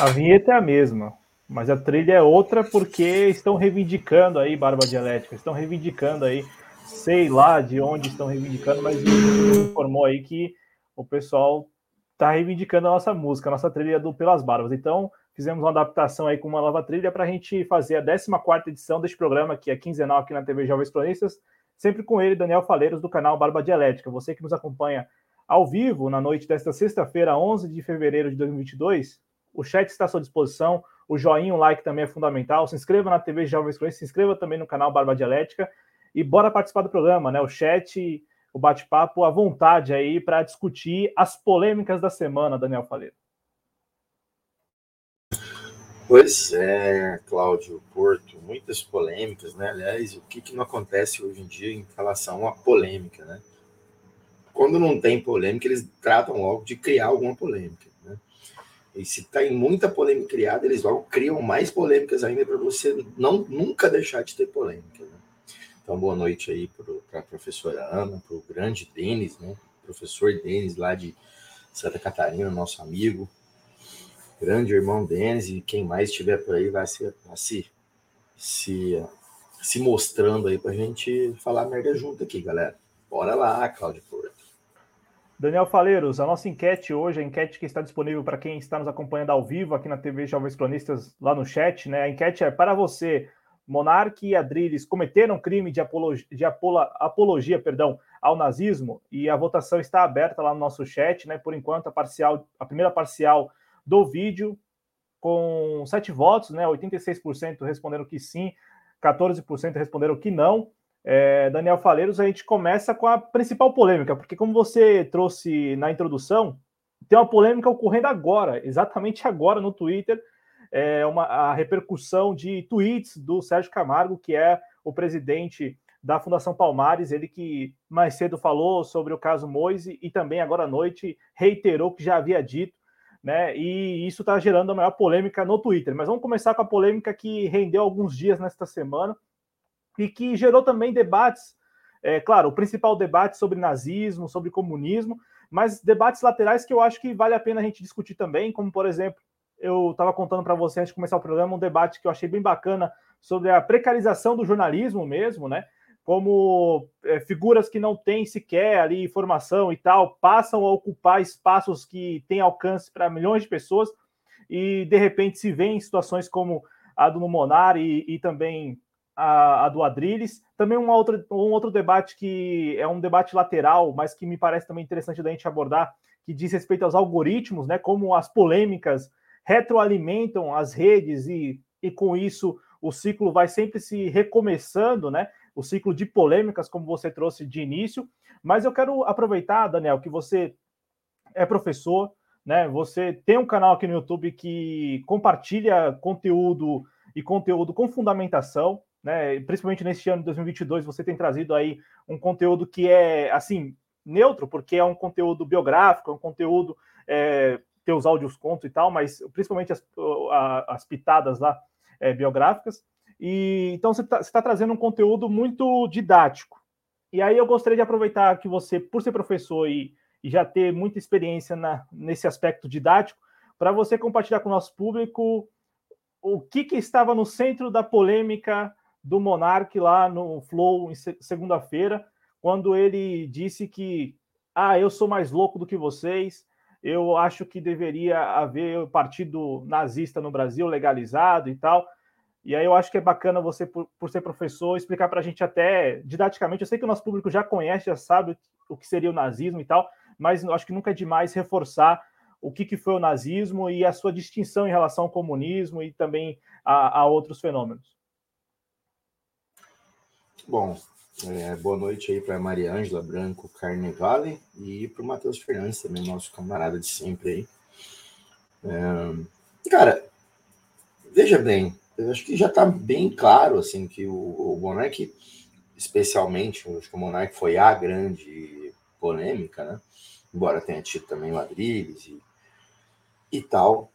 A vinheta é a mesma, mas a trilha é outra porque estão reivindicando aí Barba Dialética, estão reivindicando aí, sei lá de onde estão reivindicando, mas informou aí que o pessoal está reivindicando a nossa música, a nossa trilha do Pelas Barbas. Então, fizemos uma adaptação aí com uma nova trilha para a gente fazer a 14 edição deste programa, que é quinzenal aqui na TV Jovens Cronistas, sempre com ele, Daniel Faleiros, do canal Barba Dialética. Você que nos acompanha ao vivo na noite desta sexta-feira, 11 de fevereiro de 2022, o chat está à sua disposição, o joinha, o like também é fundamental. Se inscreva na TV Jovens Cronistas, se inscreva também no canal Barba Dialética e bora participar do programa, né? O chat o bate-papo à vontade aí para discutir as polêmicas da semana, Daniel Faleiro. Pois é, Cláudio Porto, muitas polêmicas, né? Aliás, o que, que não acontece hoje em dia em relação à polêmica, né? Quando não tem polêmica, eles tratam logo de criar alguma polêmica, né? E se tem muita polêmica criada, eles logo criam mais polêmicas ainda para você não nunca deixar de ter polêmica. Né? Então, boa noite aí para a professora Ana, para o grande Denis, né? Professor Denis, lá de Santa Catarina, nosso amigo. Grande irmão Denis, e quem mais estiver por aí vai, se, vai se, se, se mostrando aí para a gente falar merda junto aqui, galera. Bora lá, Cláudio Porto. Daniel Faleiros, a nossa enquete hoje, a enquete que está disponível para quem está nos acompanhando ao vivo aqui na TV Jovens Cronistas, lá no chat, né? A enquete é para você Monarque e Adriles cometeram crime de apologia, de apologia perdão, ao nazismo e a votação está aberta lá no nosso chat, né? Por enquanto, a parcial, a primeira parcial do vídeo, com sete votos, né? 86% responderam que sim, 14% responderam que não. É, Daniel Faleiros, a gente começa com a principal polêmica, porque como você trouxe na introdução, tem uma polêmica ocorrendo agora, exatamente agora no Twitter, é, uma, a repercussão de tweets do Sérgio Camargo, que é o presidente da Fundação Palmares, ele que mais cedo falou sobre o caso Moise e também agora à noite reiterou que já havia dito, né? E isso está gerando a maior polêmica no Twitter. Mas vamos começar com a polêmica que rendeu alguns dias nesta semana e que gerou também debates. É, claro, o principal debate sobre nazismo, sobre comunismo, mas debates laterais que eu acho que vale a pena a gente discutir também, como por exemplo eu estava contando para você antes de começar o programa um debate que eu achei bem bacana sobre a precarização do jornalismo mesmo, né? Como é, figuras que não têm sequer ali informação e tal passam a ocupar espaços que têm alcance para milhões de pessoas e de repente se vê em situações como a do Monar e, e também a, a, do Adriles. Também um outro, um outro debate que é um debate lateral, mas que me parece também interessante da gente abordar, que diz respeito aos algoritmos, né? Como as polêmicas retroalimentam as redes e, e com isso o ciclo vai sempre se recomeçando, né? O ciclo de polêmicas, como você trouxe de início. Mas eu quero aproveitar, Daniel, que você é professor, né? Você tem um canal aqui no YouTube que compartilha conteúdo e conteúdo com fundamentação, né? Principalmente neste ano de 2022, você tem trazido aí um conteúdo que é assim neutro, porque é um conteúdo biográfico, é um conteúdo é, áudios contos e tal, mas principalmente as, as pitadas lá é, biográficas. E então você está tá trazendo um conteúdo muito didático. E aí eu gostaria de aproveitar que você, por ser professor e, e já ter muita experiência na, nesse aspecto didático, para você compartilhar com o nosso público o que, que estava no centro da polêmica do Monark lá no Flow em segunda-feira, quando ele disse que ah, eu sou mais louco do que vocês, eu acho que deveria haver partido nazista no Brasil legalizado e tal. E aí eu acho que é bacana você, por, por ser professor, explicar para a gente até didaticamente. Eu sei que o nosso público já conhece, já sabe o que seria o nazismo e tal, mas acho que nunca é demais reforçar o que, que foi o nazismo e a sua distinção em relação ao comunismo e também a, a outros fenômenos. Bom, é, boa noite aí para Maria Ângela Branco Carnevale e para o Matheus Fernandes, também, nosso camarada de sempre aí. É, cara, veja bem, eu acho que já está bem claro assim que o, o Monark, especialmente, acho que o Monark foi a grande polêmica, né? Embora tenha tido também Madrides e, e tal.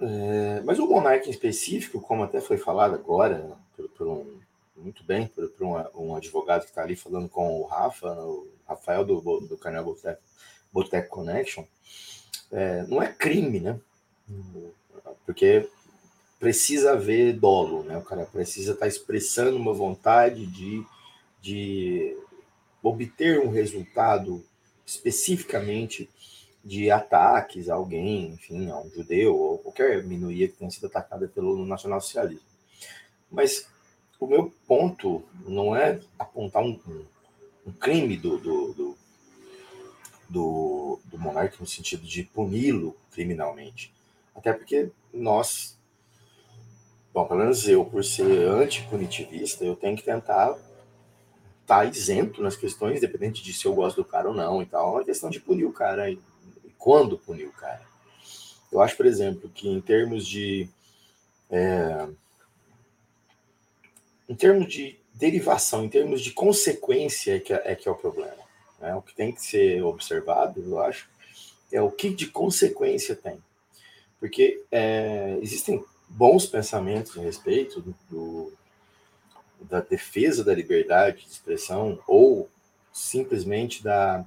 É, mas o Monark em específico, como até foi falado agora por, por um muito bem para um, um, advogado que está ali falando com o Rafa, o Rafael do, do canal Boteco, Boteco Connection. É, não é crime, né? Porque precisa haver dolo, né? O cara precisa estar tá expressando uma vontade de, de obter um resultado especificamente de ataques a alguém, enfim, a um judeu ou qualquer minoria que tenha sido atacada pelo nacionalsocialismo. Mas o meu ponto não é apontar um, um crime do, do, do, do, do monarca no sentido de puni-lo criminalmente. Até porque nós, bom, pelo menos eu, por ser antipunitivista, eu tenho que tentar estar tá isento nas questões, independente de se eu gosto do cara ou não e tal. É uma questão de punir o cara e, e quando punir o cara. Eu acho, por exemplo, que em termos de. É, em termos de derivação, em termos de consequência, é que é, é, que é o problema. Né? O que tem que ser observado, eu acho, é o que de consequência tem. Porque é, existem bons pensamentos a respeito do, do, da defesa da liberdade de expressão ou simplesmente da,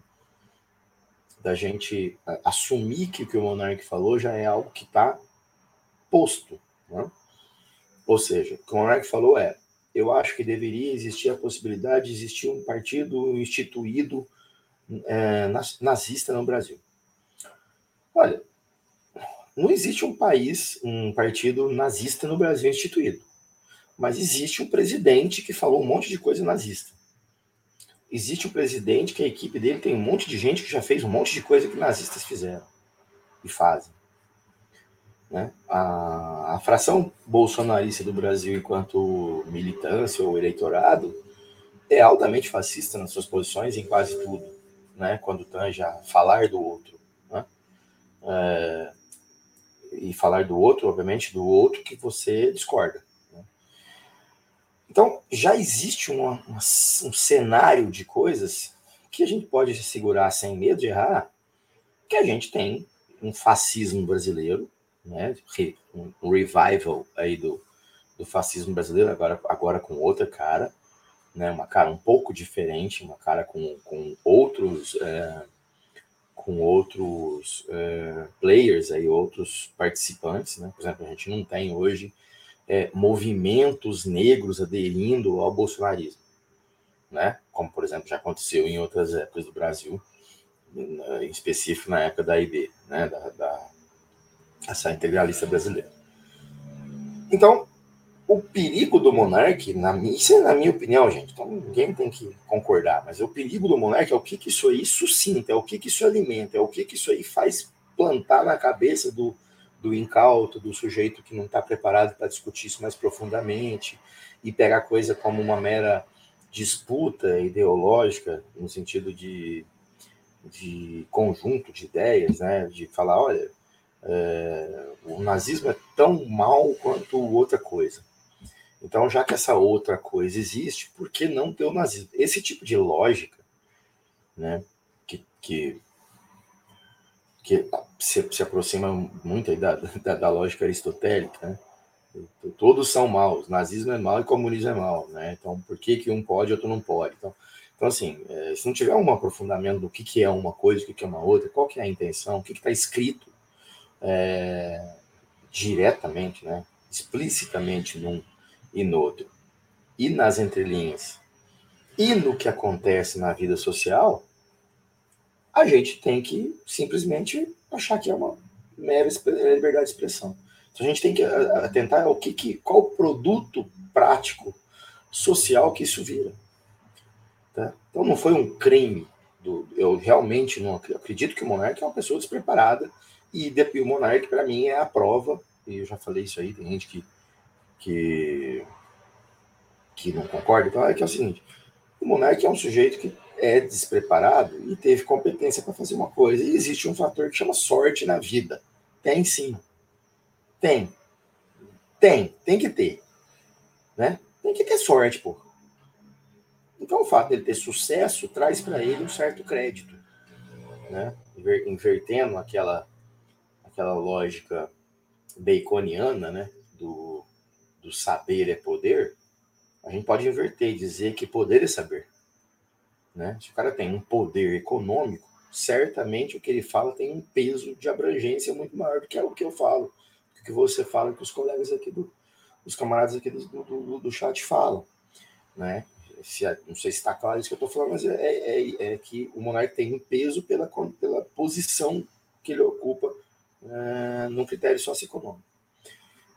da gente assumir que o que o Monark falou já é algo que está posto. Né? Ou seja, o que o Monark falou é: eu acho que deveria existir a possibilidade de existir um partido instituído é, nazista no Brasil. Olha, não existe um país, um partido nazista no Brasil instituído. Mas existe um presidente que falou um monte de coisa nazista. Existe um presidente que a equipe dele tem um monte de gente que já fez um monte de coisa que nazistas fizeram e fazem. Né? A, a fração bolsonarista do Brasil, enquanto militância ou eleitorado, é altamente fascista nas suas posições em quase tudo, né? quando tange a falar do outro. Né? É, e falar do outro, obviamente, do outro que você discorda. Né? Então, já existe uma, uma, um cenário de coisas que a gente pode segurar sem medo de errar, que a gente tem um fascismo brasileiro, né? um, revival aí do, do fascismo brasileiro, agora, agora com outra cara, né? uma cara um pouco diferente, uma cara com, com outros. É, com outros é, players aí, outros participantes, né? Por exemplo, a gente não tem hoje é, movimentos negros aderindo ao bolsonarismo, né? Como, por exemplo, já aconteceu em outras épocas do Brasil, em específico na época da IB, né? Da, da essa integralista brasileira. Então, o perigo do monarca, na, isso é na minha opinião, gente, então ninguém tem que concordar, mas o perigo do monarca é o que, que isso aí suscita, é o que, que isso alimenta, é o que, que isso aí faz plantar na cabeça do, do incauto, do sujeito que não está preparado para discutir isso mais profundamente e pegar coisa como uma mera disputa ideológica, no sentido de, de conjunto de ideias, né? de falar, olha, é, o nazismo é tão mal quanto outra coisa. Então, já que essa outra coisa existe, por que não ter o nazismo? Esse tipo de lógica, né, que, que, que se, se aproxima muito da, da, da, lógica aristotélica, né? Todos são maus, nazismo é mal e comunismo é mal, né? Então, por que, que um pode e outro não pode? Então, então assim, é, se não tiver um aprofundamento do que, que é uma coisa, o que, que é uma outra, qual que é a intenção, o que está escrito é, diretamente, né, explicitamente num e no outro, e nas entrelinhas, e no que acontece na vida social, a gente tem que simplesmente achar que é uma mera liberdade de expressão. Então a gente tem que atentar ao que, que qual produto prático social que isso vira. Tá? Então não foi um crime. Do, eu realmente não acredito que o monarca é uma pessoa despreparada e, e o monarca para mim é a prova. E eu já falei isso aí. Tem gente que que, que não concorda, então é que é o seguinte: o monarca é um sujeito que é despreparado e teve competência para fazer uma coisa. E existe um fator que chama sorte na vida. Tem sim. Tem. Tem. Tem que ter. Né? Tem que ter sorte, pô. Então o fato dele ter sucesso traz para ele um certo crédito. Né? Invertendo aquela, aquela lógica baconiana, né? Do, do saber é poder, a gente pode inverter e dizer que poder é saber. Né? Se o cara tem um poder econômico, certamente o que ele fala tem um peso de abrangência muito maior do que é o que eu falo, do que você fala, que os colegas aqui do, os camaradas aqui do, do, do chat falam, né? Se, não sei se está claro isso que eu estou falando, mas é, é, é, que o monarca tem um peso pela, pela posição que ele ocupa uh, no critério socioeconômico.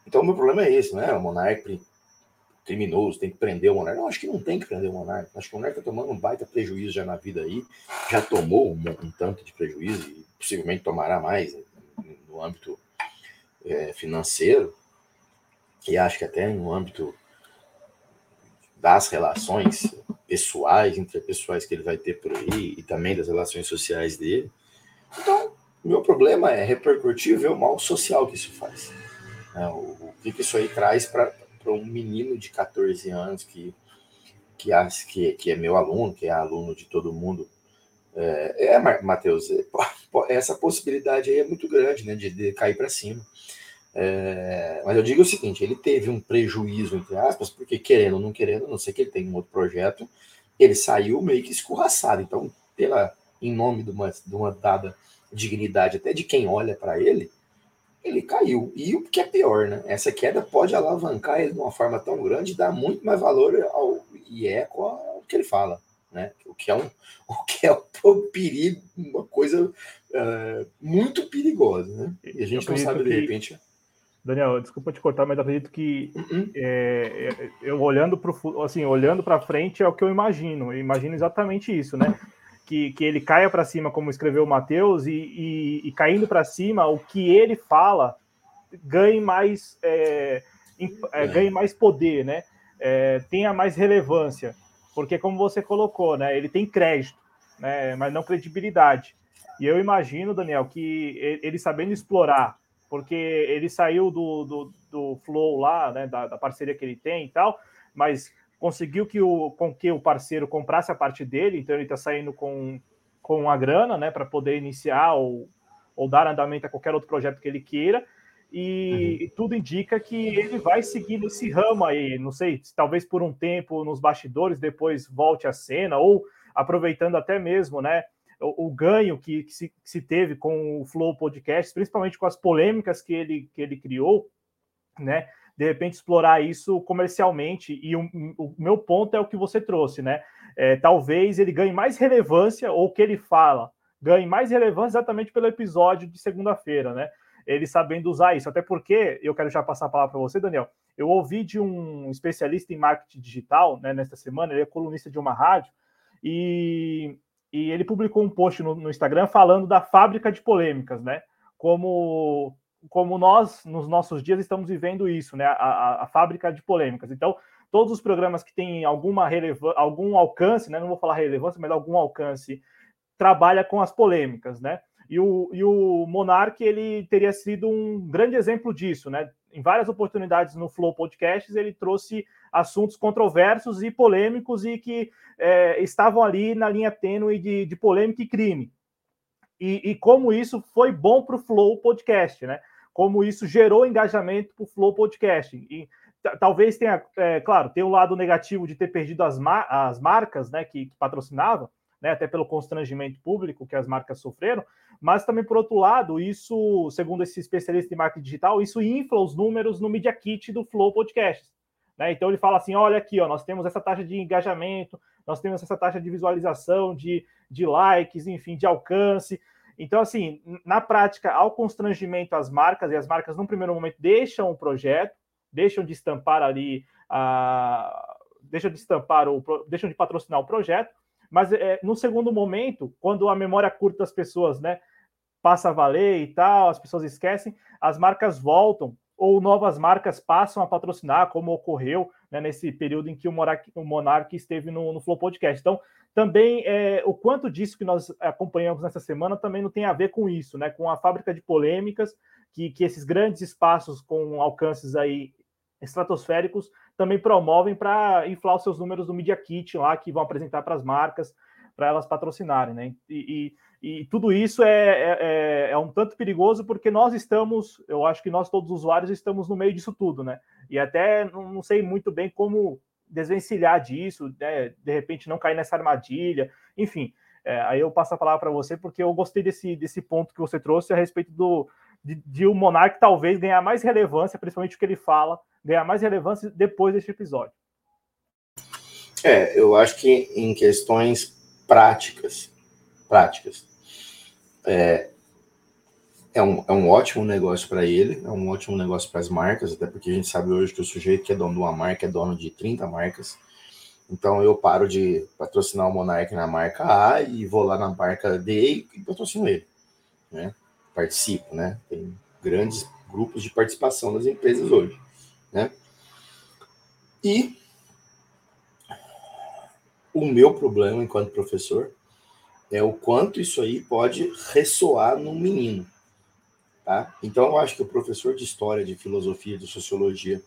Então, o meu problema é esse, né? O monarca criminoso, tem que prender o monarca. Eu acho que não tem que prender o monarca. Acho que o monarca está tomando um baita prejuízo já na vida aí, já tomou um, um tanto de prejuízo e possivelmente tomará mais no âmbito é, financeiro e acho que até no âmbito das relações pessoais, interpessoais que ele vai ter por aí e também das relações sociais dele. Então, meu problema é repercutir ver o mal social que isso faz. É, o, o que, que isso aí traz para um menino de 14 anos que, que, que, que é meu aluno, que é aluno de todo mundo. É, é Matheus, é, essa possibilidade aí é muito grande, né, de, de cair para cima. É, mas eu digo o seguinte: ele teve um prejuízo, entre aspas, porque querendo ou não querendo, não sei que ele tem um outro projeto, ele saiu meio que escorraçado. Então, pela, em nome de uma, de uma dada dignidade até de quem olha para ele, ele caiu. E o que é pior, né? Essa queda pode alavancar ele de uma forma tão grande e dar muito mais valor ao e eco ao que ele fala, né? O que é um, o que é um perigo, uma coisa uh, muito perigosa, né? E a gente não sabe de repente. Daniel, desculpa te cortar, mas acredito que uhum. é, é eu olhando para assim, olhando para frente é o que eu imagino. Eu imagino exatamente isso, né? que, que ele caia para cima, como escreveu o Matheus, e, e, e caindo para cima, o que ele fala ganhe mais, é, é, ganhe mais poder, né? É, tenha mais relevância. Porque, como você colocou, né, ele tem crédito, né, mas não credibilidade. E eu imagino, Daniel, que ele sabendo explorar, porque ele saiu do, do, do Flow lá, né, da, da parceria que ele tem e tal, mas conseguiu que o, com que o parceiro comprasse a parte dele, então ele está saindo com, com a grana, né, para poder iniciar ou, ou dar andamento a qualquer outro projeto que ele queira. E, uhum. e, tudo indica que ele vai seguir nesse ramo aí, não sei, talvez por um tempo nos bastidores, depois volte à cena, ou aproveitando até mesmo, né, o, o ganho que, que, se, que, se, teve com o Flow Podcast, principalmente com as polêmicas que ele, que ele criou, né, de repente explorar isso comercialmente. E o, o meu ponto é o que você trouxe, né? É, talvez ele ganhe mais relevância, ou o que ele fala ganhe mais relevância exatamente pelo episódio de segunda-feira, né? Ele sabendo usar isso. Até porque, eu quero já passar a palavra para você, Daniel. Eu ouvi de um especialista em marketing digital, né, nesta semana, ele é colunista de uma rádio, e, e ele publicou um post no, no Instagram falando da fábrica de polêmicas, né? Como como nós, nos nossos dias, estamos vivendo isso, né? A, a, a fábrica de polêmicas. Então, todos os programas que têm alguma relevância, algum alcance, né? Não vou falar relevância, mas algum alcance, trabalha com as polêmicas, né? E o, e o Monark, ele teria sido um grande exemplo disso, né? Em várias oportunidades no Flow Podcasts, ele trouxe assuntos controversos e polêmicos e que é, estavam ali na linha tênue de, de polêmica e crime e, e como isso foi bom para o Flow Podcast, né? Como isso gerou engajamento para o Flow Podcast. E talvez tenha, é, claro, tem o lado negativo de ter perdido as, as marcas né, que, que patrocinavam, né, até pelo constrangimento público que as marcas sofreram, mas também, por outro lado, isso, segundo esse especialista em marketing digital, isso infla os números no Media Kit do Flow Podcast. Né? Então ele fala assim: olha aqui, ó, nós temos essa taxa de engajamento, nós temos essa taxa de visualização, de, de likes, enfim, de alcance. Então, assim, na prática, há o constrangimento às marcas, e as marcas, num primeiro momento, deixam o projeto, deixam de estampar ali, a, deixam de estampar, o, deixam de patrocinar o projeto, mas é, no segundo momento, quando a memória curta das pessoas, né, passa a valer e tal, as pessoas esquecem, as marcas voltam ou novas marcas passam a patrocinar, como ocorreu né, nesse período em que o Monark, esteve no, no Flow Podcast. Então, também é, o quanto disso que nós acompanhamos nessa semana também não tem a ver com isso, né? Com a fábrica de polêmicas, que, que esses grandes espaços com alcances aí estratosféricos também promovem para inflar os seus números do Media Kit lá, que vão apresentar para as marcas, para elas patrocinarem, né? E, e e tudo isso é, é, é, é, um tanto perigoso porque nós estamos, eu acho que nós todos os usuários estamos no meio disso tudo, né? E até não, sei muito bem como desvencilhar disso, né? de repente não cair nessa armadilha, enfim. É, aí eu passo a palavra para você, porque eu gostei desse, desse ponto que você trouxe a respeito do, de, de o Monark talvez ganhar mais relevância, principalmente o que ele fala, ganhar mais relevância depois deste episódio. É, eu acho que em questões práticas, práticas, é, é, um, é um ótimo negócio para ele, é um ótimo negócio para as marcas, até porque a gente sabe hoje que o sujeito que é dono de uma marca é dono de 30 marcas. Então eu paro de patrocinar o Monark na marca A e vou lá na marca D e patrocino ele. Né? Participo, né? Tem grandes grupos de participação das empresas hoje. Né? E o meu problema enquanto professor é o quanto isso aí pode ressoar no menino. Tá? Então, eu acho que o professor de História, de Filosofia, de Sociologia,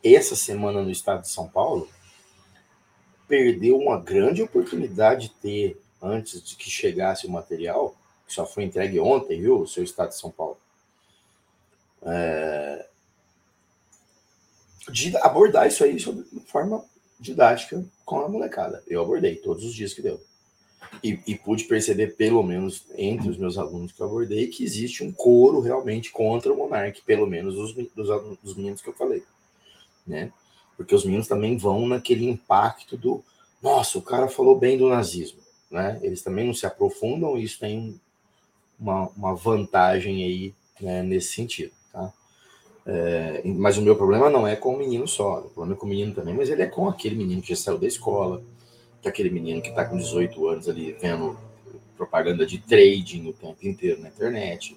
essa semana no estado de São Paulo, perdeu uma grande oportunidade de ter, antes de que chegasse o material, que só foi entregue ontem, viu, o seu estado de São Paulo, é, de abordar isso aí de forma didática com a molecada. Eu abordei todos os dias que deu. E, e, pude perceber, pelo menos entre os meus alunos que eu abordei, que existe um coro realmente contra o monarca, pelo menos dos, dos, dos meninos que eu falei. Né? Porque os meninos também vão naquele impacto do nossa, o cara falou bem do nazismo. Né? Eles também não se aprofundam, e isso tem uma, uma vantagem aí né, nesse sentido. Tá? É, mas o meu problema não é com o menino só, o problema é com o menino também, mas ele é com aquele menino que já saiu da escola, que é aquele menino que está com 18 anos ali vendo propaganda de trading o tempo inteiro na internet,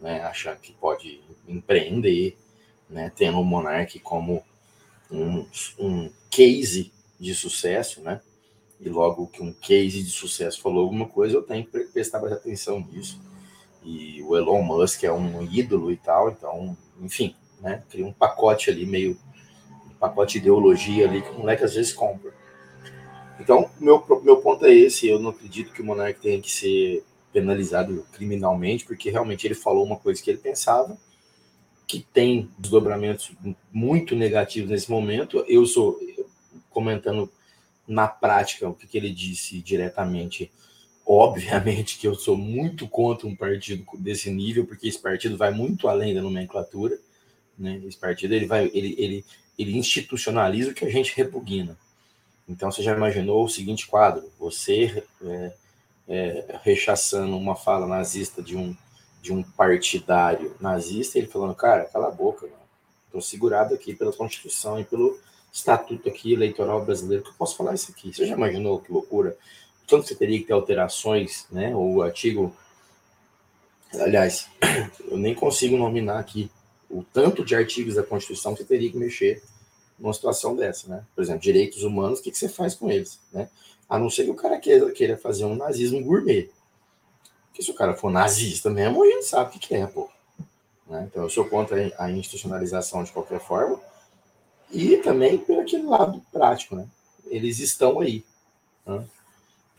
né, achando que pode empreender, né, tendo o Monark como um, um case de sucesso, né? E logo que um case de sucesso falou alguma coisa, eu tenho que prestar mais atenção nisso. E o Elon Musk é um ídolo e tal, então, enfim, né? Cria um pacote ali meio um pacote de ideologia ali que o moleque às vezes compra. Então, meu, meu ponto é esse. Eu não acredito que o Monark tenha que ser penalizado criminalmente, porque realmente ele falou uma coisa que ele pensava, que tem desdobramentos muito negativos nesse momento. Eu sou comentando na prática o que, que ele disse diretamente. Obviamente que eu sou muito contra um partido desse nível, porque esse partido vai muito além da nomenclatura. Né? Esse partido ele vai, ele, ele, ele institucionaliza o que a gente repugna. Então você já imaginou o seguinte quadro: você é, é, rechaçando uma fala nazista de um de um partidário nazista, ele falando, cara, cala a boca, estou segurado aqui pela Constituição e pelo estatuto aqui eleitoral brasileiro, que eu posso falar isso aqui. Você já imaginou que loucura? Tanto você teria que ter alterações, né? O artigo. Aliás, eu nem consigo nominar aqui o tanto de artigos da Constituição que você teria que mexer numa situação dessa, né? Por exemplo, direitos humanos, o que, que você faz com eles, né? A não ser que o cara queira, queira fazer um nazismo gourmet. Porque se o cara for nazista mesmo, a gente sabe o que, que é, pô. Né? Então, eu sou contra a institucionalização de qualquer forma, e também por aquele lado prático, né? Eles estão aí. Né?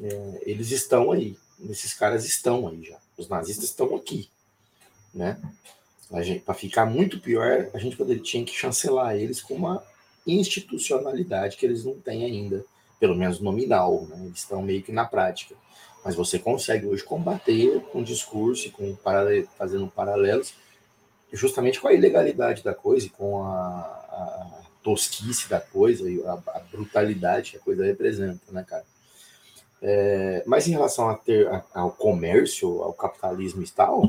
É, eles estão aí. Esses caras estão aí já. Os nazistas estão aqui, né? Para ficar muito pior, a gente poderia tinha que chancelar eles com uma institucionalidade que eles não têm ainda, pelo menos nominal, né? Eles estão meio que na prática. Mas você consegue hoje combater com discurso, com paralelo, fazendo paralelos, justamente com a ilegalidade da coisa e com a, a tosquice da coisa e a, a, brutalidade que a coisa representa, né, cara? É, mas em relação a ter, a, ao comércio, ao capitalismo e tal,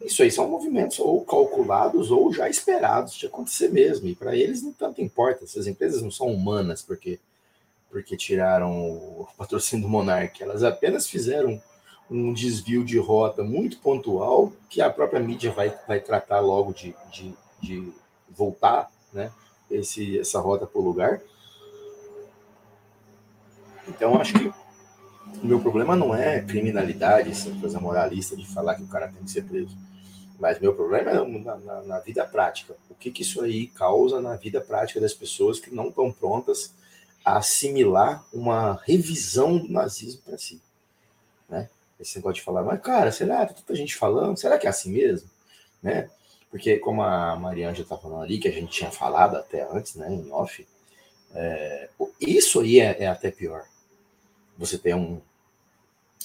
isso aí são movimentos ou calculados ou já esperados de acontecer mesmo. E para eles não tanto importa. Essas empresas não são humanas porque, porque tiraram o patrocínio do Monark. Elas apenas fizeram um desvio de rota muito pontual que a própria mídia vai, vai tratar logo de, de, de voltar, né? esse, essa rota para o lugar. Então, acho que o meu problema não é criminalidade, essa coisa moralista de falar que o cara tem que ser preso. Mas meu problema é na, na, na vida prática. O que, que isso aí causa na vida prática das pessoas que não estão prontas a assimilar uma revisão do nazismo para si? Né? Esse negócio de falar, mas cara, será que tanta gente falando? Será que é assim mesmo? Né? Porque, como a Mariana já está falando ali, que a gente tinha falado até antes, né, em off, é, isso aí é, é, até pior. Você tem um,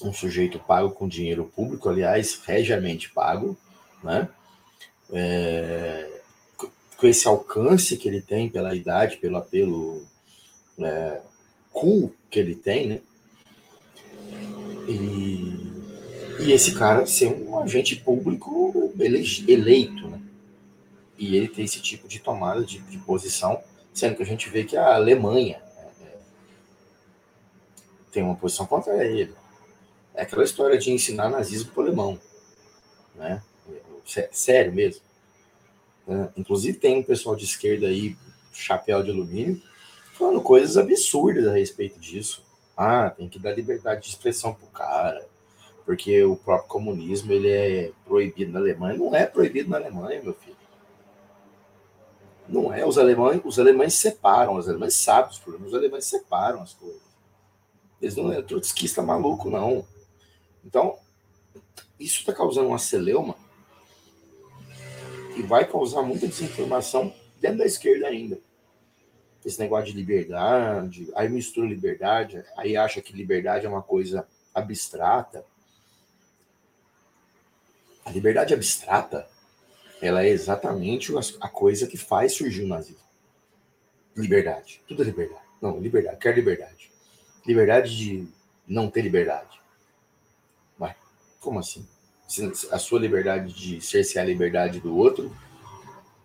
um sujeito pago com dinheiro público, aliás, regiamente pago, né? É, com esse alcance que ele tem pela idade, pelo apelo é, que ele tem, né? E, e esse cara ser um agente público eleito, né? E ele ter esse tipo de tomada de, de posição, sendo que a gente vê que a Alemanha tem uma posição contra ele. É aquela história de ensinar nazismo para o alemão. Né? Sério mesmo. É, inclusive tem um pessoal de esquerda aí, chapéu de alumínio, falando coisas absurdas a respeito disso. Ah, tem que dar liberdade de expressão pro cara, porque o próprio comunismo ele é proibido na Alemanha. Não é proibido na Alemanha, meu filho. Não é. Os alemães, os alemães separam, os alemães sabem os problemas, os alemães separam as coisas. Eles não é trotskista maluco, não. Então, isso está causando uma celeuma e vai causar muita desinformação dentro da esquerda ainda. Esse negócio de liberdade, aí mistura liberdade, aí acha que liberdade é uma coisa abstrata. A liberdade abstrata, ela é exatamente a coisa que faz surgir o nazismo. Liberdade. Tudo é liberdade. Não, liberdade. Quero liberdade. Liberdade de não ter liberdade. Mas, como assim? a sua liberdade de cercear a liberdade do outro,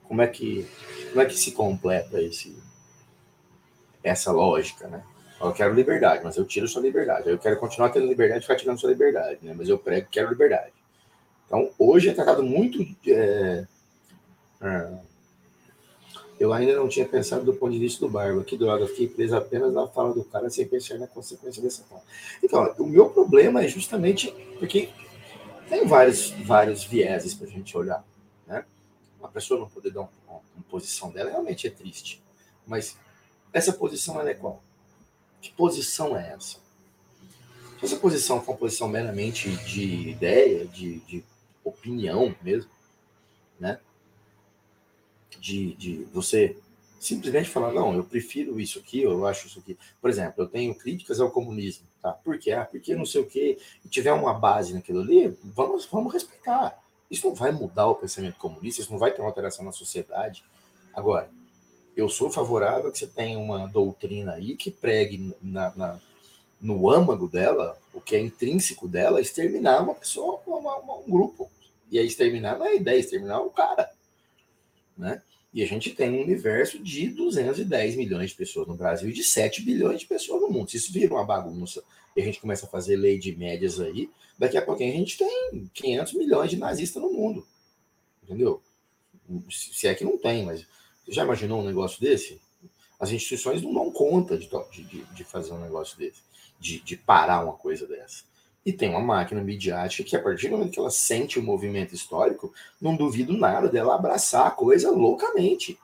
como é que como é que se completa esse essa lógica, né? Eu quero liberdade, mas eu tiro sua liberdade. Eu quero continuar tendo liberdade e ficar tirando sua liberdade, né? Mas eu prego que quero liberdade. Então, hoje é tratado muito. É, é, eu ainda não tinha pensado do ponto de vista do Barba. Que droga, fiquei preso apenas na fala do cara sem pensar na consequência dessa fala. Então, o meu problema é justamente porque tem vários, vários vieses para a gente olhar. Né? A pessoa não poder dar uma, uma posição dela realmente é triste. Mas essa posição ela é qual? Que posição é essa? Se essa posição for uma posição meramente de ideia, de, de opinião mesmo, né? De, de você simplesmente falar, não, eu prefiro isso aqui, eu acho isso aqui. Por exemplo, eu tenho críticas ao comunismo, tá? Por quê? Ah, porque não sei o quê. E tiver uma base naquilo ali, vamos, vamos respeitar. Isso não vai mudar o pensamento comunista, isso não vai ter uma alteração na sociedade. Agora, eu sou favorável que você tenha uma doutrina aí que pregue na, na no âmago dela, o que é intrínseco dela, exterminar uma pessoa, uma, uma, um grupo. E aí exterminar não é a ideia, exterminar o cara. Né? E a gente tem um universo de 210 milhões de pessoas no Brasil e de 7 bilhões de pessoas no mundo. Se isso vira uma bagunça e a gente começa a fazer lei de médias aí, daqui a pouquinho a gente tem 500 milhões de nazistas no mundo. Entendeu? Se é que não tem, mas você já imaginou um negócio desse? As instituições não dão conta de, de, de fazer um negócio desse, de, de parar uma coisa dessa. E tem uma máquina midiática que, a partir do momento que ela sente o movimento histórico, não duvido nada dela abraçar a coisa loucamente.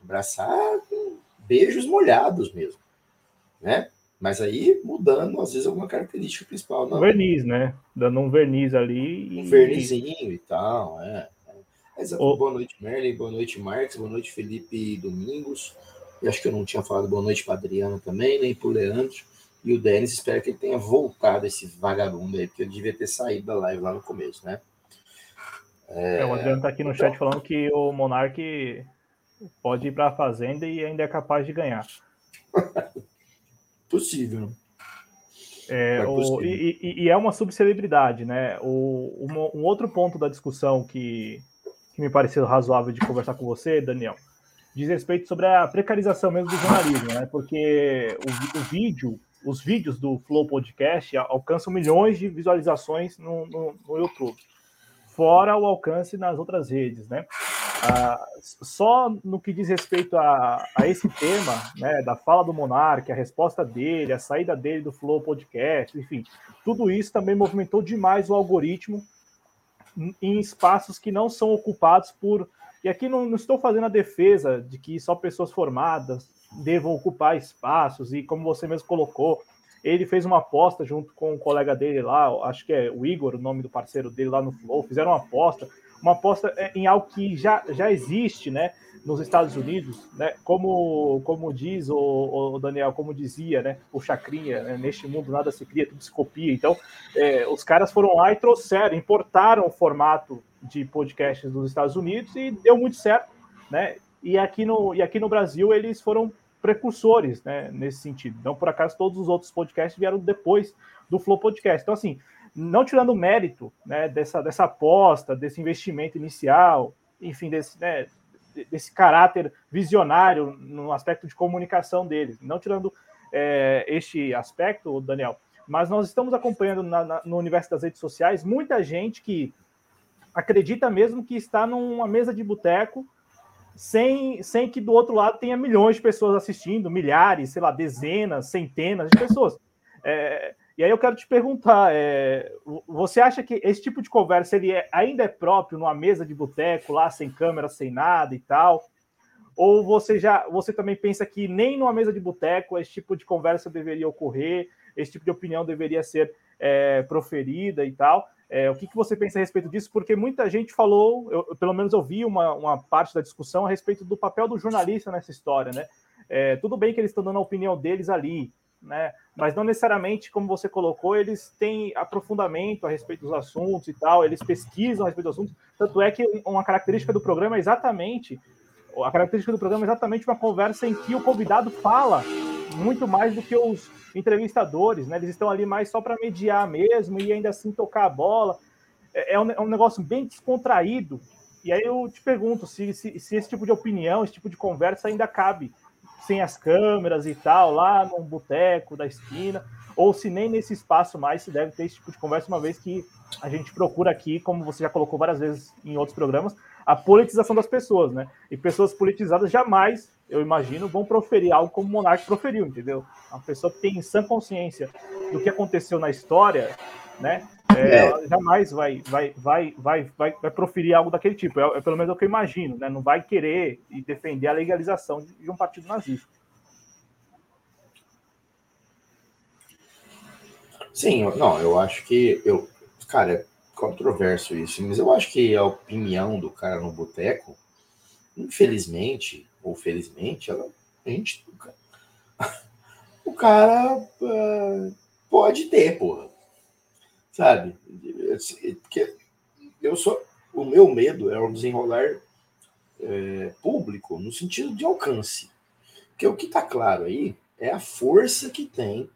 Abraçar com beijos molhados mesmo. Né? Mas aí mudando, às vezes, alguma característica principal. Não. Um verniz, né? Dando um verniz ali. E... Um vernizinho e tal, é. é. O... Boa noite, Merlin. Boa noite, Marcos. Boa noite, Felipe Domingos. Eu acho que eu não tinha falado boa noite para Adriano também, nem para o Leandro. E o Denis, espero que ele tenha voltado esse vagabundo aí, porque ele devia ter saído da live lá no começo, né? É, é o Adriano tá aqui no chat falando que o Monark pode ir para a Fazenda e ainda é capaz de ganhar. possível. É, é o, e, e, é uma subcelebridade, né? O, um, um, outro ponto da discussão que, que me pareceu razoável de conversar com você, Daniel, diz respeito sobre a precarização mesmo do jornalismo, né? Porque o, o vídeo os vídeos do Flow Podcast alcançam milhões de visualizações no, no, no YouTube, fora o alcance nas outras redes, né? Ah, só no que diz respeito a, a, esse tema, né, da fala do Monark, a resposta dele, a saída dele do Flow Podcast, enfim, tudo isso também movimentou demais o algoritmo em espaços que não são ocupados por. E aqui não, não estou fazendo a defesa de que só pessoas formadas devam ocupar espaços, e como você mesmo colocou, ele fez uma aposta junto com um colega dele lá, acho que é o Igor, o nome do parceiro dele lá no Flow, fizeram uma aposta, uma aposta é, em algo que já, já existe, né? Nos Estados Unidos, né? Como, como diz o, o Daniel, como dizia, né? O Chacrinha, né? neste mundo nada se cria, tudo se copia. Então, é, os caras foram lá e trouxeram, importaram o formato de podcasts dos Estados Unidos e deu muito certo, né? E aqui no, e aqui no Brasil eles foram precursores né, nesse sentido. Então, por acaso, todos os outros podcasts vieram depois do Flow Podcast. Então, assim, não tirando o mérito né, dessa, dessa aposta, desse investimento inicial, enfim, desse, né, desse caráter visionário no aspecto de comunicação deles. Não tirando é, este aspecto, Daniel, mas nós estamos acompanhando na, na, no universo das redes sociais muita gente que acredita mesmo que está numa mesa de boteco sem, sem que do outro lado tenha milhões de pessoas assistindo, milhares, sei lá, dezenas, centenas de pessoas. É, e aí eu quero te perguntar, é, você acha que esse tipo de conversa ele é, ainda é próprio numa mesa de boteco, lá sem câmera, sem nada e tal? Ou você já você também pensa que nem numa mesa de boteco esse tipo de conversa deveria ocorrer, esse tipo de opinião deveria ser é, proferida e tal? É, o que, que, você pensa a respeito disso? Porque muita gente falou, eu, pelo menos eu vi uma, uma, parte da discussão a respeito do papel do jornalista nessa história, né? É, tudo bem que eles estão dando a opinião deles ali, né? Mas não necessariamente, como você colocou, eles têm aprofundamento a respeito dos assuntos e tal, eles pesquisam a respeito dos assuntos. Tanto é que uma característica do programa é exatamente a característica do programa é exatamente uma conversa em que o convidado fala muito mais do que os entrevistadores, né? Eles estão ali mais só para mediar mesmo e ainda assim tocar a bola. É, é um, é um, negócio bem descontraído. E aí eu te pergunto se, se, se, esse tipo de opinião, esse tipo de conversa ainda cabe sem as câmeras e tal, lá num boteco da esquina, ou se nem nesse espaço mais se deve ter esse tipo de conversa, uma vez que a gente procura aqui, como você já colocou várias vezes em outros programas, a politização das pessoas, né? E pessoas politizadas jamais eu imagino, vão proferir algo como o Monark proferiu, entendeu? Uma pessoa que tem sã consciência do que aconteceu na história, né? É, é. jamais vai, vai, vai, vai, vai, vai proferir algo daquele tipo. É, é, pelo menos o que eu imagino, né? Não vai querer e defender a legalização de, de um partido nazista. Sim, não, eu acho que eu, cara, é controverso isso, mas eu acho que a opinião do cara no boteco, infelizmente, ou felizmente, ela, a gente. O cara uh, pode ter, porra. Sabe? Porque eu sou. O meu medo é o desenrolar é, público no sentido de alcance. Porque o que está claro aí é a força que tem.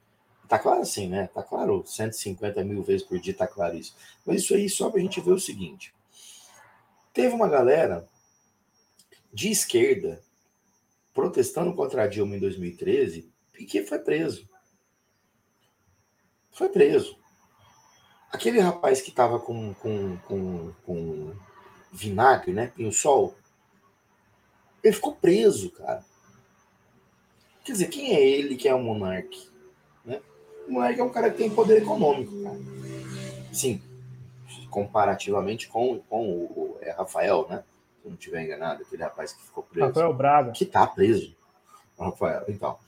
Tá claro assim, né? Tá claro, 150 mil vezes por dia tá claro isso. Mas isso aí só para a gente ver o seguinte. Teve uma galera de esquerda protestando contra a Dilma em 2013, Piquet foi preso. Foi preso. Aquele rapaz que estava com, com, com, com vinagre, né? Pinho sol, ele ficou preso, cara. Quer dizer, quem é ele que é o monarca? O monarca é um cara que tem poder econômico, cara. Sim, comparativamente com, com o, o é Rafael, né? se não estiver enganado, aquele rapaz que ficou preso. Rafael Braga. Que tá preso. Rafael, então.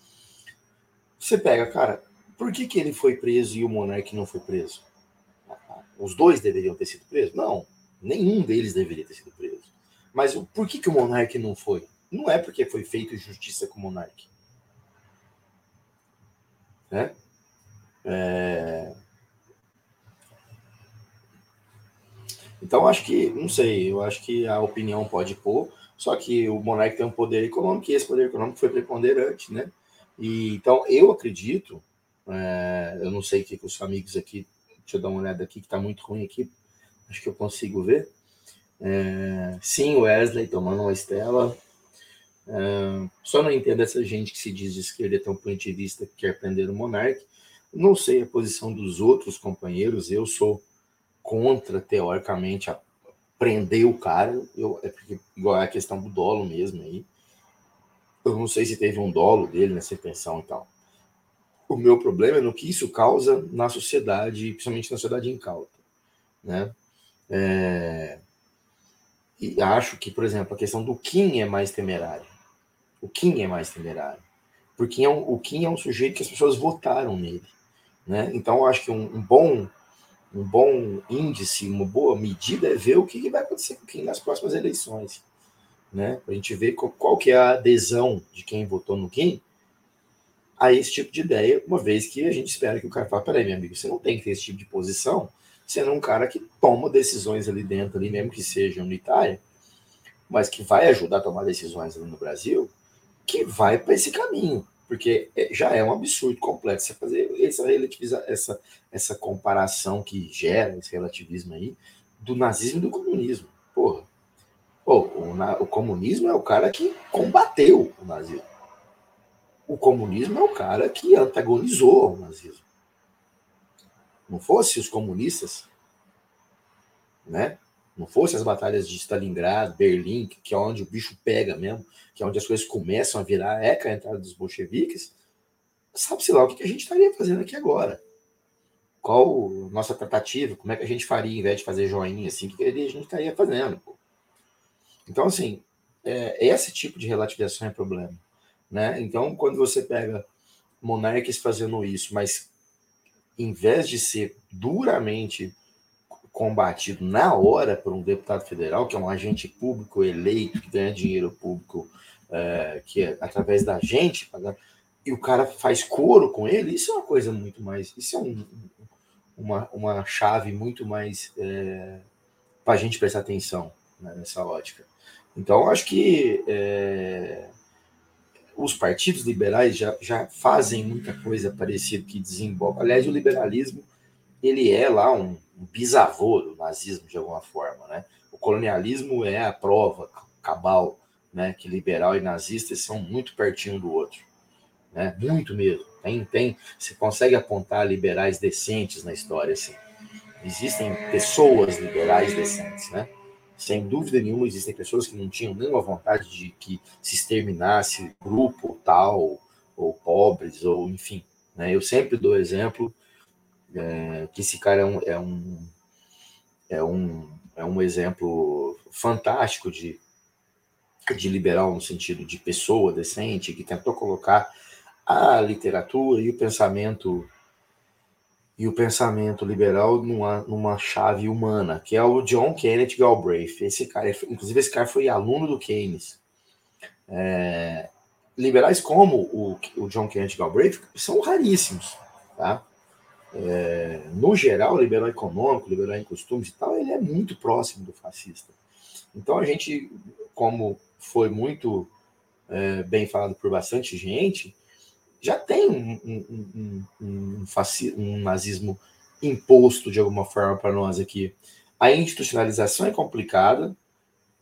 Você pega, cara, por que, que ele foi preso e o Monark não foi preso? Os dois deveriam ter sido presos? Não, nenhum deles deveria ter sido preso. Mas por que, que o Monark não foi? Não é porque foi feito justiça com o Monark. Né? É... Então, acho que, não sei, eu acho que a opinião pode pôr, só que o Monark tem um poder econômico e esse poder econômico foi preponderante, né? E, então, eu acredito, é, eu não sei o que, que os amigos aqui, deixa eu dar uma olhada aqui, que está muito ruim aqui, acho que eu consigo ver. É, sim, Wesley tomando uma estela. É, só não entendo essa gente que se diz de esquerda tão puntivista que quer prender o monarca. Não sei a posição dos outros companheiros, eu sou contra, teoricamente, a prender o cara. Eu, é porque, igual a questão do dolo mesmo aí. Eu não sei se teve um dolo dele nessa pensão e tal. O meu problema é no que isso causa na sociedade, principalmente na sociedade incauta. Né? É... E acho que, por exemplo, a questão do Kim é mais temerário. O Kim é mais temerário. Porque é um, o Kim é um sujeito que as pessoas votaram nele. Né? Então, acho que um, um bom um bom índice, uma boa medida é ver o que vai acontecer com quem nas próximas eleições. Né? Para a gente ver qual, qual, que é a adesão de quem votou no Kim a esse tipo de ideia, uma vez que a gente espera que o cara fale, peraí, meu amigo, você não tem que ter esse tipo de posição, sendo um cara que toma decisões ali dentro, ali, mesmo que seja unitária, mas que vai ajudar a tomar decisões ali no Brasil, que vai para esse caminho, porque é, já é um absurdo completo você fazer essa essa essa comparação que gera esse relativismo aí do nazismo e do comunismo. Porra. Pô, o, o comunismo é o cara que combateu o nazismo. O comunismo é o cara que antagonizou o nazismo. Não fosse os comunistas, né? Não fosse as batalhas de Stalingrado, Berlim, que é onde o bicho pega mesmo, que é onde as coisas começam a virar eca a entrada dos bolcheviques, sabe-se lá o que a gente estaria fazendo aqui agora. Qual nossa tratativa, como é que a gente faria, em vez de fazer joinha, assim, o que a gente estaria fazendo. Pô. Então, assim, é, esse tipo de relativização é problema. Né? Então, quando você pega monarcas fazendo isso, mas em vez de ser duramente combatido na hora por um deputado federal, que é um agente público eleito, que ganha dinheiro público, é, que é através da gente, e o cara faz coro com ele, isso é uma coisa muito mais. Isso é um, uma, uma chave muito mais é, para a gente prestar atenção né, nessa ótica. Então, acho que é, os partidos liberais já, já fazem muita coisa parecida que desemboca. Aliás, o liberalismo ele é lá um, um bisavô do nazismo de alguma forma, né? O colonialismo é a prova cabal, né? Que liberal e nazista são muito pertinho do outro, né? Muito mesmo. Tem, tem, você consegue apontar liberais decentes na história, assim. Existem pessoas liberais decentes, né? Sem dúvida nenhuma, existem pessoas que não tinham nenhuma vontade de que se exterminasse grupo tal, ou pobres, ou enfim. Né? Eu sempre dou exemplo é, que esse cara é um, é um, é um, é um exemplo fantástico de, de liberal no sentido de pessoa decente, que tentou colocar a literatura e o pensamento e o pensamento liberal numa, numa chave humana, que é o John Kenneth Galbraith. Esse cara, inclusive, esse cara foi aluno do Keynes. É, liberais como o, o John Kenneth Galbraith são raríssimos, tá? É, no geral, liberal econômico, liberal em costumes e tal, ele é muito próximo do fascista. Então a gente, como foi muito é, bem falado por bastante gente, já tem um, um, um, um, um nazismo imposto de alguma forma para nós aqui. A institucionalização é complicada,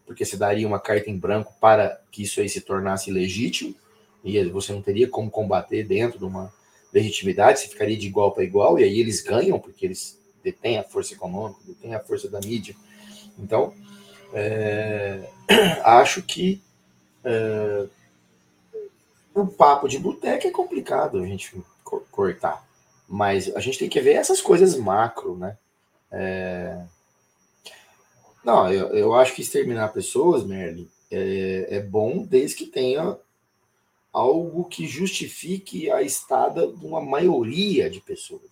porque você daria uma carta em branco para que isso aí se tornasse legítimo, e você não teria como combater dentro de uma legitimidade, se ficaria de igual para igual, e aí eles ganham, porque eles detêm a força econômica, detêm a força da mídia. Então, é, acho que é, o papo de boteca é complicado a gente cortar, mas a gente tem que ver essas coisas macro, né? É, não, eu, eu acho que exterminar pessoas, Merlin, é, é bom desde que tenha algo que justifique a estada de uma maioria de pessoas.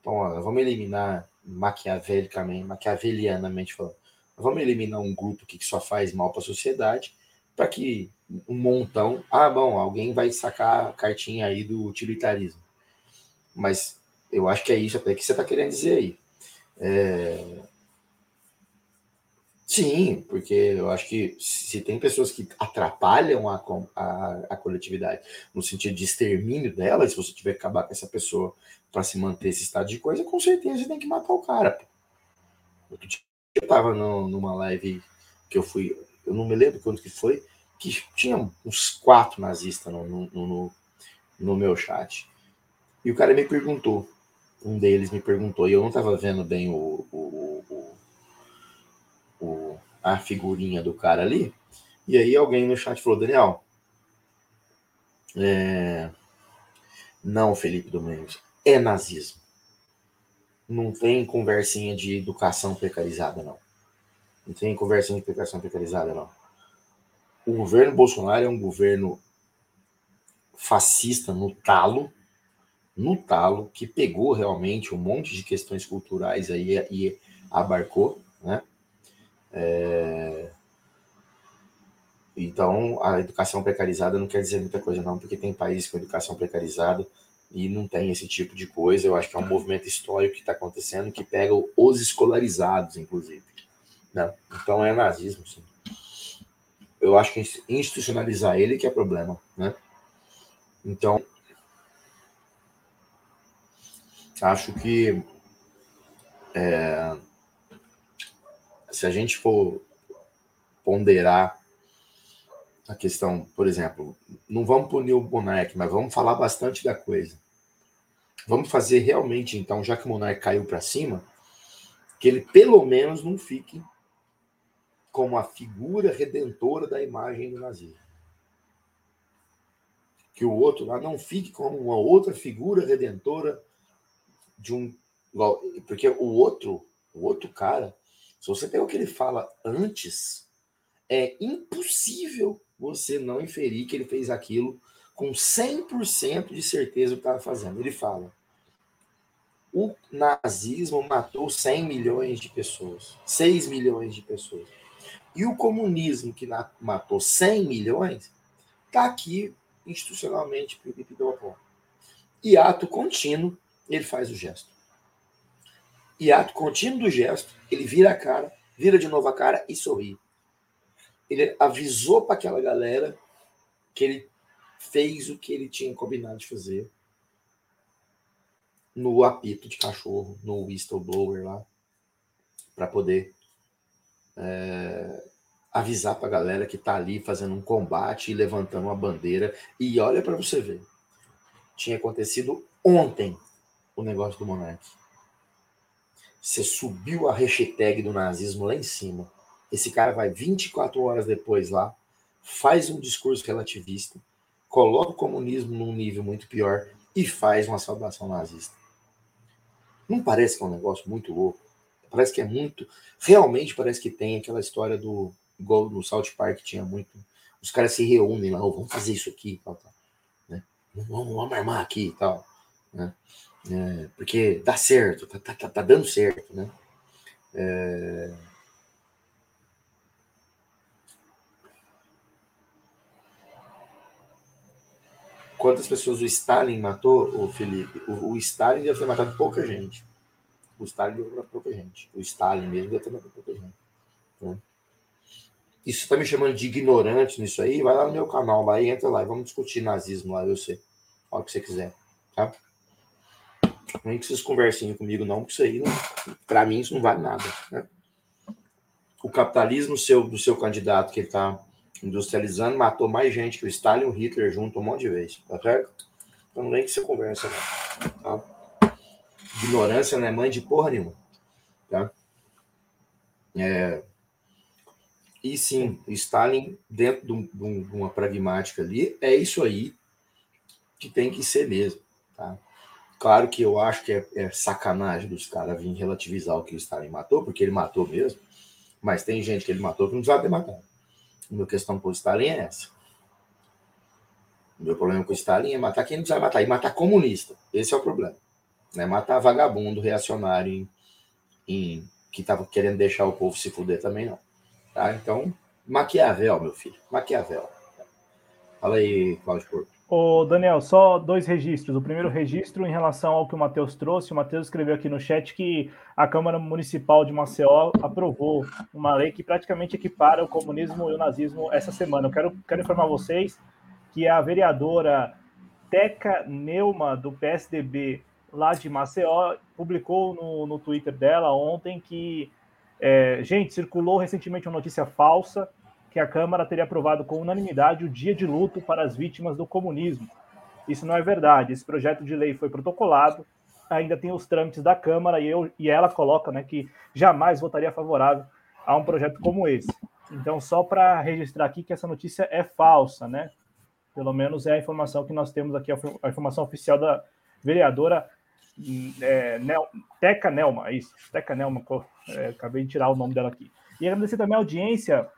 Então, ó, vamos eliminar maquiavelicamente, maquiavelianamente falando, vamos eliminar um grupo que só faz mal para a sociedade, para que um montão, ah, bom, alguém vai sacar a cartinha aí do utilitarismo. Mas eu acho que é isso até que você está querendo dizer aí. É, Sim, porque eu acho que se tem pessoas que atrapalham a, a, a coletividade no sentido de extermínio dela, se você tiver que acabar com essa pessoa para se manter esse estado de coisa, com certeza você tem que matar o cara. Outro dia eu estava numa live que eu fui, eu não me lembro quando que foi, que tinha uns quatro nazistas no, no, no, no meu chat. E o cara me perguntou, um deles me perguntou, e eu não estava vendo bem o, o o, a figurinha do cara ali. E aí alguém no chat falou, Daniel, é... não, Felipe Domingos, é nazismo. Não tem conversinha de educação precarizada, não. Não tem conversinha de educação precarizada, não. O governo Bolsonaro é um governo fascista no talo, no talo, que pegou realmente um monte de questões culturais aí e abarcou, né? É... Então, a educação precarizada não quer dizer muita coisa, não, porque tem países com educação precarizada e não tem esse tipo de coisa. Eu acho que é um movimento histórico que está acontecendo que pega os escolarizados, inclusive. Né? Então, é nazismo, sim. Eu acho que institucionalizar ele que é problema, né? Então, acho que é, se a gente for ponderar a questão, por exemplo, não vamos punir o Monark, mas vamos falar bastante da coisa. Vamos fazer realmente, então, já que o Monark caiu para cima, que ele pelo menos não fique como a figura redentora da imagem do nazismo. Que o outro lá não fique como uma outra figura redentora de um. Porque o outro, o outro cara, se você pega o que ele fala antes, é impossível você não inferir que ele fez aquilo com 100% de certeza o que estava fazendo. Ele fala: o nazismo matou 100 milhões de pessoas, 6 milhões de pessoas. E o comunismo, que matou 100 milhões, está aqui institucionalmente, e ato contínuo, ele faz o gesto. E ato contínuo do gesto, ele vira a cara, vira de novo a cara e sorri ele avisou para aquela galera que ele fez o que ele tinha combinado de fazer no apito de cachorro, no whistleblower lá, para poder é, avisar para a galera que está ali fazendo um combate e levantando uma bandeira. E olha para você ver, tinha acontecido ontem o negócio do Monark. Você subiu a hashtag do nazismo lá em cima esse cara vai 24 horas depois lá, faz um discurso relativista, coloca o comunismo num nível muito pior e faz uma saudação nazista. Não parece que é um negócio muito louco? Parece que é muito. Realmente parece que tem aquela história do. Igual no South Park tinha muito. Os caras se reúnem lá, oh, vamos fazer isso aqui, tal, tal, né? vamos, vamos armar aqui e tal. Né? É, porque dá certo, tá, tá, tá, dando certo, né? É, quantas pessoas o Stalin matou, o Felipe? O, o, Stalin deve ter matado pouca gente. O Stalin deve ter matado pouca gente. O Stalin mesmo deve ter matado pouca gente. Né? Isso está me chamando de ignorante nisso aí? Vai lá no meu canal, lá e entra lá vamos discutir nazismo lá, eu sei. Fala o que você quiser, tá? Não que vocês conversem comigo, não, porque isso aí, para mim, isso não vale nada. Né? O capitalismo seu, do seu candidato que está industrializando, matou mais gente que o Stalin e o Hitler junto um monte de vezes, tá certo? Então não vem que você conversa, não, tá? Ignorância não é mãe de porra nenhuma, tá? É... E sim, Stalin, dentro de, de uma pragmática ali, é isso aí que tem que ser mesmo, tá? Claro que eu acho que é, é sacanagem dos caras vir relativizar o que o Stalin matou, porque ele matou mesmo, mas tem gente que ele matou que não precisava ter matado. A minha questão com o Stalin é essa. O meu problema com o Stalin é matar quem não precisa matar, e matar comunista. Esse é o problema. Não é matar vagabundo, reacionário, em, em, que estava querendo deixar o povo se fuder também, não. Tá? Então, Maquiavel, meu filho. Maquiavel. Fala aí, Cláudio Porto. Ô, Daniel, só dois registros. O primeiro registro em relação ao que o Matheus trouxe. O Matheus escreveu aqui no chat que a Câmara Municipal de Maceió aprovou uma lei que praticamente equipara o comunismo e o nazismo essa semana. Eu quero, quero informar vocês que a vereadora Teca Neuma, do PSDB lá de Maceió, publicou no, no Twitter dela ontem que, é, gente, circulou recentemente uma notícia falsa que a Câmara teria aprovado com unanimidade o dia de luto para as vítimas do comunismo. Isso não é verdade. Esse projeto de lei foi protocolado, ainda tem os trâmites da Câmara e, eu, e ela coloca né, que jamais votaria favorável a um projeto como esse. Então, só para registrar aqui que essa notícia é falsa, né? Pelo menos é a informação que nós temos aqui, a informação oficial da vereadora é, Nel, Teca Nelma, isso, Teca Nelma, é, acabei de tirar o nome dela aqui. E agradecer também a audiência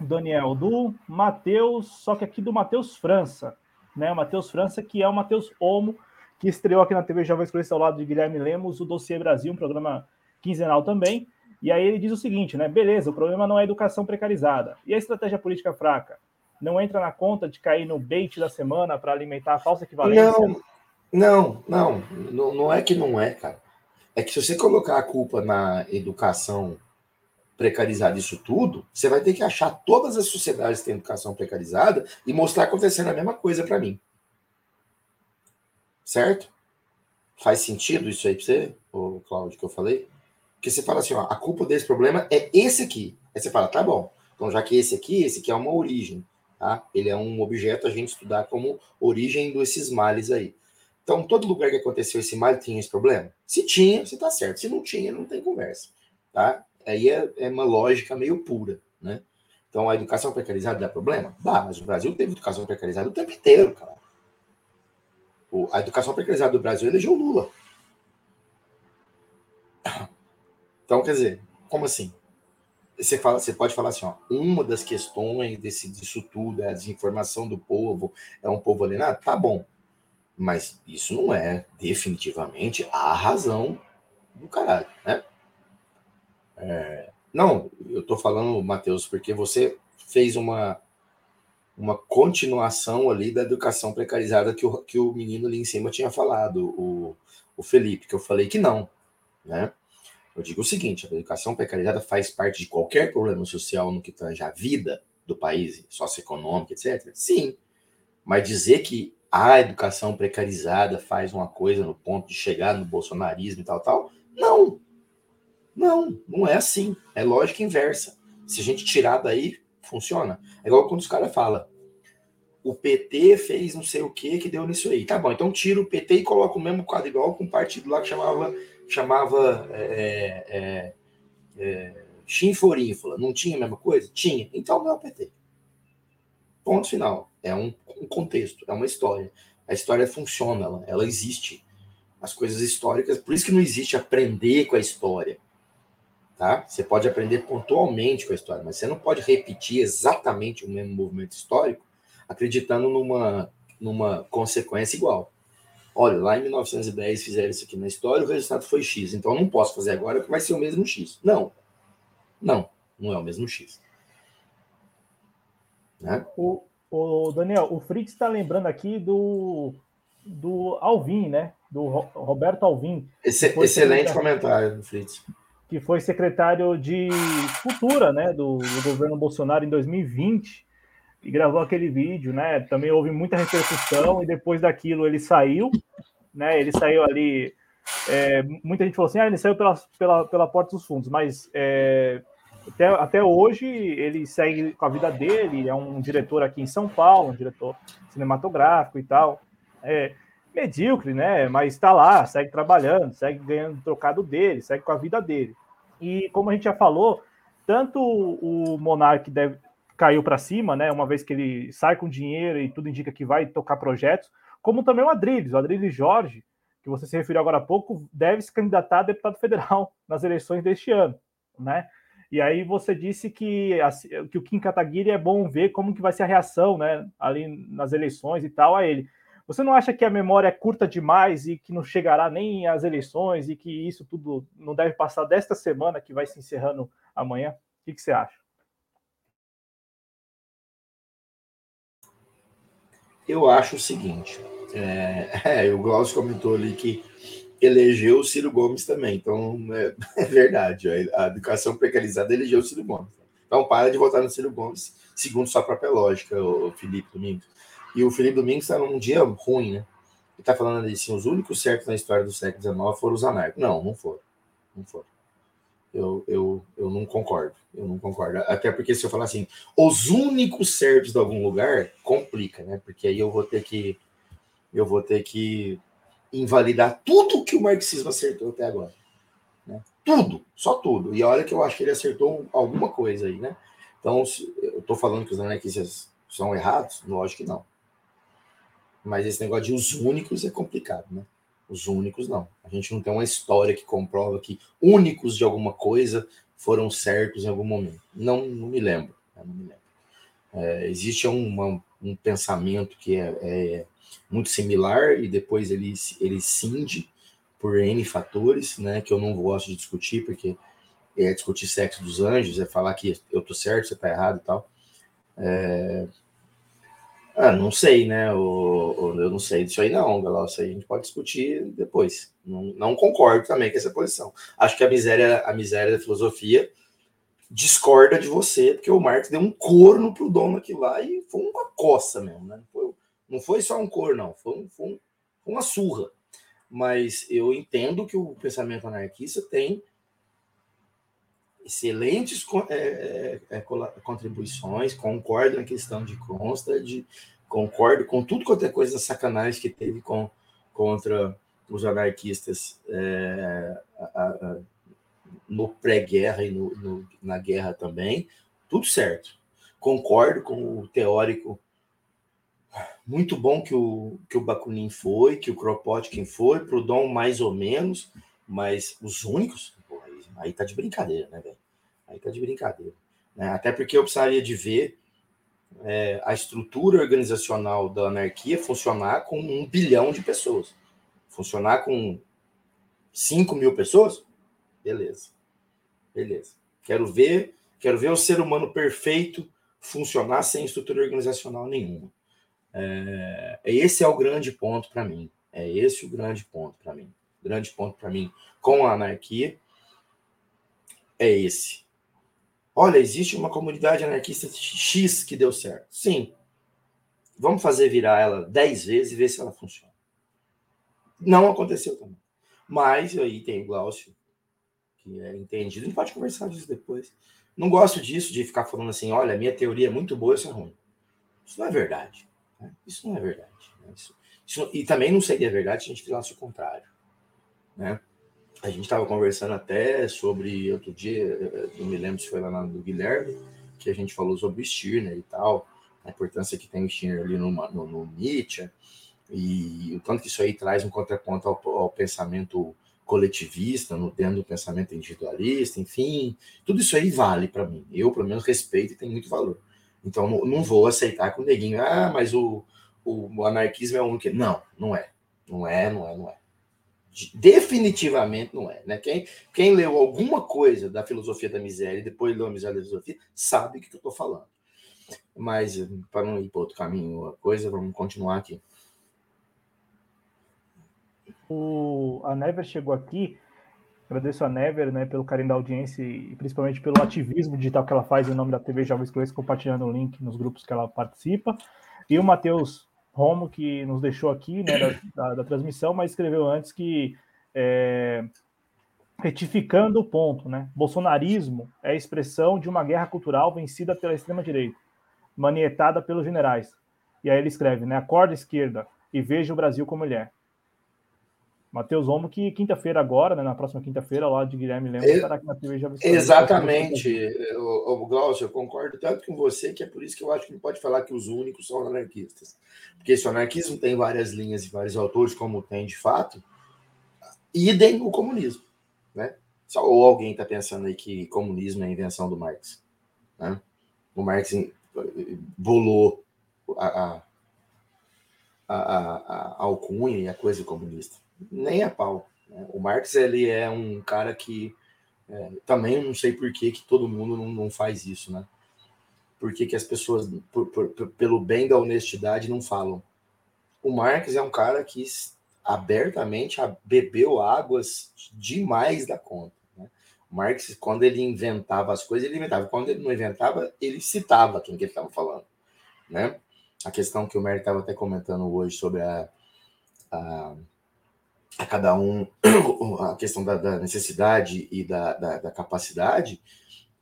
Daniel, do Matheus, só que aqui do Matheus França, né? Matheus França, que é o Matheus Omo, que estreou aqui na TV Jovem Cruz ao lado de Guilherme Lemos, o Dossiê Brasil, um programa quinzenal também. E aí ele diz o seguinte, né? Beleza, o problema não é educação precarizada. E a estratégia política fraca? Não entra na conta de cair no bait da semana para alimentar a falsa equivalência? Não, não, não, não é que não é, cara. É que se você colocar a culpa na educação precarizada, isso tudo, você vai ter que achar todas as sociedades que têm educação precarizada e mostrar acontecendo a mesma coisa para mim. Certo? Faz sentido isso aí para você, o Cláudio, que eu falei? Porque você fala assim, ó, a culpa desse problema é esse aqui. Aí você fala, tá bom. Então, já que esse aqui, esse aqui é uma origem, tá? Ele é um objeto a gente estudar como origem desses males aí. Então, todo lugar que aconteceu esse mal tinha esse problema? Se tinha, você tá certo. Se não tinha, não tem conversa, tá? Aí é, é uma lógica meio pura, né? Então, a educação precarizada dá problema? Dá, mas o Brasil teve educação precarizada o tempo inteiro, cara. O, a educação precarizada do Brasil elegeu Lula. Então, quer dizer, como assim? Você, fala, você pode falar assim, ó, uma das questões desse, disso tudo é a desinformação do povo, é um povo alienado? Tá bom. Mas isso não é definitivamente a razão do caralho, né? É, não, eu tô falando, Matheus, porque você fez uma, uma continuação ali da educação precarizada que o, que o menino ali em cima tinha falado, o, o Felipe, que eu falei que não, né? Eu digo o seguinte: a educação precarizada faz parte de qualquer problema social no que tange a vida do país, socioeconômica, etc. Sim. Mas dizer que a educação precarizada faz uma coisa no ponto de chegar no bolsonarismo e tal, tal, não. Não, não é assim. É lógica inversa. Se a gente tirar daí, funciona. É igual quando os caras falam, o PT fez não sei o que que deu nisso aí. Tá bom, então tira o PT e coloca o mesmo quadro igual com um partido lá que chamava chamava é, é, é, chinforínfula. Não tinha a mesma coisa? Tinha. Então não é o PT. Ponto final. É um, um contexto, é uma história. A história funciona, ela, ela existe. As coisas históricas, por isso que não existe aprender com a história. Tá? Você pode aprender pontualmente com a história, mas você não pode repetir exatamente o mesmo movimento histórico acreditando numa, numa consequência igual. Olha, lá em 1910 fizeram isso aqui na história, o resultado foi X. Então eu não posso fazer agora que vai ser o mesmo X. Não. Não, não é o mesmo X. Né? O, o Daniel, o Fritz está lembrando aqui do, do Alvin, né? Do Roberto Alvin. Excelente comentário, Fritz. Que foi secretário de Cultura, né? Do, do governo Bolsonaro em 2020 e gravou aquele vídeo, né? Também houve muita repercussão e depois daquilo ele saiu, né? Ele saiu ali. É, muita gente falou assim: ah, ele saiu pela, pela, pela porta dos fundos, mas é, até, até hoje ele segue com a vida dele. É um diretor aqui em São Paulo, um diretor cinematográfico e tal. É medíocre, né? Mas está lá, segue trabalhando, segue ganhando trocado dele, segue com a vida dele. E como a gente já falou, tanto o Monark deve, caiu para cima, né? Uma vez que ele sai com dinheiro e tudo indica que vai tocar projetos, como também o Adriles, o Adriles Jorge, que você se referiu agora há pouco, deve se candidatar a deputado federal nas eleições deste ano, né? E aí você disse que, que o Kim Kataguiri é bom ver como que vai ser a reação, né, ali nas eleições e tal a ele. Você não acha que a memória é curta demais e que não chegará nem às eleições e que isso tudo não deve passar desta semana que vai se encerrando amanhã? O que, que você acha? Eu acho o seguinte: é, é, o Glaucio comentou ali que elegeu o Ciro Gomes também, então é, é verdade, a, educação precarizada elegeu o Ciro Gomes. Então para de votar no Ciro Gomes, segundo sua própria lógica, o Felipe Domingos. E o Felipe Domingos está num dia ruim, né? Ele está falando ali assim: os únicos certos na história do século XIX foram os anarcos. Não, não foram. Não foram eu, eu, eu não concordo. Eu não concordo. Até porque se eu falar assim, os únicos certos de algum lugar, complica, né? Porque aí eu vou ter que eu vou ter que invalidar tudo que o marxismo acertou até agora. Né? Tudo, só tudo. E olha que eu acho que ele acertou alguma coisa aí, né? Então, eu estou falando que os anarquistas são errados? Lógico que não. Mas esse negócio de os únicos é complicado, né? Os únicos não. A gente não tem uma história que comprova que únicos de alguma coisa foram certos em algum momento. Não, não me lembro. Né? Não me lembro. É, existe uma, um pensamento que é, é, muito similar e depois ele, ele cinde por N fatores, né, que eu não gosto de discutir, porque é discutir sexo dos anjos, é falar que eu tô certo, você tá errado e tal. É... Ah, não sei, né? Eu, eu não sei disso aí, não, galera. Isso aí a gente pode discutir depois. Não, não concordo também com essa posição. Acho que a miséria, a miséria da filosofia discorda de você, porque o Marx deu um corno pro dono aqui lá e foi uma coça mesmo, né? Não foi, não foi só um corno, não. Foi, um, foi, um, uma surra. Mas eu entendo que o pensamento anarquista tem excelentes é, é, é contribuições, concordo na questão de Constad, concordo com tudo quanto é coisa sacanagem que teve com, contra os anarquistas é, a, a, no pré-guerra e no, no, na guerra também, tudo certo. Concordo com o teórico muito bom que o, que o Bakunin foi, que o Kropotkin foi, Proudhon mais ou menos, mas os únicos, Aí tá de brincadeira, né, velho? Aí tá de brincadeira. Né? Até porque eu precisaria de ver é, a estrutura organizacional da anarquia funcionar com um bilhão de pessoas. Funcionar com 5 mil pessoas? Beleza. Beleza. Quero ver, quero ver o ser humano perfeito funcionar sem estrutura organizacional nenhuma. É, esse é o grande ponto para mim. É esse o grande ponto para mim. Grande ponto para mim com a anarquia é esse. Olha, existe uma comunidade anarquista X que deu certo. Sim. Vamos fazer virar ela dez vezes e ver se ela funciona. Não aconteceu também. Mas aí tem o Glaucio, que é entendido. A gente pode conversar disso depois. Não gosto disso, de ficar falando assim: olha, minha teoria é muito boa, isso é ruim. Isso não é verdade. Né? Isso não é verdade. Né? Isso, isso, e também não seria verdade se a gente fizesse o contrário. Né? A gente estava conversando até sobre outro dia, não me lembro se foi lá do Guilherme, que a gente falou sobre o Stirner e tal, a importância que tem o Stirner ali no, no, no Nietzsche, e o tanto que isso aí traz um contraponto ao, ao pensamento coletivista, no dentro do pensamento individualista, enfim, tudo isso aí vale para mim. Eu, pelo menos, respeito e tem muito valor. Então, não, não vou aceitar com o neguinho, ah, mas o, o, o anarquismo é o único. Não, não é. Não é, não é, não é. Definitivamente não é. Né? Quem, quem leu alguma coisa da filosofia da miséria e depois leu a miséria da filosofia, sabe o que eu estou falando. Mas, para não ir para outro caminho, a coisa, vamos continuar aqui. O, a Never chegou aqui. Agradeço a Never né, pelo carinho da audiência e principalmente pelo ativismo digital que ela faz em nome da TV Jovens Cruês, compartilhando o link nos grupos que ela participa. E o Matheus Romo, que nos deixou aqui né, da, da, da transmissão, mas escreveu antes que, é, retificando o ponto, né, bolsonarismo é a expressão de uma guerra cultural vencida pela extrema-direita, manietada pelos generais. E aí ele escreve, né, acorda esquerda e veja o Brasil como ele é. Matheus Romo, que quinta-feira agora, né, na próxima quinta-feira, lá de Guilherme Lemos, estará aqui na TV já Exatamente, o, o Glaucio, eu concordo tanto com você que é por isso que eu acho que não pode falar que os únicos são anarquistas. Porque se o anarquismo tem várias linhas e vários autores, como tem de fato, idem o comunismo. Né? Ou alguém está pensando aí que comunismo é invenção do Marx. Né? O Marx bolou a, a, a, a alcunha e a coisa comunista nem a pau. Né? O Marx ele é um cara que é, também não sei por que, que todo mundo não, não faz isso, né? Por que, que as pessoas, por, por, pelo bem da honestidade, não falam? O Marx é um cara que abertamente bebeu águas demais da conta. Né? O Marx, quando ele inventava as coisas, ele inventava. Quando ele não inventava, ele citava quem que ele estava falando. Né? A questão que o Merck estava até comentando hoje sobre a, a a cada um a questão da, da necessidade e da, da, da, capacidade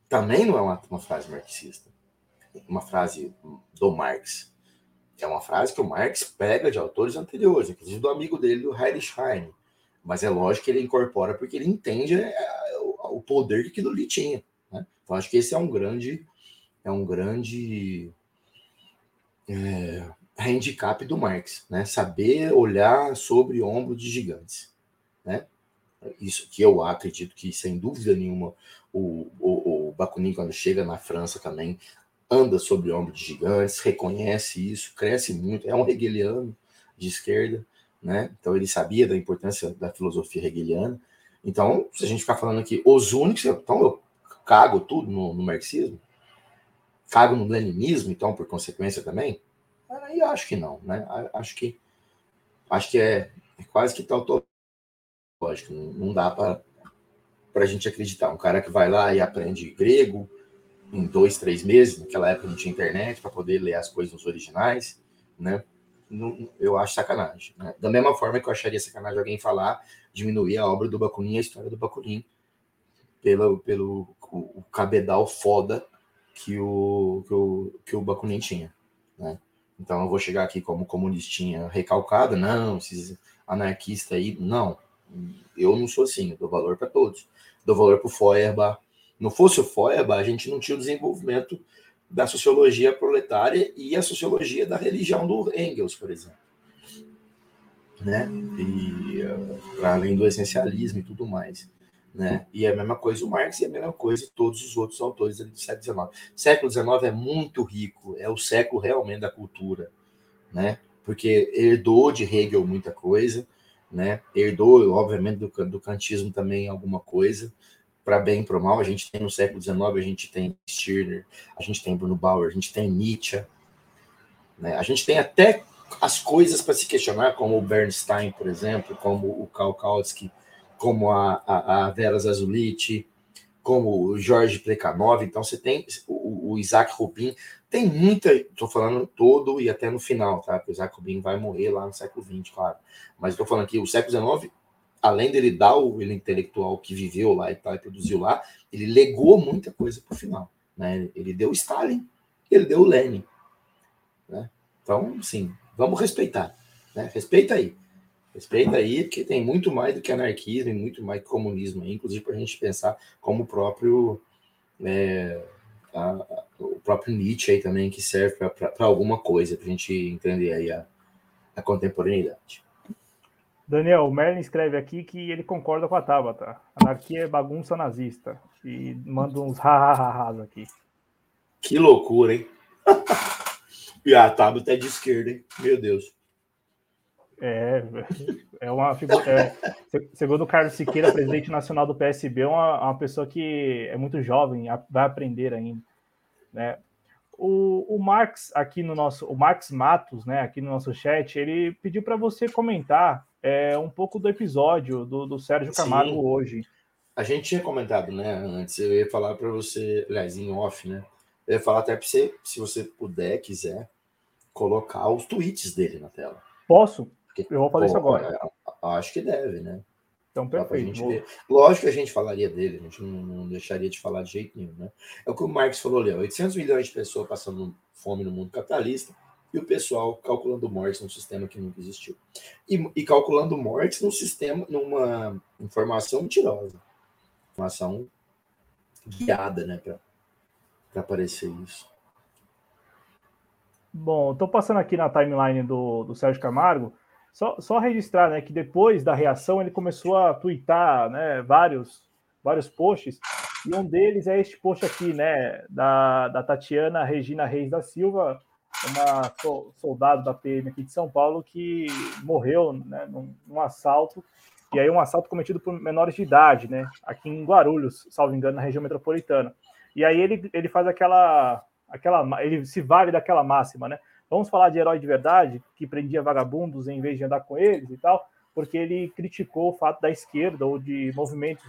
também não é uma, uma, frase marxista, uma frase do Marx. É uma frase que o Marx pega de autores anteriores, inclusive do amigo dele, o Heinrich Heine. Mas é lógico que ele incorpora porque ele entende é, o poder que aquilo ali tinha. Né? Então acho que esse é um grande, é um grande é, handicap do Marx, né? Saber olhar sobre ombro de gigantes, né? Isso que eu acredito que, sem dúvida nenhuma, o, o, o Bakunin, quando chega na França também, anda sobre ombro de gigantes, reconhece isso, cresce muito, é um hegeliano, de esquerda, né? Então ele sabia da importância da filosofia hegeliana. Então, se a gente ficar falando aqui, os únicos, então eu cago tudo no, no marxismo, cago no leninismo, então, por consequência também? Aí acho que não, né? Acho que acho que é, é quase que tautológico, não, não dá para a gente acreditar. Um cara que vai lá e aprende grego em dois, três meses, naquela época não tinha internet para poder ler as coisas nos originais, né? Não, eu acho sacanagem. Né? Da mesma forma que eu acharia sacanagem alguém falar, diminuir a obra do Bakunin, a história do Bakunin, pelo, pelo o, o cabedal foda que o, que o, que o Bakunin tinha. Né? Então eu vou chegar aqui como comunistinha recalcada, não, esses anarquistas aí, não. Eu não sou assim, eu dou valor para todos. Dou valor para o Feuerbach. Não fosse o Feuerbach, a gente não tinha o desenvolvimento da sociologia proletária e a sociologia da religião do Engels, por exemplo. Né? E para além do essencialismo e tudo mais. Né? E é a mesma coisa o Marx e a mesma coisa todos os outros autores do século XIX. século XIX é muito rico, é o século realmente da cultura, né? Porque herdou de Hegel muita coisa, né? Herdou, obviamente, do, do kantismo também alguma coisa, para bem e para mal. A gente tem no século XIX, a gente tem Stirner, a gente tem Bruno Bauer, a gente tem Nietzsche, né? A gente tem até as coisas para se questionar, como o Bernstein, por exemplo, como o Karl Kautsky, como a, a, a Vera como o Jorge Plekhanov, então você tem o, o Isaac Rubin, tem muita, estou falando todo e até no final, tá? Porque o Isaac Rubin vai morrer lá no século XX, claro. Mas estou falando aqui, o século XIX, além dele dar o ele intelectual que viveu lá e tal, e produziu lá, ele legou muita coisa para o final. Né? Ele deu Stalin, ele deu Lenin. Né? Então, sim, vamos respeitar. Né? Respeita aí. Respeita aí, porque tem muito mais do que anarquismo e muito mais que comunismo aí, inclusive para a gente pensar como o próprio é, a, a, o próprio Nietzsche aí também que serve para alguma coisa, para a gente entender aí a, a contemporaneidade. Daniel, o Merlin escreve aqui que ele concorda com a Tabata. Anarquia é bagunça nazista. E manda uns ha-ha-ha aqui. Que loucura, hein? e a Tabata é de esquerda, hein? Meu Deus. É, é uma figura. É, segundo o Carlos Siqueira, presidente nacional do PSB, é uma, uma pessoa que é muito jovem, vai aprender ainda. Né? O, o Marx aqui no nosso, o Marx Matos, né, aqui no nosso chat, ele pediu para você comentar é, um pouco do episódio do, do Sérgio Camargo Sim. hoje. A gente tinha comentado, né, antes, eu ia falar para você, aliás, em off, né, eu ia falar até para você, se você puder, quiser, colocar os tweets dele na tela. Posso? Eu vou fazer Pô, isso agora. É, acho que deve, né? Então, perfeito. Vou... Lógico que a gente falaria dele, a gente não, não, deixaria de falar de jeito nenhum, né? É o que o Marx falou ali, 800 milhões de pessoas passando fome no mundo capitalista e o pessoal calculando mortes num sistema que nunca existiu. E, e calculando mortes num sistema, numa informação mentirosa. Informação guiada, né, para aparecer isso. Bom, estou passando aqui na timeline do, do Sérgio Camargo. Só, só registrar né, que depois da reação ele começou a twittar né, vários, vários posts, e um deles é este post aqui, né, da, da Tatiana Regina Reis da Silva, uma soldado da PM aqui de São Paulo que morreu né, num, num assalto, e aí um assalto cometido por menores de idade, né, aqui em Guarulhos, salvo engano, na região metropolitana. E aí ele, ele faz aquela, aquela, ele se vale daquela máxima, né? Vamos falar de herói de verdade, que prendia vagabundos em vez de andar com eles e tal, porque ele criticou o fato da esquerda ou de movimentos.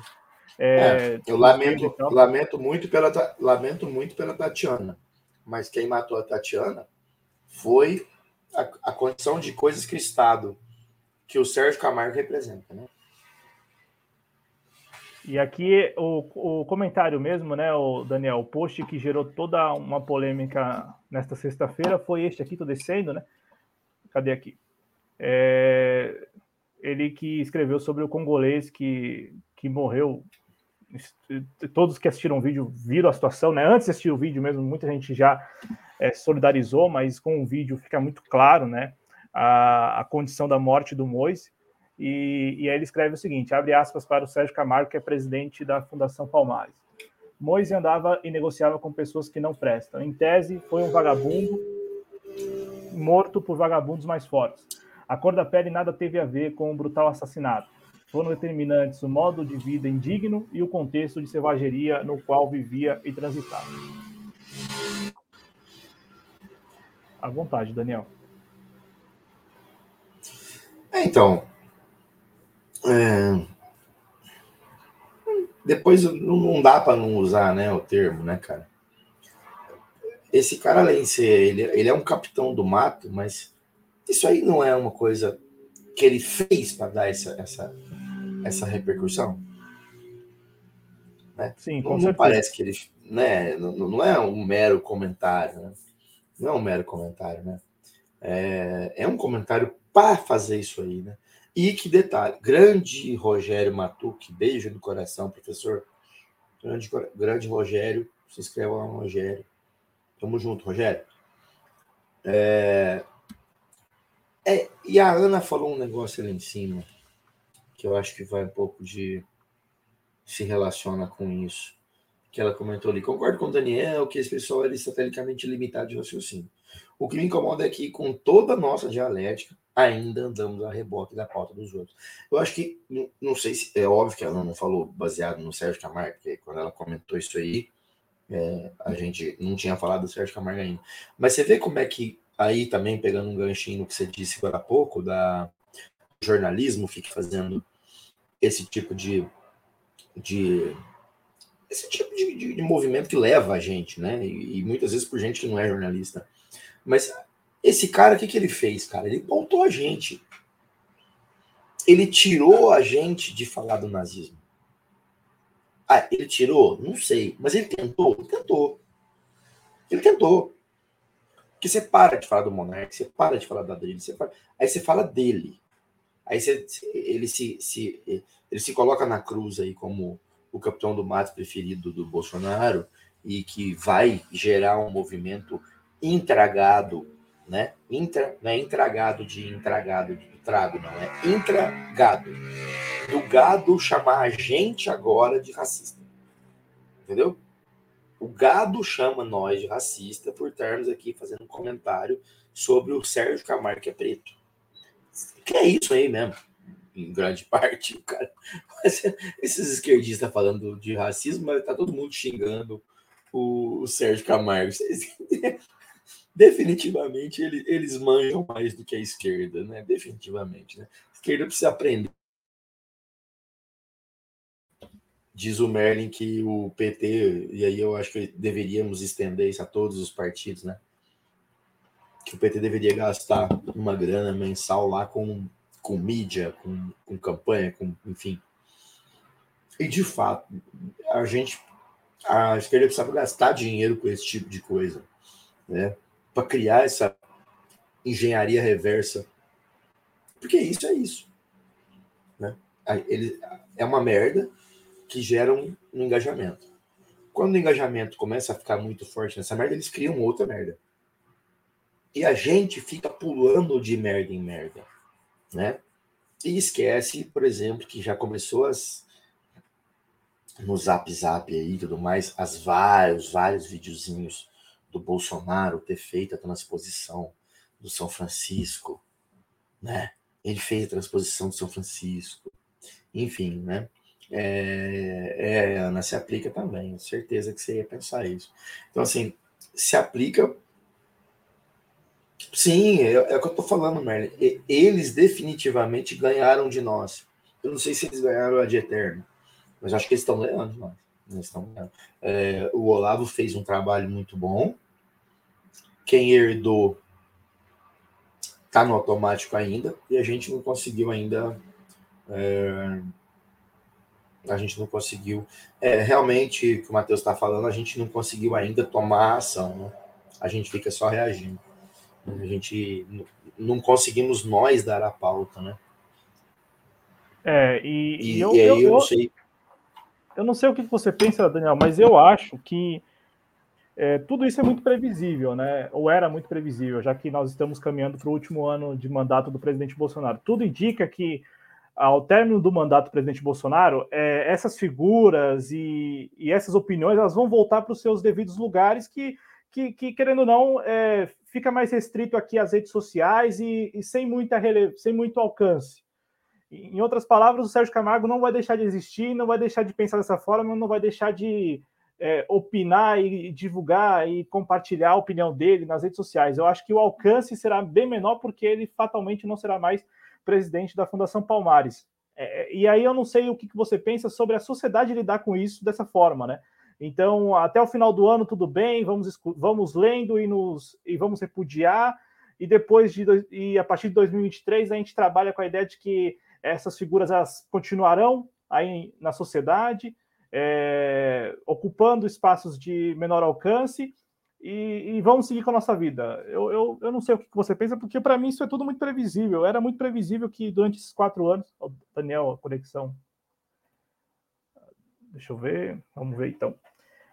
É, é, eu lamento, lamento, muito pela, lamento muito pela Tatiana, mas quem matou a Tatiana foi a, a condição de coisas que o Estado, que o Sérgio Camargo representa, né? E aqui o, o comentário mesmo, né, o Daniel, o post que gerou toda uma polêmica nesta sexta-feira foi este aqui, tô descendo, né? Cadê aqui? É, ele que escreveu sobre o congolês que, que morreu. Todos que assistiram o vídeo viram a situação, né? Antes de assistir o vídeo mesmo, muita gente já é, solidarizou, mas com o vídeo fica muito claro, né? A, a condição da morte do Moise. E, e aí ele escreve o seguinte: abre aspas para o Sérgio Camargo, que é presidente da Fundação Palmares. Moise andava e negociava com pessoas que não prestam. Em tese, foi um vagabundo morto por vagabundos mais fortes. A cor da pele nada teve a ver com o brutal assassinato. Foram determinantes o modo de vida indigno e o contexto de selvageria no qual vivia e transitava. À vontade, Daniel. É, então, é... depois não dá para não usar, né, o termo, né, cara? Esse cara, além de ser, ele, ele é um capitão do mato, mas isso aí não é uma coisa que ele fez para dar essa, essa, essa repercussão? Né? Sim, com não, não parece que ele, né, não, não é um mero comentário, né? Não é um mero comentário, né? É, é um comentário para fazer isso aí, né? E que detalhe, grande Rogério Matuque, beijo no coração, professor. Grande, grande Rogério, se inscreva lá no Rogério. Tamo junto, Rogério. É, é, e a Ana falou um negócio ali em cima, que eu acho que vai um pouco de. se relaciona com isso. Que ela comentou ali. Concordo com o Daniel que esse pessoal é satelicamente limitado de raciocínio. O que me incomoda é que, com toda a nossa dialética, ainda andamos a reboque da pauta dos outros. Eu acho que, não, sei se. É óbvio que ela não falou baseado no Sérgio Camargo, porque quando ela comentou isso aí, é, a gente não tinha falado do Sérgio Camargo ainda. Mas você vê como é que, aí também pegando um ganchinho no que você disse agora há pouco, da jornalismo fique fazendo esse tipo de. de esse tipo de, de, de movimento que leva a gente, né? E, e muitas vezes por gente que não é jornalista. Mas esse cara, o que, que ele fez, cara? Ele pautou a gente. Ele tirou a gente de falar do nazismo. Ah, ele tirou? Não sei. Mas ele tentou? Ele tentou. Ele tentou. Porque você para de falar do monarca, você para de falar da dele, você para... aí você fala dele. Aí você, ele, se, se, ele se coloca na cruz aí como o capitão do mato preferido do Bolsonaro e que vai gerar um movimento intragado né? Intra, não é intragado de intragado de trago, não, é intragado. Do gado chamar a gente agora de racista. Entendeu? O gado chama nós de racista por estarmos aqui fazendo um comentário sobre o Sérgio Camargo, que é preto. Que é isso aí mesmo, em grande parte. Cara. Esses esquerdistas falando de racismo, mas tá todo mundo xingando o Sérgio Camargo definitivamente ele, eles manjam mais do que a esquerda, né? Definitivamente, né? A esquerda precisa aprender. Diz o Merlin que o PT, e aí eu acho que deveríamos estender isso a todos os partidos, né? Que o PT deveria gastar uma grana mensal lá com, com mídia, com, com campanha, com, enfim. E de fato, a gente, a esquerda precisa gastar dinheiro com esse tipo de coisa, né? Para criar essa engenharia reversa. Porque isso é isso. Né? Ele, é uma merda que gera um, um engajamento. Quando o engajamento começa a ficar muito forte nessa merda, eles criam outra merda. E a gente fica pulando de merda em merda. Né? E esquece, por exemplo, que já começou as, no Zap Zap aí e tudo mais, as vários, vários videozinhos do Bolsonaro ter feito a transposição do São Francisco, né? Ele fez a transposição do São Francisco, enfim, né? É, é, Ana, se aplica também, certeza que você ia pensar isso. Então, assim, se aplica. Sim, é, é o que eu tô falando, Merlin. Eles definitivamente ganharam de nós. Eu não sei se eles ganharam a de eterno, mas acho que eles estão ganhando de nós. Eles estão ganhando. É, o Olavo fez um trabalho muito bom, quem herdou está no automático ainda e a gente não conseguiu ainda. É, a gente não conseguiu. É, realmente, o que o Matheus está falando, a gente não conseguiu ainda tomar ação. Né? A gente fica só reagindo. A gente não conseguimos nós dar a pauta, né? É, e, e, e eu, eu, eu, não sei. Eu não sei o que você pensa, Daniel, mas eu acho que é, tudo isso é muito previsível, né? Ou era muito previsível, já que nós estamos caminhando para o último ano de mandato do presidente Bolsonaro. Tudo indica que, ao término do mandato do presidente Bolsonaro, é, essas figuras e, e, essas opiniões elas vão voltar para os seus devidos lugares, que, que, que querendo ou não, é, fica mais restrito aqui às redes sociais e, e sem, muita rele... sem muito alcance. Em outras palavras, o Sérgio Camargo não vai deixar de existir, não vai deixar de pensar dessa forma, não vai deixar de é, opinar e divulgar e compartilhar a opinião dele nas redes sociais. Eu acho que o alcance será bem menor porque ele fatalmente não será mais presidente da Fundação Palmares. É, e aí eu não sei o que, que você pensa sobre a sociedade lidar com isso dessa forma, né? Então, até o final do ano, tudo bem, vamos, vamos lendo e, nos, e vamos repudiar, e depois de e a partir de 2023 a gente trabalha com a ideia de que essas figuras elas continuarão aí na sociedade, é, ocupando espaços de menor alcance e, e, vamos seguir com a nossa vida. Eu, eu, eu não sei o que você pensa, porque para mim isso é tudo muito previsível. Era muito previsível que durante esses quatro anos, oh, Daniel, a conexão. Deixa eu ver, vamos ver então.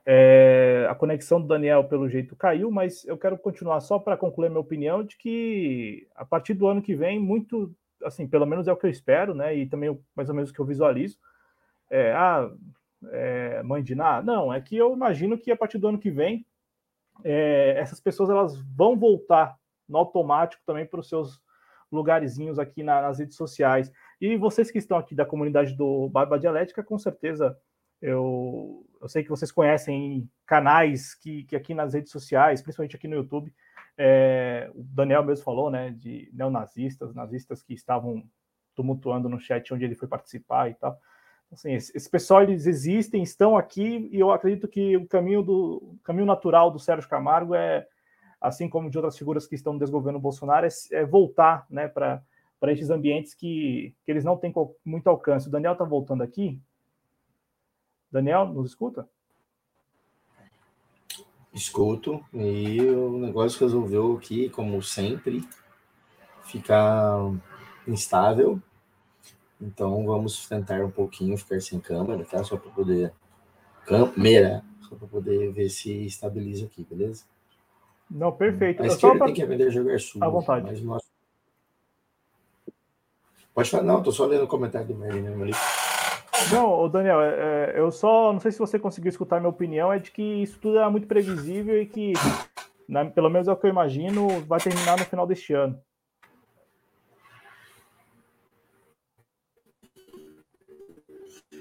É, a conexão do Daniel, pelo jeito, caiu, mas eu quero continuar só para concluir minha opinião de que a partir do ano que vem, muito, assim, pelo menos é o que eu espero, né? E também mais ou menos o que eu visualizo. É, ah, é, mãe de nada? Não, é que eu imagino que a partir do ano que vem, é, essas pessoas elas vão voltar no automático também para os seus lugarzinhos aqui na, nas redes sociais. E vocês que estão aqui da comunidade do Barba Dialética, com certeza eu, eu sei que vocês conhecem canais que, que aqui nas redes sociais, principalmente aqui no YouTube, é, o Daniel mesmo falou, né, de neonazistas, nazistas que estavam tumultuando no chat onde ele foi participar e tal. Assim, esse, pessoal eles existem, estão aqui e eu acredito que o caminho do o caminho natural do Sérgio Camargo é, assim como de outras figuras que estão no desgoverno Bolsonaro, é, é voltar, né, para para esses ambientes que, que eles não têm muito alcance. O Daniel está voltando aqui. Daniel, nos escuta? Escuto, e o negócio resolveu aqui, como sempre, ficar instável. Então vamos tentar um pouquinho ficar sem câmera, tá? Só para poder. Câmera, só para poder ver se estabiliza aqui, beleza? Não, perfeito. A esquerda pra... tem que aprender a jogar sujo. À vontade. Mas nós... Pode falar, não, tô só lendo o comentário do Merlin mesmo ali. Não, Daniel, é, é, eu só não sei se você conseguiu escutar minha opinião, é de que isso tudo é muito previsível e que, na, pelo menos é o que eu imagino, vai terminar no final deste ano.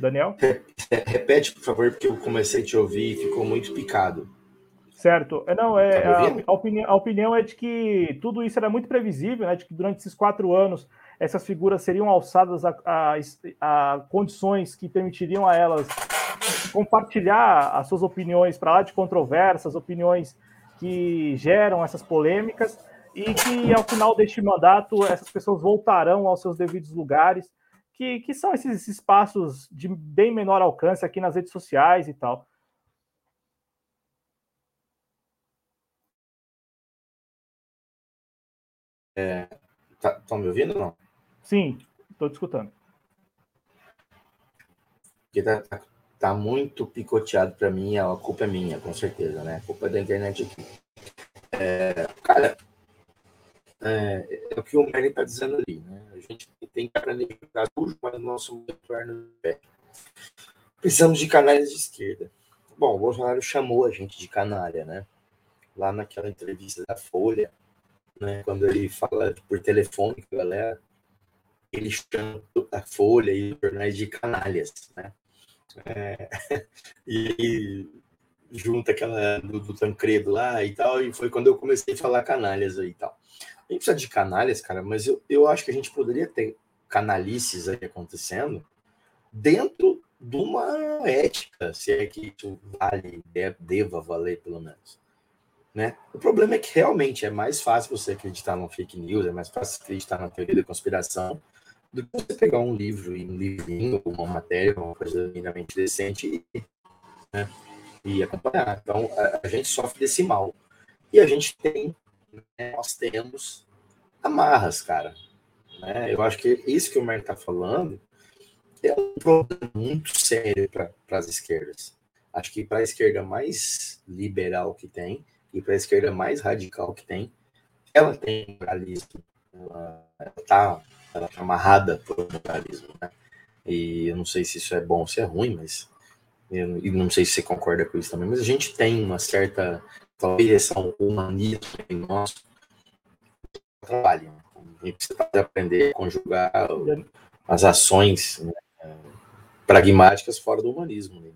Daniel? Repete, por favor, porque eu comecei a te ouvir e ficou muito picado. Certo. É, não, é, tá a, a, opinião, a opinião é de que tudo isso era muito previsível, né? De que durante esses quatro anos essas figuras seriam alçadas a, a, a condições que permitiriam a elas compartilhar as suas opiniões para lá de controvérsias, opiniões que geram essas polêmicas, e que ao final deste mandato essas pessoas voltarão aos seus devidos lugares, que, que são esses espaços de bem menor alcance aqui nas redes sociais e tal. É, tá, estão me ouvindo ou não? Sim, estou te escutando. Porque tá, tá, tá muito picoteado para mim, a culpa é minha, com certeza, né? A culpa é da internet aqui. É, cara, é, é, o que o Merlin está dizendo ali, né? A gente tem que aprender a jogar sujo, mas no nosso retorno pé. Precisamos de canalhas de esquerda. Bom, o Bolsonaro chamou a gente de canalha, né? Lá naquela entrevista da Folha, né? Quando ele fala por telefone com a galera, ele chama a Folha e os jornais de canalhas, né? É, e junta aquela do, do, Tancredo lá e tal, e foi quando eu comecei a falar canalhas aí e tal. Gente precisa de canalhas, cara, mas eu, eu acho que a gente poderia ter canalices aí acontecendo dentro de uma ética, se é que isso vale, deva valer pelo menos. Né? O problema é que realmente é mais fácil você acreditar no fake news, é mais fácil acreditar na teoria da conspiração do que você pegar um livro um livrinho, uma matéria, uma coisa minimamente decente e, né, e acompanhar. Então, a, a, gente sofre desse mal. E a gente tem, né, nós temos amarras, cara. Né? Eu acho que isso que o Marco está falando é um problema muito sério para as esquerdas. Acho que para a esquerda mais liberal que tem e para a esquerda mais radical que tem, ela tem moralismo. Ela está ela tá amarrada por moralismo, né? E eu não sei se isso é bom ou se é ruim, mas e não sei se você concorda com isso também, mas a gente tem uma certa talvez esse humanismo em nós trabalho. A gente precisa aprender a conjugar as ações né, pragmáticas fora do humanismo. Né?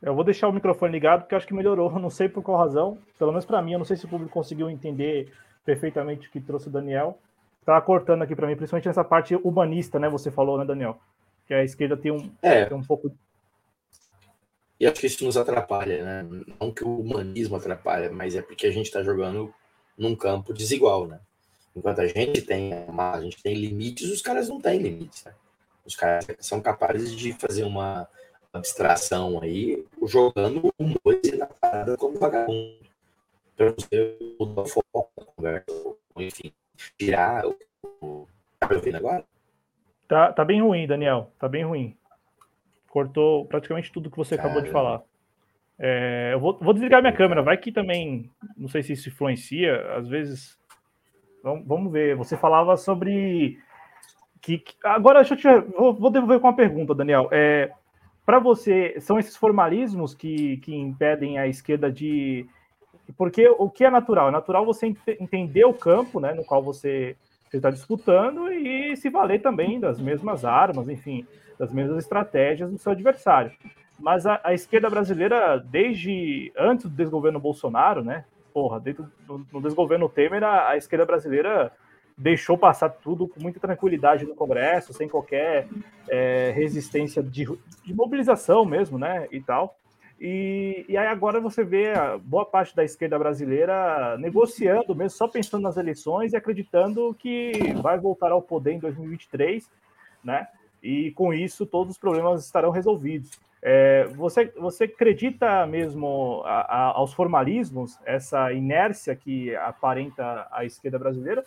Eu vou deixar o microfone ligado porque acho que melhorou, não sei por qual razão, pelo menos para mim, eu não sei se o público conseguiu entender perfeitamente o que trouxe o Daniel. Tá cortando aqui para mim, principalmente nessa parte humanista, né? Você falou, né, Daniel? Que a esquerda tem um, é. tem um pouco. E acho que isso nos atrapalha, né? Não que o humanismo atrapalha, mas é porque a gente está jogando num campo desigual, né? Enquanto a gente tem, a gente tem limites, os caras não têm limites. Né? Os caras são capazes de fazer uma abstração aí, jogando um dois na parada como vagabundo. Para você mudar o foco da conversa, enfim, tirar o. Tá me ouvindo agora? Tá, tá bem ruim, Daniel. Tá bem ruim. Cortou praticamente tudo que você acabou de falar. É, eu vou, vou, desligar minha câmera, vai que também, não sei se isso influencia, às vezes. Vamos, vamos ver. Você falava sobre. Que, que agora, deixa eu te. Vou, vou devolver com uma pergunta, Daniel. É, para você, são esses formalismos que, que impedem a esquerda de. Porque o que é natural? É natural você entender o campo né, no qual você está disputando e se valer também das mesmas armas, enfim, das mesmas estratégias do seu adversário. Mas a, a esquerda brasileira, desde antes do desgoverno Bolsonaro, né? Porra, dentro do, no desgoverno Temer, a, a esquerda brasileira deixou passar tudo com muita tranquilidade no Congresso, sem qualquer é, resistência de, de, mobilização mesmo, né, e tal. E, e aí agora você vê boa parte da esquerda brasileira negociando mesmo, só pensando nas eleições e acreditando que vai voltar ao poder em 2023, né? E com isso todos os problemas estarão resolvidos. É, você, você acredita mesmo a, a, aos formalismos, essa inércia que aparenta a esquerda brasileira,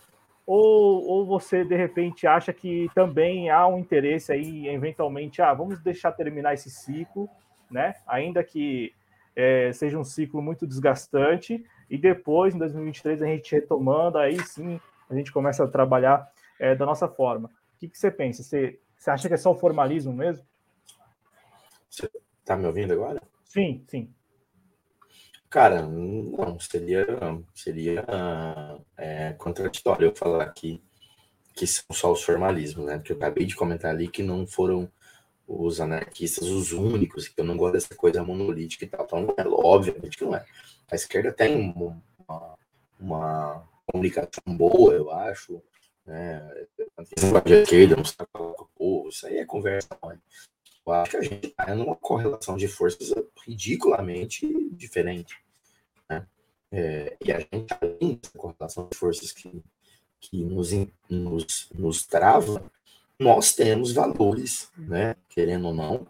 ou, ou você, de repente, acha que também há um interesse aí, eventualmente, ah, vamos deixar terminar esse ciclo, né? Ainda que é, seja um ciclo muito desgastante, e depois, em 2023, a gente retomando, aí sim a gente começa a trabalhar é, da nossa forma. O que, que você pensa? Você, você acha que é só o formalismo mesmo? Você está me ouvindo agora? Sim, sim. Cara, não, seria, seria é, contraditório eu falar que, que são só os formalismos, né? Porque eu acabei de comentar ali que não foram os anarquistas os únicos, que eu não gosto dessa coisa monolítica e tal. Então, é, obviamente que não é. A esquerda tem uma, uma comunicação boa, eu acho. Né? A esquerda não sabe o isso aí é conversa. Eu acho que a gente está numa correlação de forças ridiculamente diferente. Né? É, e a gente, além dessa correlação de forças que, que nos, nos, nos trava, nós temos valores, né, querendo ou não,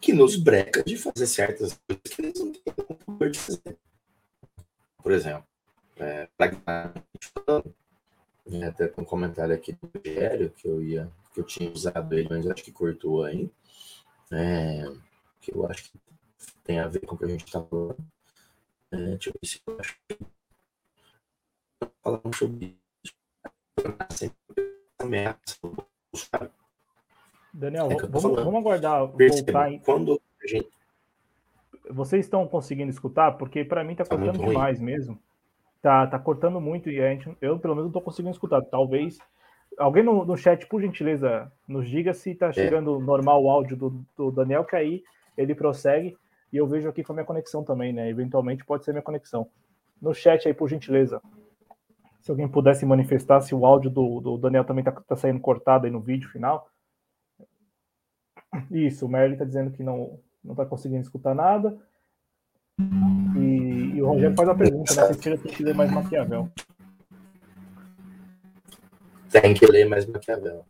que nos breca de fazer certas coisas que eles não têm poder de fazer. Por exemplo, é, até um comentário aqui do Rogério, que eu ia, que eu tinha usado ele, mas acho que cortou aí é, que eu acho que tem a ver com o que a gente está falando. É, deixa eu ver se eu acho que falamos sobre Daniel, é vamos, vamos, aguardar voltar em... Quando a gente... Vocês estão conseguindo escutar? Porque para mim está tá cortando demais ruim. mesmo. Tá, tá cortando muito e a gente, eu pelo menos não estou conseguindo escutar. Talvez Alguém no, no chat, por gentileza, nos diga se está é. chegando é. normal o áudio do, do Daniel, que aí ele prossegue. E eu vejo aqui com a minha conexão também, né? Eventualmente pode ser minha conexão. No chat aí, por gentileza. Se alguém pudesse manifestar se o áudio do, do Daniel também está tá saindo cortado aí no vídeo final. Isso, o Merlin está dizendo que não está conseguindo escutar nada. E, e, o Rogério faz a pergunta, né? Se tira tem que ler mais Maquiavel tem que ler mais Maquiavel.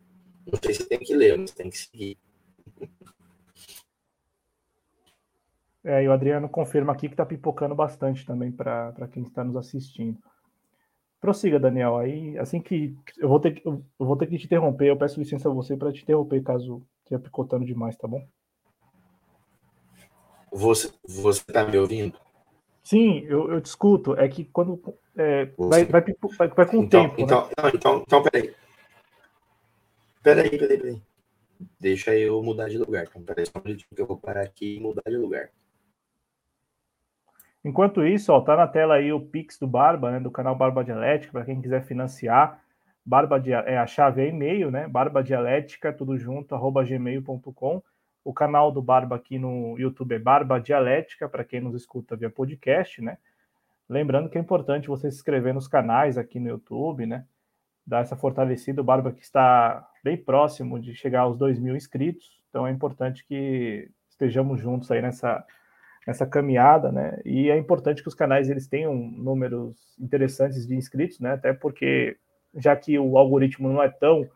Não sei se tem que ler, mas tem que seguir. É, e o Adriano confirma aqui que está pipocando bastante também para quem está nos assistindo. Prossiga, Daniel. Aí, assim que eu vou ter que, eu vou ter que te interromper, eu peço licença a você para te interromper caso esteja picotando demais, tá bom? Você você está me ouvindo? Sim, eu, eu te escuto. É que quando é, vai, vai, vai, vai, com o então, tempo. Então, né? então, então, então, peraí. Peraí, peraí, peraí. Deixa eu mudar de lugar. Então, peraí só um minutinho que eu vou parar aqui e mudar de lugar. Enquanto isso, ó, tá na tela aí o Pix do Barba, né, do canal Barba Dialética, para quem quiser financiar. Barba é a chave é e-mail, né? Barba Dialética, tudo junto, arroba gmail.com. O canal do Barba aqui no YouTube é Barba Dialética, para quem nos escuta via podcast, né? Lembrando que é importante você se inscrever nos canais aqui no YouTube, né? Dar essa fortalecida. O Barba que está bem próximo de chegar aos 2 mil inscritos, então é importante que estejamos juntos aí nessa, nessa caminhada, né? E é importante que os canais eles tenham números interessantes de inscritos, né? Até porque já que o algoritmo não é tão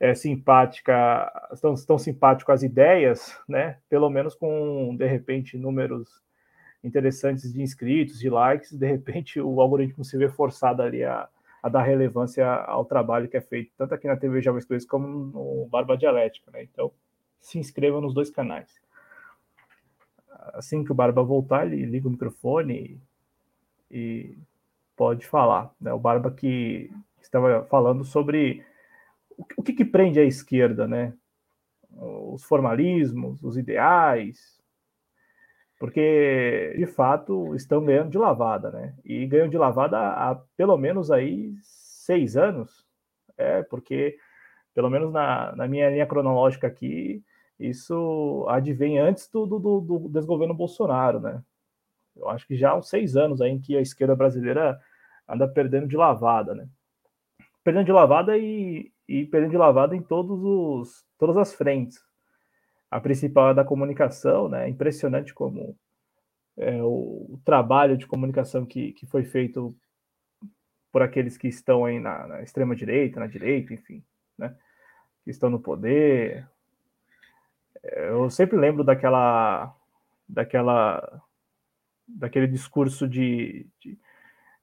é, simpática, tão, tão simpático às ideias, né? Pelo menos com, de repente, números interessantes de inscritos, de likes, de repente o algoritmo se vê forçado ali a, a dar relevância ao trabalho que é feito, tanto aqui na TV Jovens Coisas como no Barba Dialética, né? Então, se inscreva nos dois canais. Assim que o Barba voltar, ele liga o microfone e, e pode falar. Né? O Barba que estava falando sobre o que, que prende a esquerda, né? Os formalismos, os ideais, porque de fato estão ganhando de lavada, né? E ganham de lavada há pelo menos aí seis anos, é porque pelo menos na, na minha linha cronológica aqui isso advém antes do, do, do, desgoverno Bolsonaro, né? Eu acho que já há uns seis anos aí em que a esquerda brasileira anda perdendo de lavada, né? Perdendo de lavada e, e perdendo de lavada em todos os, todas as frentes. A principal é da comunicação, né? É impressionante como é, o, o, trabalho de comunicação que, que foi feito por aqueles que estão aí na, na extrema direita, na direita, enfim, né? Que estão no poder. Eu sempre lembro daquela, daquela, daquele discurso de, de,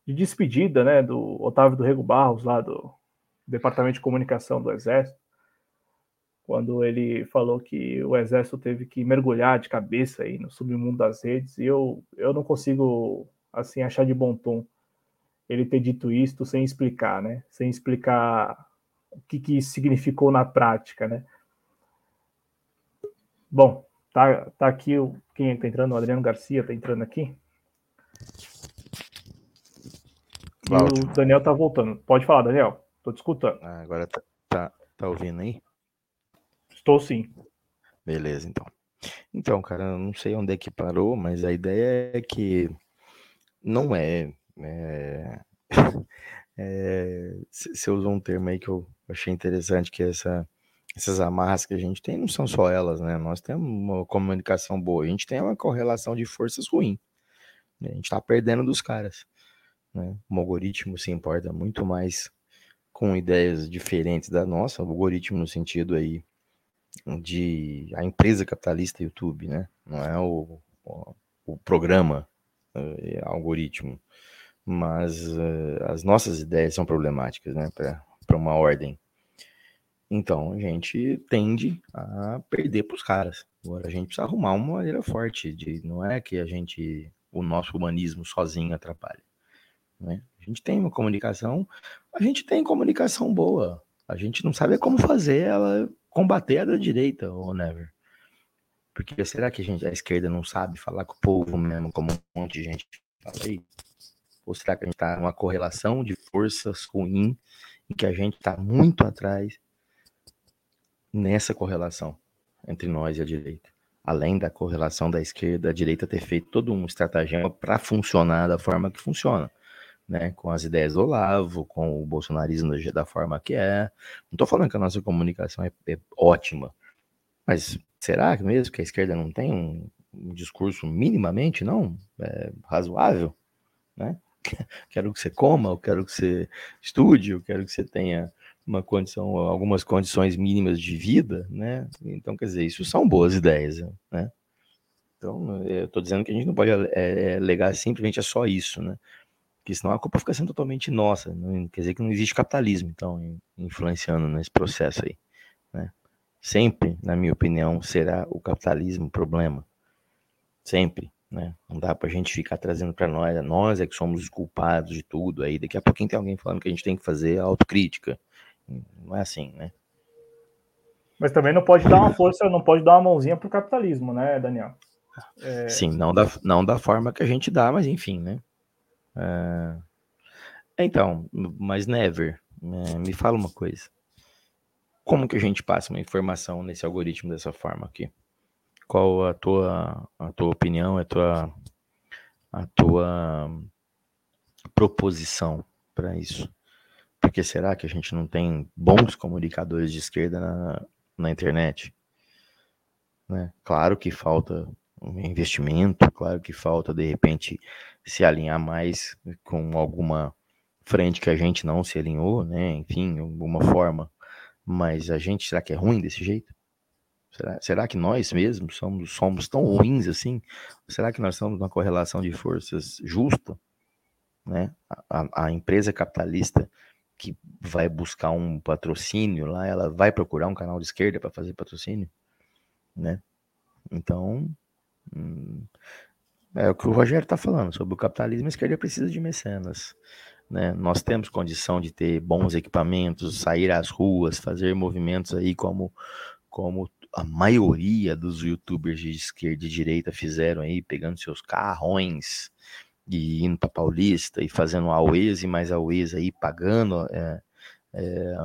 de despedida, né? Do Otávio do Rego Barros lá do Departamento de Comunicação do Exército, quando ele falou que o Exército teve que mergulhar de cabeça aí no submundo das redes, e eu, eu não consigo, assim, achar de bom tom ele ter dito isto sem explicar, né? Sem explicar o que, que significou na prática, né? Bom, tá, tá aqui o, quem está entrando, o Adriano Garcia está entrando aqui. E o Daniel tá voltando. Pode falar, Daniel. Tô te escutando. Ah, agora tá, tá, tá ouvindo aí? Estou sim. Beleza, então. Então, cara, eu não sei onde é que parou, mas a ideia é que não é. é, é você usou um termo aí que eu achei interessante, que é essa, essas amarras que a gente tem não são só elas, né? Nós temos uma comunicação boa, a gente tem uma correlação de forças ruim. Né? A gente tá perdendo dos caras. Né? O algoritmo se importa muito mais com ideias diferentes da nossa, o algoritmo no sentido aí de a empresa capitalista YouTube, né? Não é o, o, o programa é, algoritmo, mas uh, as nossas ideias são problemáticas, né? Para uma ordem. Então a gente tende a perder para os caras. Agora a gente precisa arrumar uma maneira forte de, não é que a gente, o nosso humanismo sozinho atrapalha. Né? A gente tem uma comunicação, a gente tem comunicação boa. A gente não sabe como fazer ela combater a da direita, ou never. Porque será que a, gente, a esquerda não sabe falar com o povo mesmo, como um monte de gente fala aí? Ou será que a gente está numa correlação de forças ruim em que a gente está muito atrás nessa correlação entre nós e a direita? Além da correlação da esquerda, a direita ter feito todo um estratagema para funcionar da forma que funciona né, com as ideias do Olavo, com o bolsonarismo da forma que é. Não estou falando que a nossa comunicação é, é, ótima, mas será mesmo que a esquerda não tem um, um discurso minimamente não é, razoável, né? Quero que você coma, eu quero que você estude, eu quero que você tenha uma condição, algumas condições mínimas de vida, né? Então, quer dizer, isso são boas ideias, né? Então, eu estou dizendo que a gente não pode é, é, alegar simplesmente é só isso, né? Porque senão a culpa fica sendo totalmente nossa. Não, quer dizer que não existe capitalismo, então, influenciando nesse processo aí. Né? Sempre, na minha opinião, será o capitalismo o problema. Sempre. Né? Não dá pra gente ficar trazendo para nós, nós é que somos os culpados de tudo. Aí daqui a pouquinho tem alguém falando que a gente tem que fazer autocrítica. Não é assim, né? Mas também não pode dar uma força, não pode dar uma mãozinha pro capitalismo, né, Daniel? É... Sim, não da, não da forma que a gente dá, mas enfim, né? É... Então, mas Never, é, me fala uma coisa. Como que a gente passa uma informação nesse algoritmo dessa forma aqui? Qual a tua, a tua opinião, a tua, a tua proposição para isso? Porque será que a gente não tem bons comunicadores de esquerda na, na internet? Né? Claro que falta investimento, claro que falta, de repente, se alinhar mais com alguma frente que a gente não se alinhou, né? Enfim, alguma forma. Mas a gente, será que é ruim desse jeito? Será, será que nós mesmos somos, somos tão ruins assim? Será que nós estamos numa correlação de forças justa? Né? A, a, empresa capitalista que vai buscar um patrocínio lá, ela vai procurar um canal de esquerda para fazer patrocínio, né? Então, hum, é o que o Rogério está falando sobre o capitalismo. A esquerda precisa de mecenas. Né? Nós temos condição de ter bons equipamentos, sair às ruas, fazer movimentos aí como, como a maioria dos youtubers de esquerda e direita fizeram aí, pegando seus carrões e indo para Paulista e fazendo a e mais a aí, pagando é, é,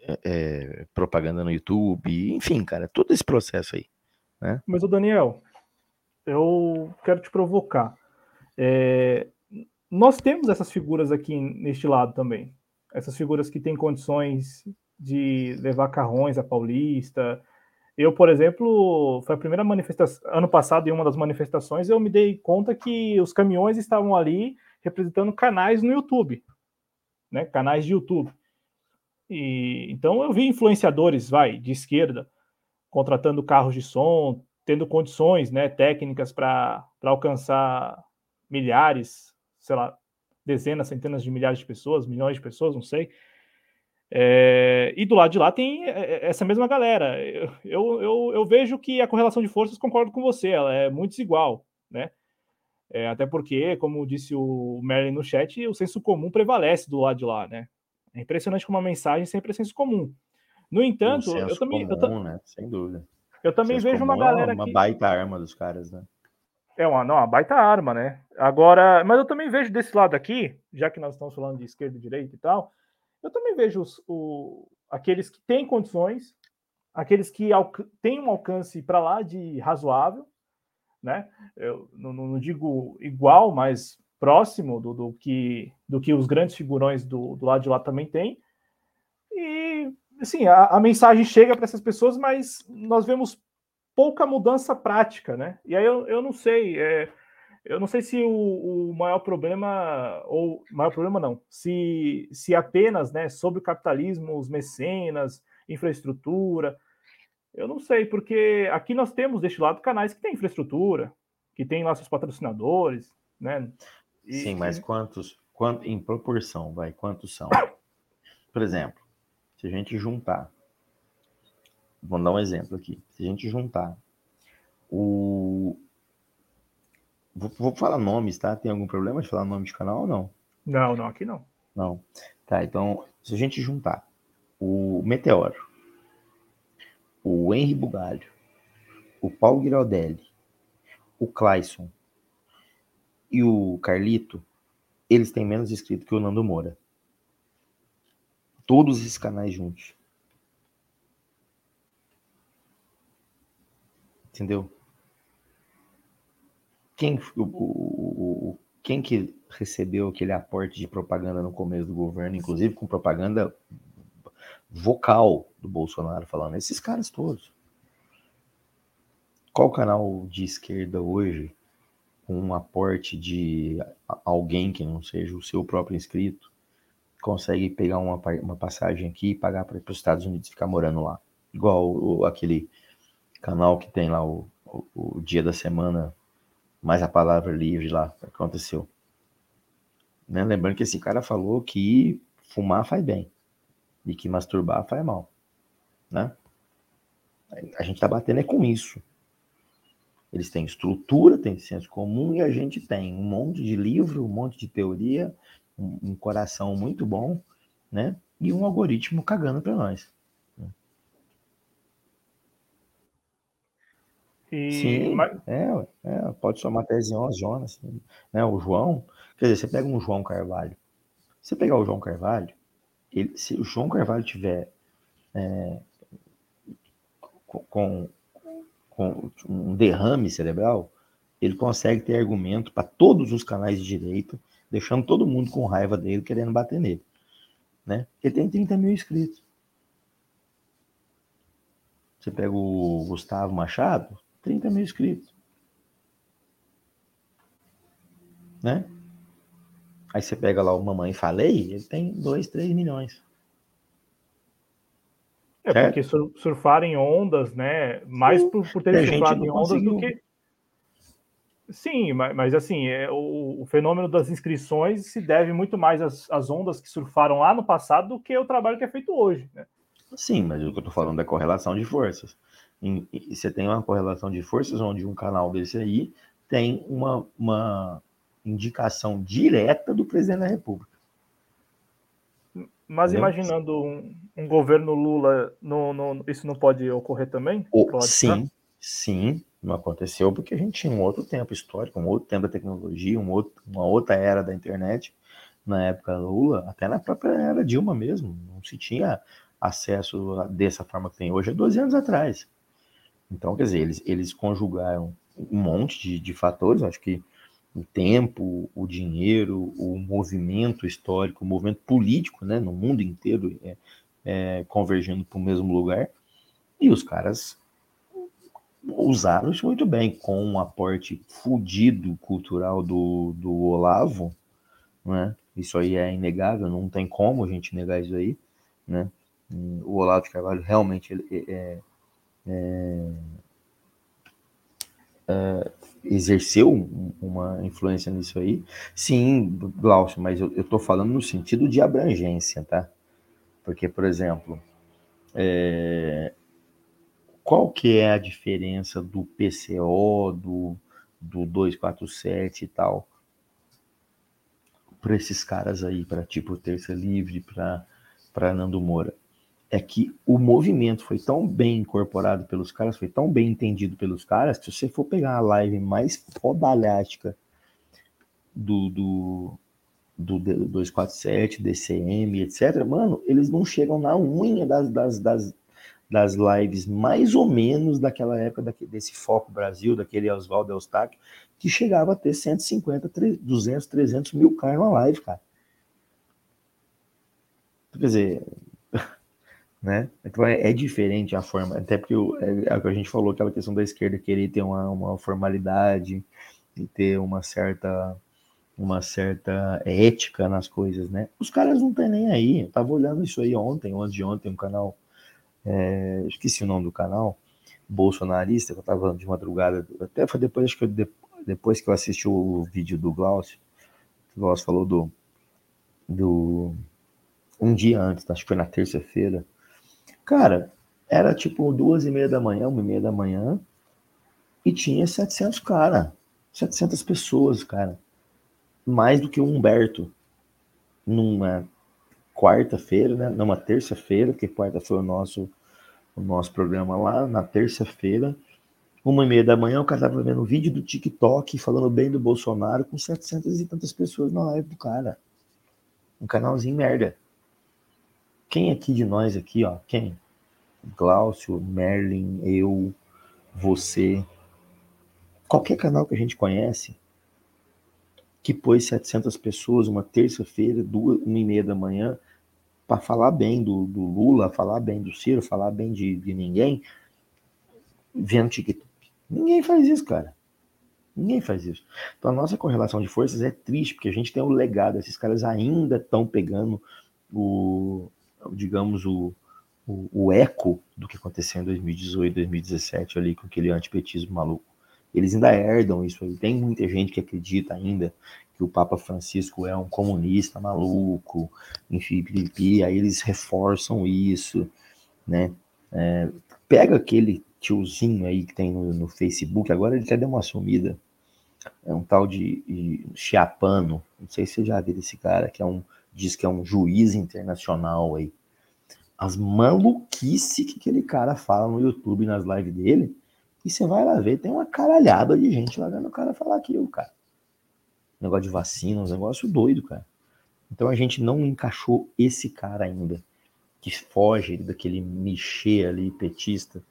é, é, propaganda no YouTube, enfim, cara, todo esse processo aí. Né? Mas o Daniel, eu quero te provocar. É, nós temos essas figuras aqui neste lado também. Essas figuras que têm condições de levar carrões a Paulista. Eu, por exemplo, foi a primeira manifestação, ano passado, em uma das manifestações, eu me dei conta que os caminhões estavam ali representando canais no YouTube, né? Canais de YouTube. E então eu vi influenciadores, vai, de esquerda, contratando carros de som, tendo condições, né, técnicas para alcançar milhares, sei lá, dezenas, centenas de milhares de pessoas, milhões de pessoas, não sei. É, e do lado de lá tem é, é, essa mesma galera. Eu, eu, eu, vejo que a correlação de forças, concordo com você, ela é muito desigual, né? É, até porque, como disse o Merlin no chat, o senso comum prevalece do lado de lá, né? É impressionante como uma mensagem sempre é senso comum. No entanto, eu também. Comum, eu, né? Sem dúvida. Eu também vejo uma galera. É uma que... baita arma dos caras, né? É uma, não, uma baita arma, né? Agora, mas eu também vejo desse lado aqui, já que nós estamos falando de esquerda e direita e tal, eu também vejo os, o, aqueles que têm condições, aqueles que têm um alcance para lá de razoável, né? Eu não, não digo igual, mas próximo do, do, que, do que os grandes figurões do, do lado de lá também têm. E, assim, a, a mensagem chega para essas pessoas, mas nós vemos pouca mudança prática, né? E aí eu, eu não sei, é, eu não sei se o, o, maior problema, ou maior problema não, se, se apenas né, sobre o capitalismo, os mecenas, infraestrutura, eu não sei, porque aqui nós temos deste lado canais que têm infraestrutura, que têm lá seus patrocinadores, né? E, Sim, mas quantos, quanto, em proporção, vai, quantos são? Por exemplo, se a gente juntar Vou dar um exemplo aqui. Se a gente juntar o. Vou, vou falar nomes, tá? Tem algum problema de falar nome de canal ou não? Não, não, aqui não. Não. Tá, então, se a gente juntar o Meteoro, o Henry Bugalho, o Paulo Giraldelli, o Clayson e o Carlito, eles têm menos inscritos que o Nando Moura. Todos esses canais juntos. Entendeu? Quem, o, o, quem que recebeu aquele aporte de propaganda no começo do governo, inclusive com propaganda vocal do Bolsonaro falando? Esses caras todos. Qual canal de esquerda hoje, com um aporte de alguém que não seja o seu próprio inscrito, consegue pegar uma, uma passagem aqui e pagar para os Estados Unidos ficar morando lá? Igual o, aquele canal que tem lá o, o, o, dia da semana, mais a palavra livre lá, aconteceu. Né? Lembrando que esse cara falou que fumar faz bem e que masturbar faz mal, né? A gente tá batendo é com isso. Eles têm estrutura, têm senso comum e a gente tem um monte de livro, um monte de teoria, um, um coração muito bom, né? E um algoritmo cagando para nós. E... Sim, mas... é, é, pode somar Jonas, Jonas, né? O João, quer dizer, você pega um João Carvalho, você pegar o João Carvalho, ele, se o João Carvalho tiver é, com, com um derrame cerebral, ele consegue ter argumento para todos os canais de direita, deixando todo mundo com raiva dele, querendo bater nele. Né? Ele tem 30 mil inscritos. Você pega o Gustavo Machado, 30 mil inscritos. Né? Aí você pega lá o Mamãe Falei, ele tem 2, 3 milhões. É, certo? porque surfar em ondas, né? Mais por, por ter surfado em ondas conseguiu. do que. Sim, mas, mas assim, é, o, o, fenômeno das inscrições se deve muito mais às, às, ondas que surfaram lá no passado do que o trabalho que é feito hoje, né? Sim, mas o que eu tô falando é correlação de forças. E, você tem uma correlação de forças onde um canal desse aí tem uma, uma indicação direta do presidente da República. Mas Entendeu? imaginando um, um, governo Lula, no, no, isso não pode ocorrer também? O, sim, sim, não aconteceu porque a gente tinha um outro tempo histórico, um outro tempo da tecnologia, um outro, uma outra era da internet. Na época Lula, até na própria era Dilma mesmo, não se tinha acesso dessa forma que tem hoje, há 12 anos atrás. Então, quer dizer, eles, eles conjugaram um monte de, de fatores, acho que o tempo, o dinheiro, o movimento histórico, o movimento político, né, no mundo inteiro, é, é, convergindo para o mesmo lugar, e os caras usaram isso muito bem, com um aporte fudido cultural do, do Olavo, né, isso aí é inegável, não tem como a gente negar isso aí, né, o Olavo de Carvalho realmente ele, é, é, é, exerceu uma influência nisso aí. Sim, Glaucio, mas eu estou falando no sentido de abrangência, tá? Porque, por exemplo, é, qual que é a diferença do PCO, do, do 247 e tal, para esses caras aí, para tipo Terça Livre, para Nando Moura? É que o movimento foi tão bem incorporado pelos caras, foi tão bem entendido pelos caras, que se você for pegar a live mais fodalástica do, do, do 247, DCM, etc., mano, eles não chegam na unha das, das, das, das lives mais ou menos daquela época, daquele, desse Foco Brasil, daquele Oswaldo Eustáquio, que chegava a ter 150, 200, 300 mil caras na live, cara. Quer dizer, né? Então é, é, diferente a forma, até porque o, é, é, a gente falou, aquela questão da esquerda querer ter uma, uma formalidade e ter uma certa uma certa ética nas coisas, né? Os caras não tem nem aí. Eu tava olhando isso aí ontem, ontem de ontem, um canal, é, esqueci o nome do canal, bolsonarista, que eu tava de madrugada, até foi depois, acho que eu, depois que eu assisti o vídeo do Glaucio, o Glaucio falou do, do um dia antes, acho que foi na terça-feira, Cara, era tipo duas e meia da manhã, uma e meia da manhã, e tinha 700 cara, 700 pessoas, cara. Mais do que o Humberto. Numa quarta-feira, né? Numa terça-feira, que quarta foi o nosso, o nosso programa lá, na terça-feira, uma e meia da manhã, o cara tava vendo um vídeo do TikTok falando bem do Bolsonaro com 700 e tantas pessoas na live do cara. Um canalzinho merda. Quem aqui de nós aqui, ó, quem? Glaucio, Merlin, eu, você, qualquer canal que a gente conhece, que pôs 700 pessoas uma terça-feira, duas, uma e meia da manhã, para falar bem do, do, Lula, falar bem do Ciro, falar bem de, de ninguém, vendo TikTok. Ninguém faz isso, cara. Ninguém faz isso. Então a nossa correlação de forças é triste, porque a gente tem um legado, esses caras ainda estão pegando o, digamos, o, o, o, eco do que aconteceu em 2018, 2017, ali com aquele antipetismo maluco. Eles ainda herdam isso. Tem muita gente que acredita ainda que o Papa Francisco é um comunista maluco, enfim, aí eles reforçam isso, né? É, pega aquele tiozinho aí que tem no, no, Facebook, agora ele até deu uma sumida, é um tal de, de Chiapano, não sei se você já viu esse cara, que é um diz que é um juiz internacional aí. As maluquices que aquele cara fala no YouTube, nas lives dele, E você vai lá ver, tem uma caralhada de gente lá vendo o cara falar aquilo, cara. Negócio de vacina, um negócio doido, cara. Então a gente não encaixou esse cara ainda, que foge daquele mexer ali, petista,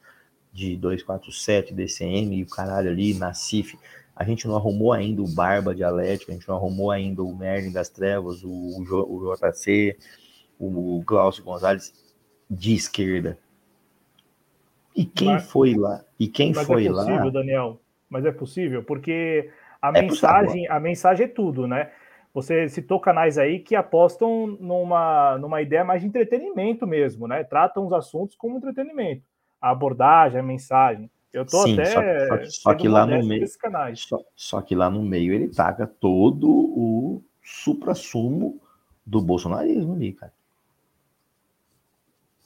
de 247, DCM e o caralho ali, Nacif. A gente não arrumou ainda o Barba Dialética, a gente não arrumou ainda o Merlin das Trevas, o, o JC, o Glaucio Gonzalez de esquerda. E quem mas, foi lá? E quem foi lá? É possível, lá... Daniel. Mas é possível, porque a é mensagem, a mensagem é tudo, né? Você citou canais aí que apostam numa, numa ideia mais de entretenimento mesmo, né? Tratam os assuntos como entretenimento. A abordagem, a mensagem. Eu tô Sim, até. Só, só, só que lá no meio. Só, só, que lá no meio ele taca todo o supra-sumo do bolsonarismo ali, cara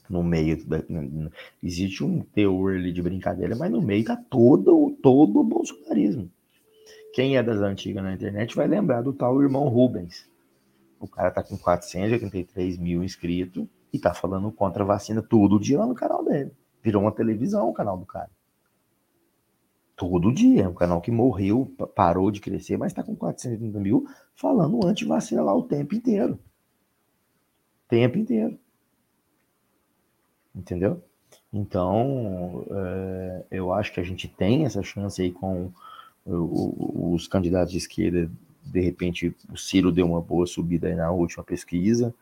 no meio. Da, existe um teor ali de brincadeira, mas no meio tá todo, todo o bolsonarismo. Quem é das antigas na internet vai lembrar do tal irmão Rubens. O cara tá com 483 mil inscritos e tá falando contra a vacina todo dia lá no canal dele. Virou uma televisão o canal do cara. Todo dia. É um canal que morreu, parou de crescer, mas tá com 430 mil falando anti-vacina lá o tempo inteiro. Tempo inteiro. Entendeu? Então, é, eu acho que a gente tem essa chance aí com os candidatos de esquerda. De repente, o Ciro deu uma boa subida aí na última pesquisa,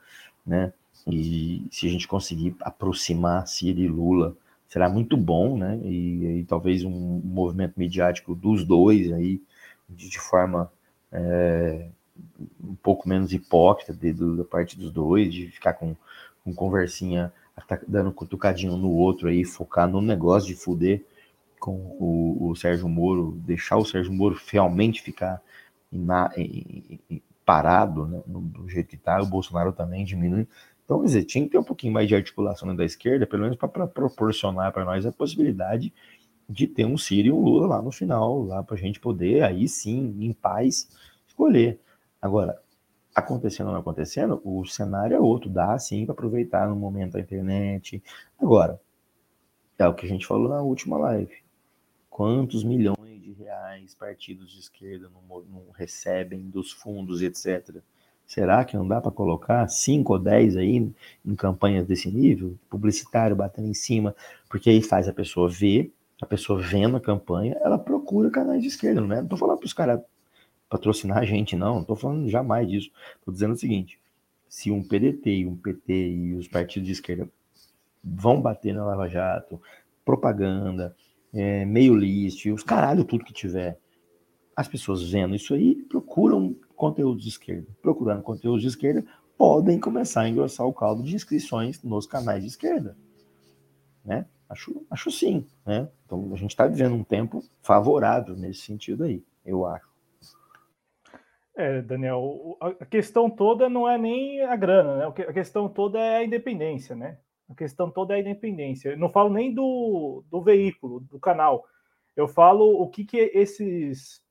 né? E se a gente conseguir aproximar Ciro e Lula, será muito bom, né? E, e talvez um movimento mediático dos dois aí, de, de forma é, um pouco menos hipócrita de, de, da parte dos dois, de ficar com, com conversinha dando cutucadinho no outro aí, focar no negócio de fuder com o, o Sérgio Moro, deixar o Sérgio Moro realmente ficar na, em, em, parado né, do jeito que tá, o Bolsonaro também diminui. Então, quer dizer, tinha que ter um pouquinho mais de articulação da esquerda, pelo menos para proporcionar para nós a possibilidade de ter um Ciro e um Lula lá no final, lá para a gente poder, aí sim, em paz, escolher. Agora, acontecendo ou não acontecendo, o cenário é outro, dá sim para aproveitar no momento da internet. Agora, é o que a gente falou na última live. Quantos milhões de reais partidos de esquerda não, não recebem dos fundos etc. Será que não dá para colocar 5 ou 10 aí em campanhas desse nível? Publicitário batendo em cima, porque aí faz a pessoa ver, a pessoa vendo a campanha, ela procura canais de esquerda, não é? Não tô falando para os caras patrocinar a gente, não. Não estou falando jamais disso. Estou dizendo o seguinte: se um PDT e um PT e os partidos de esquerda vão bater na Lava Jato, propaganda, é, meio list, os caralho, tudo que tiver, as pessoas vendo isso aí procuram conteúdos de esquerda. Procurando conteúdos de esquerda, podem começar a engrossar o caldo de inscrições nos canais de esquerda. Né? Acho, acho sim. Né? Então a gente está vivendo um tempo favorável nesse sentido aí, eu acho. É, Daniel, a questão toda não é nem a grana, né? A questão toda é a independência, né? A questão toda é a independência. Eu não falo nem do, do veículo, do canal. Eu falo o que, que esses,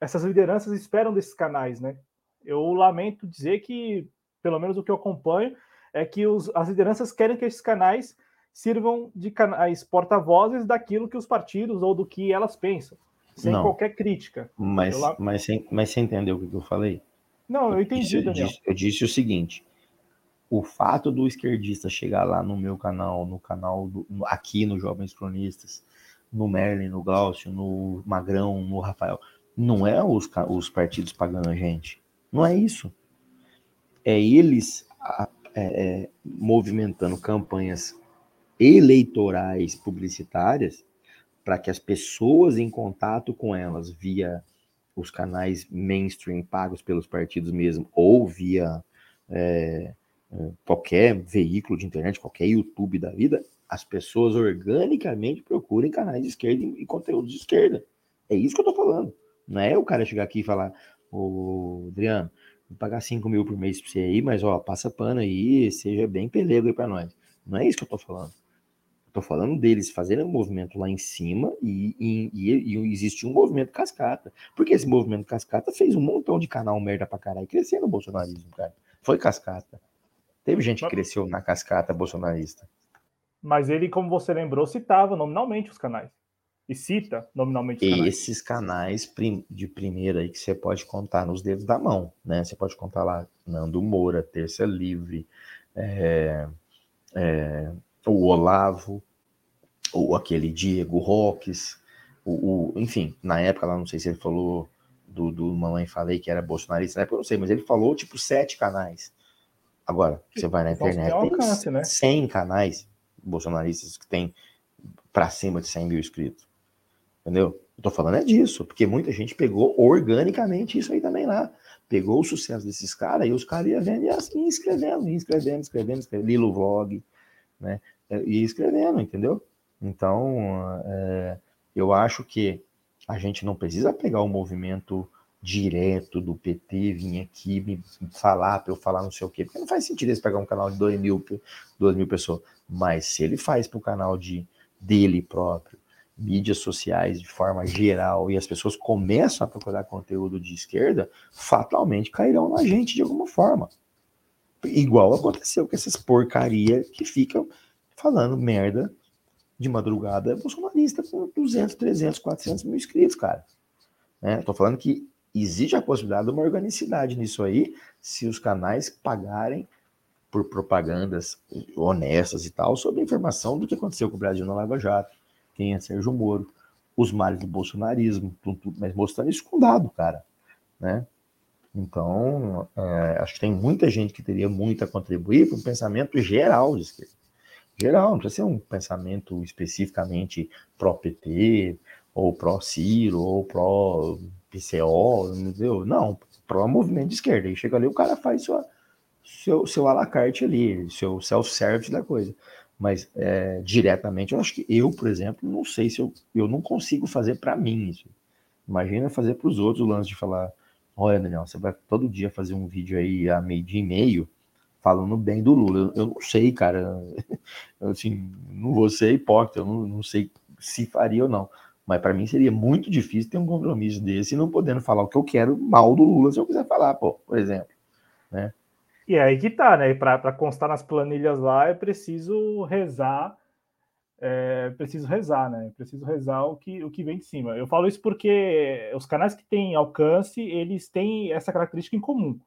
essas lideranças esperam desses canais, né? Eu lamento dizer que, pelo menos o que eu acompanho, é que os, as lideranças querem que esses canais sirvam de canais porta-vozes daquilo que os partidos ou do que elas pensam sem não. qualquer crítica. Mas, eu... mas, sem, mas você entendeu o que eu falei? Não, eu entendi, eu Daniel. Disse, eu disse o seguinte: o fato do esquerdista chegar lá no meu canal, no canal do, aqui no Jovens Cronistas, no Merlin, no Glaucio, no Magrão, no Rafael, não é os, os partidos pagando a gente. Não é isso. É eles é, é, movimentando campanhas eleitorais publicitárias para que as pessoas em contato com elas via os canais mainstream pagos pelos partidos mesmo, ou via é, é, qualquer veículo de internet, qualquer YouTube da vida, as pessoas organicamente procurem canais de esquerda e conteúdos de esquerda. É isso que eu tô falando. Não é o cara chegar aqui e falar, ô Adriano, vou pagar 5 mil por mês pra você aí, mas ó, passa pano aí, seja bem pelego aí pra nós. Não é isso que eu tô falando. Estou falando deles fazerem um movimento lá em cima e, e, e, e existe um movimento cascata. Porque esse movimento cascata fez um montão de canal merda pra caralho crescer no bolsonarismo, cara. Foi cascata. Teve gente que cresceu na cascata bolsonarista. Mas ele, como você lembrou, citava nominalmente os canais. E cita nominalmente canais. Esses canais de primeira aí que você pode contar nos dedos da mão, né? Você pode contar lá Nando Moura, Terça Livre, é, é, o Olavo, ou aquele Diego Roques, o, o, enfim, na época lá, não sei se ele falou do, do Mamãe Falei que era bolsonarista, na época eu não sei, mas ele falou tipo sete canais. Agora, você vai na internet, tem alcance, né? 100 canais bolsonaristas que tem para cima de 100 mil inscritos. Entendeu? Eu tô falando é disso, porque muita gente pegou organicamente isso aí também lá. Pegou o sucesso desses caras e os caras iam vendo e assim, escrevendo, escrevendo, escrevendo, escrevendo, Lilo Vlog, né? E escrevendo, entendeu? Então, é, eu acho que a gente não precisa pegar o movimento direto do PT vir aqui me falar para eu falar não sei o quê, porque não faz sentido eles pegar um canal de 2 mil, 2 mil pessoas. Mas se ele faz para o canal de, dele próprio, mídias sociais de forma geral e as pessoas começam a procurar conteúdo de esquerda, fatalmente cairão na gente de alguma forma. Igual aconteceu com essas porcaria que ficam falando merda de madrugada bolsonarista com 200, 300, 400 mil inscritos, cara. Né? Tô falando que existe a possibilidade de uma organicidade nisso aí, se os canais pagarem por propagandas honestas e tal sobre a informação do que aconteceu com o Brasil na Lava Jato quem é Sérgio Moro, os males do bolsonarismo, tudo, mas mostrando isso com dado, cara, né? Então, é, acho que tem muita gente que teria muito a contribuir para um pensamento geral de esquerda. Geral, não precisa ser um pensamento especificamente pró-PT, ou pró-Ciro, ou pró-PCO, entendeu? Não, pró-movimento de esquerda. Aí chega ali, o cara faz sua, seu, seu alacarte ali, seu self-service da coisa. Mas é, diretamente, eu acho que eu, por exemplo, não sei se eu, eu não consigo fazer para mim isso. Imagina fazer para os outros o lance de falar: olha, Daniel, você vai todo dia fazer um vídeo aí a meio dia e meio falando bem do Lula. Eu, eu não sei, cara. Eu, assim, não vou ser hipócrita, eu não, não sei se faria ou não. Mas para mim seria muito difícil ter um compromisso desse e não podendo falar o que eu quero mal do Lula se eu quiser falar, pô, por exemplo. Né? E é aí que tá, né? Para constar nas planilhas lá, é preciso rezar. É preciso rezar, né? É preciso rezar o que, o que vem de cima. Eu falo isso porque os canais que têm alcance, eles têm essa característica em comum.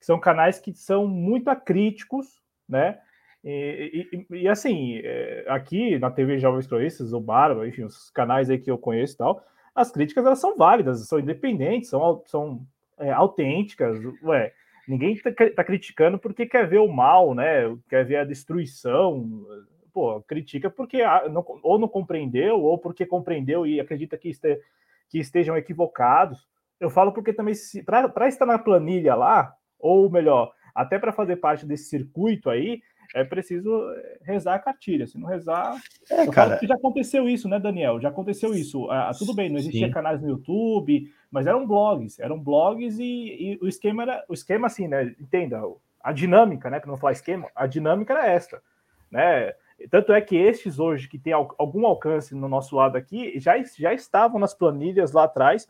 São canais que são muito acríticos, né? E, e, e assim, é, aqui na TV Jovens Cronistas, o Barba, enfim, os canais aí que eu conheço e tal, as críticas elas são válidas, são independentes, são, são é, autênticas. Ué, Ninguém está tá criticando porque quer ver o mal, né? Quer ver a destruição. Pô, critica porque não, ou não compreendeu, ou porque compreendeu e acredita que, este, que estejam equivocados. Eu falo porque também, para estar na planilha lá, ou melhor, até para fazer parte desse circuito aí, é preciso eh, rezar a cartilha. Se não rezar. É, cara. já aconteceu isso, né, Daniel? Já aconteceu isso. Ah, tudo bem, não existia Sim. canais no YouTube, mas eram blogs. Eram blogs e, e, o esquema era. O esquema, assim, né? Entenda, a dinâmica, né? Para não falar esquema, a dinâmica era esta. Né? Tanto é que estes hoje, que têm algum alcance no nosso lado aqui, já, já estavam nas planilhas lá atrás,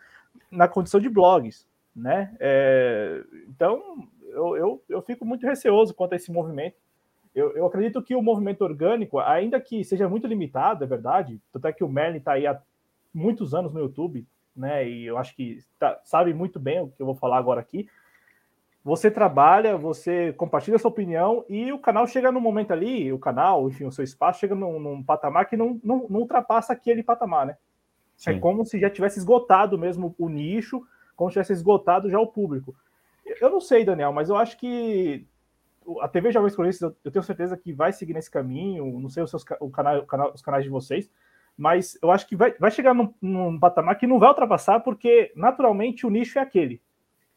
na condição de blogs. Né? É, então, eu, eu, eu fico muito receoso quanto a esse movimento eu, eu, acredito que o movimento orgânico, ainda que seja muito limitado, é verdade, tanto é que o Merlin está aí há muitos anos no YouTube, né? E eu acho que tá, sabe muito bem o que eu vou falar agora aqui. Você trabalha, você compartilha sua opinião e o canal chega no momento ali, o canal, enfim, o seu espaço chega num, num patamar que não, não, não, ultrapassa aquele patamar, né? É Sim. É como se já tivesse esgotado mesmo o nicho, como se tivesse esgotado já o público. Eu não sei, Daniel, mas eu acho que a TV Jovens Cronistas, eu tenho certeza que vai seguir nesse caminho, não sei os, seus, o canal, o canal, os canais de vocês, mas eu acho que vai, vai chegar num, num patamar que não vai ultrapassar, porque naturalmente o nicho é aquele,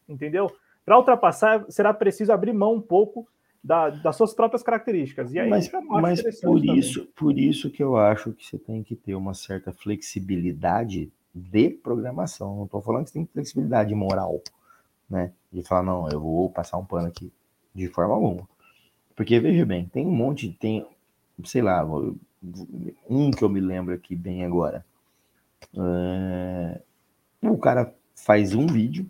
entendeu? Para ultrapassar, será preciso abrir mão um pouco da, das suas próprias características. E aí, mas, mas por isso, por isso que eu acho que você tem que ter uma certa flexibilidade de programação. Não estou falando que você tem flexibilidade moral, né? De falar, não, eu vou passar um pano aqui de forma alguma. Porque, veja bem, tem um monte, tem, sei lá, um que eu me lembro aqui bem agora. É, o cara faz um vídeo,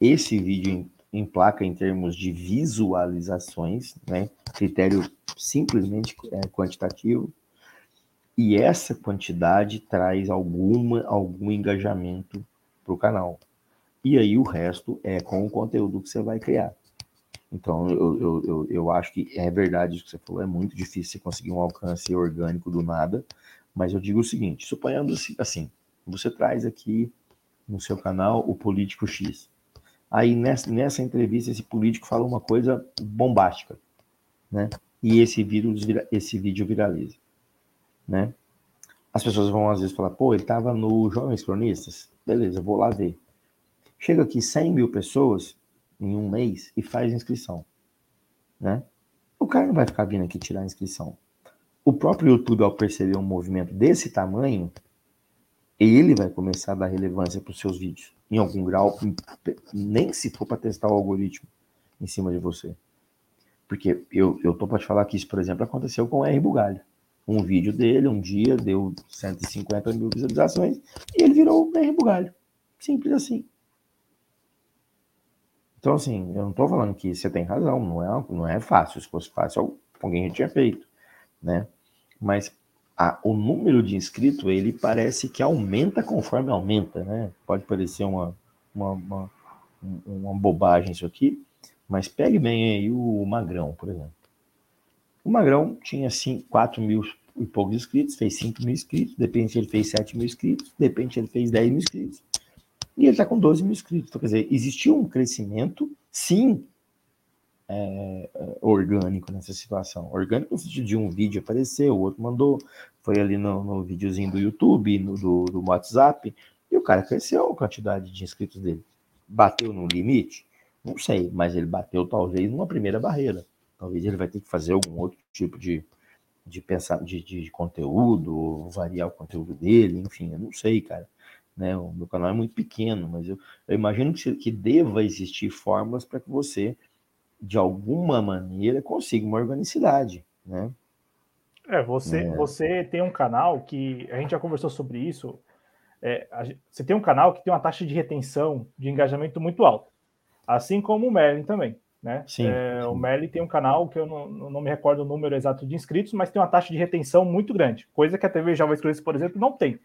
esse vídeo em placa em termos de visualizações, né? Critério simplesmente é, quantitativo. E essa quantidade traz alguma, algum engajamento para o canal. E aí o resto é com o conteúdo que você vai criar. Então, eu, eu, eu, eu acho que é verdade o que você falou, é muito difícil você conseguir um alcance orgânico do nada, mas eu digo o seguinte, suponhando assim, você traz aqui no seu canal o político X. Aí nessa, nessa entrevista esse político fala uma coisa bombástica, né? E esse, vírus, esse vídeo viraliza, né? As pessoas vão às vezes falar, pô, ele estava no Jovens Cronistas, beleza, vou lá ver. Chega aqui 100 mil pessoas em um mês e faz inscrição, né? O cara não vai ficar vindo aqui tirar a inscrição. O próprio YouTube, ao perceber um movimento desse tamanho, ele vai começar a dar relevância para os seus vídeos, em algum grau, nem se for para testar o algoritmo em cima de você. Porque eu, eu tô para te falar que isso, por exemplo, aconteceu com o R. Bugalho. Um vídeo dele, um dia, deu 150 mil visualizações e ele virou o R. Bugalho. Simples assim. Então, assim, eu não estou falando que você tem razão, não é, não é fácil. Se fosse fácil, alguém já tinha feito, né? Mas a, o número de inscritos, ele parece que aumenta conforme aumenta, né? Pode parecer uma, uma, uma, uma bobagem isso aqui, mas pegue bem aí o Magrão, por exemplo. O Magrão tinha 5, 4 mil e poucos inscritos, fez 5 mil inscritos, de repente ele fez 7 mil inscritos, de repente ele fez 10 mil inscritos. E ele está com 12 mil inscritos. Então, quer dizer, existiu um crescimento, sim, é, é, orgânico nessa situação. Orgânico no sentido de um vídeo apareceu, o outro mandou, foi ali no, no videozinho do YouTube, no, do, do WhatsApp, e o cara cresceu a quantidade de inscritos dele. Bateu no limite? Não sei, mas ele bateu talvez numa primeira barreira. Talvez ele vai ter que fazer algum outro tipo de, de pensar de, de conteúdo, variar o conteúdo dele, enfim, eu não sei, cara. Né? O meu canal é muito pequeno, mas eu, eu imagino que, que deva existir formas para que você, de alguma maneira, consiga uma organicidade, né? É, você, é. você tem um canal que a gente já conversou sobre isso. É, a, você tem um canal que tem uma taxa de retenção, de engajamento muito alta, assim como o Merlin também. Né? Sim, é, sim. O Merlin tem um canal que eu não, não me recordo o número exato de inscritos, mas tem uma taxa de retenção muito grande, coisa que a TV Jovem por exemplo, não tem.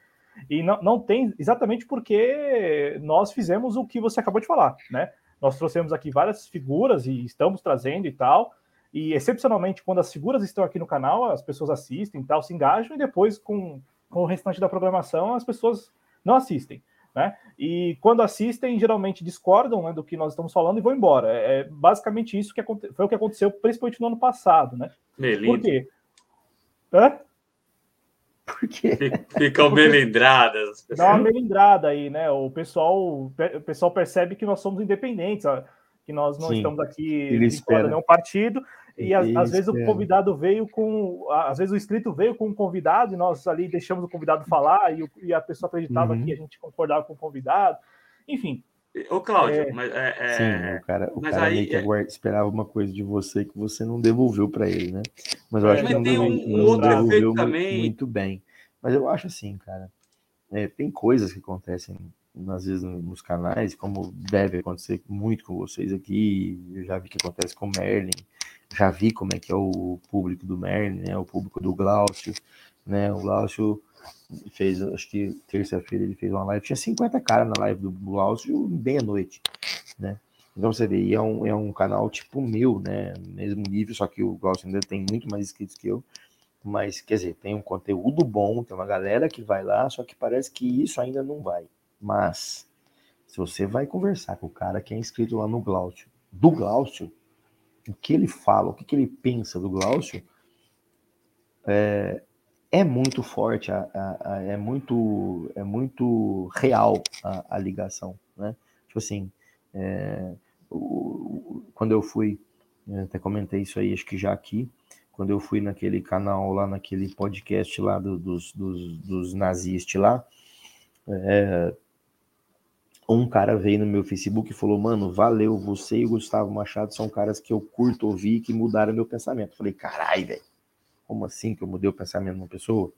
E não, não tem exatamente porque nós fizemos o que você acabou de falar, né? Nós trouxemos aqui várias figuras e estamos trazendo e tal. E excepcionalmente, quando as figuras estão aqui no canal, as pessoas assistem e tal, se engajam, e depois, com, com o restante da programação, as pessoas não assistem. Né? E quando assistem, geralmente discordam né, do que nós estamos falando e vão embora. É, é basicamente isso que foi o que aconteceu, principalmente no ano passado. Né? Melito. Por quê? Hã? Por quê? Ficam melindradas. Dá uma melindrada aí, né? O pessoal, o pessoal percebe que nós somos independentes, que nós não Sim, estamos aqui vinculando nenhum partido, e às, às vezes o convidado veio com. Às vezes o inscrito veio com um convidado, e nós ali deixamos o convidado falar, e, e a pessoa acreditava uhum. que a gente concordava com o convidado. Enfim, Ô, Cláudio, é... mas é, é... Sim, o cara, o mas cara aí, meio que é... esperava uma coisa de você que você não devolveu para ele, né? Mas eu acho mas que não, tem um, não outro devolveu muito, também. muito bem. Mas eu acho assim, cara, é, tem coisas que acontecem às vezes nos canais, como deve acontecer muito com vocês aqui. Eu já vi que acontece com o Merlin, já vi como é que é o público do Merlin, né? O público do Glaucio, né? O Glaucio fez, acho que terça-feira ele fez uma live, tinha 50 caras na live do Glaucio meia-noite, né? Então você vê, é um, é um canal tipo meu, né? Mesmo nível, só que o Glaucio ainda tem muito mais inscritos que eu. Mas, quer dizer, tem um conteúdo bom, tem uma galera que vai lá, só que parece que isso ainda não vai. Mas, se você vai conversar com o cara que é inscrito lá no Glaucio, do Glaucio, o que ele fala, o que, que ele pensa do Glaucio, é, é muito forte, a, a, a, é muito é muito real a, ligação, né? Tipo assim, é, o, quando eu fui, até comentei isso aí, acho que já aqui, quando eu fui naquele canal lá, naquele podcast lá do, dos, dos, dos nazistas lá, é, um cara veio no meu Facebook e falou, mano, valeu, você e o Gustavo Machado são caras que eu curto ouvir e que mudaram meu pensamento. falei, carai, velho como assim que eu mudei o pensamento de uma pessoa,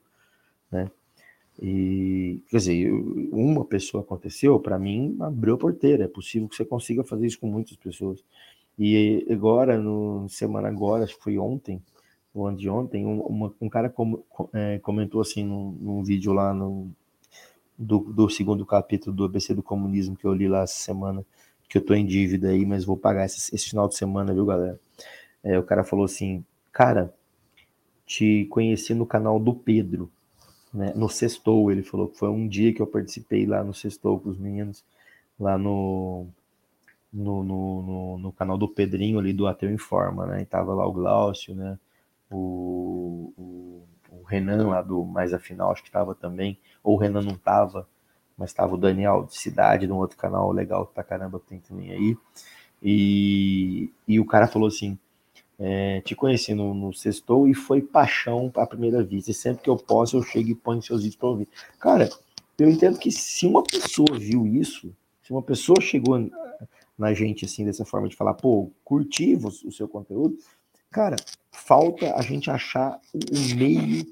né? E, quer dizer, uma pessoa aconteceu, para mim, abriu a porteira. É possível que você consiga fazer isso com muitas pessoas. E agora, no semana agora, acho que foi ontem, ou antes de ontem, um, uma, um cara com, é, comentou assim num, num, vídeo lá no, do, do segundo capítulo do ABC do Comunismo que eu li lá essa semana, que eu tô em dívida aí, mas vou pagar esse, esse final de semana, viu, galera? É, o cara falou assim, cara, te conheci no canal do Pedro, né? No Sextou, ele falou que foi um dia que eu participei lá no Sextou com os meninos, lá no, no, no, no, no canal do Pedrinho ali do Ateu Informa, né? E tava lá o Glaucio, né? O, o, o Renan lá do Mais Afinal, acho que tava também, ou o Renan não tava, mas tava o Daniel de Cidade, de um outro canal legal pra caramba que tem também aí. E, e o cara falou assim: é, te conheci no, no Sextou e foi paixão à primeira vista. E sempre que eu posso, eu chego e ponho seus vídeos para ouvir. Cara, eu entendo que se uma pessoa viu isso, se uma pessoa chegou na gente assim, dessa forma de falar, pô, curti o seu conteúdo, cara, falta a gente achar um meio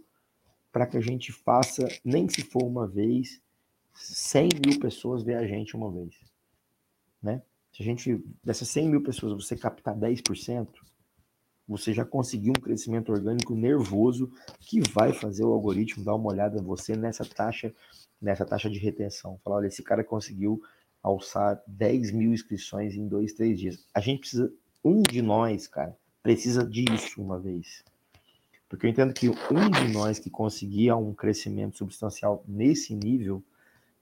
para que a gente faça, nem se for uma vez, 100 mil pessoas ver a gente uma vez. Né? Se a gente, dessas 100 mil pessoas, você captar 10%, você já conseguiu um crescimento orgânico nervoso que vai fazer o algoritmo dar uma olhada em você nessa taxa, nessa taxa de retenção. Falar, olha, esse cara conseguiu alçar 10 mil inscrições em dois, três dias. A gente precisa, um de nós, cara, precisa disso uma vez. Porque eu entendo que um de nós que conseguir um crescimento substancial nesse nível,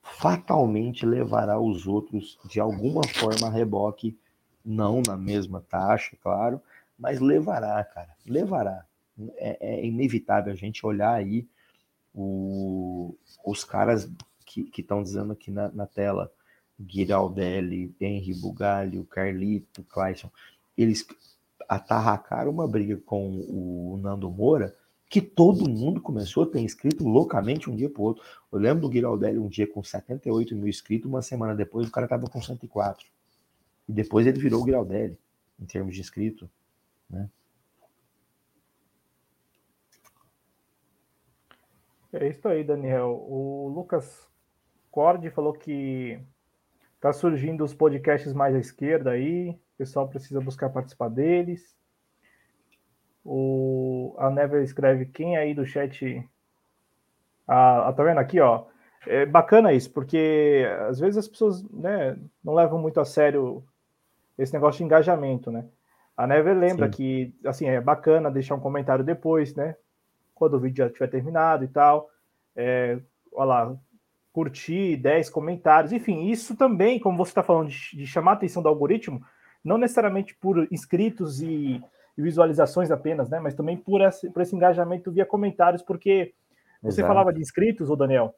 fatalmente levará os outros de alguma forma a reboque, não na mesma taxa, claro, mas levará, cara, levará. É, é inevitável a gente olhar aí o, os caras que estão dizendo aqui na, na tela, Giraldelli, Henry Bugalho, Carlito, Clayson, eles atarracaram uma briga com o Nando Moura que todo mundo começou a ter inscrito loucamente um dia para o outro. Eu lembro do Giraldelli um dia com 78 mil inscritos, uma semana depois o cara estava com 104. E depois ele virou o Giraldelli, em termos de inscrito. Né? É isso aí, Daniel. O Lucas Cord falou que tá surgindo os podcasts mais à esquerda aí, o pessoal precisa buscar participar deles. O, a Never escreve quem aí do chat. Ah, tá vendo aqui, ó? É bacana isso, porque às vezes as pessoas né, não levam muito a sério esse negócio de engajamento, né? A Never lembra Sim. que, assim, é bacana deixar um comentário depois, né? Quando o vídeo já tiver terminado e tal. É, olha lá, curtir, 10 comentários, enfim, isso também, como você está falando, de, de, chamar a atenção do algoritmo, não necessariamente por inscritos e, e visualizações apenas, né? Mas também por esse, por esse engajamento via comentários, porque você Exato. falava de inscritos, ô Daniel,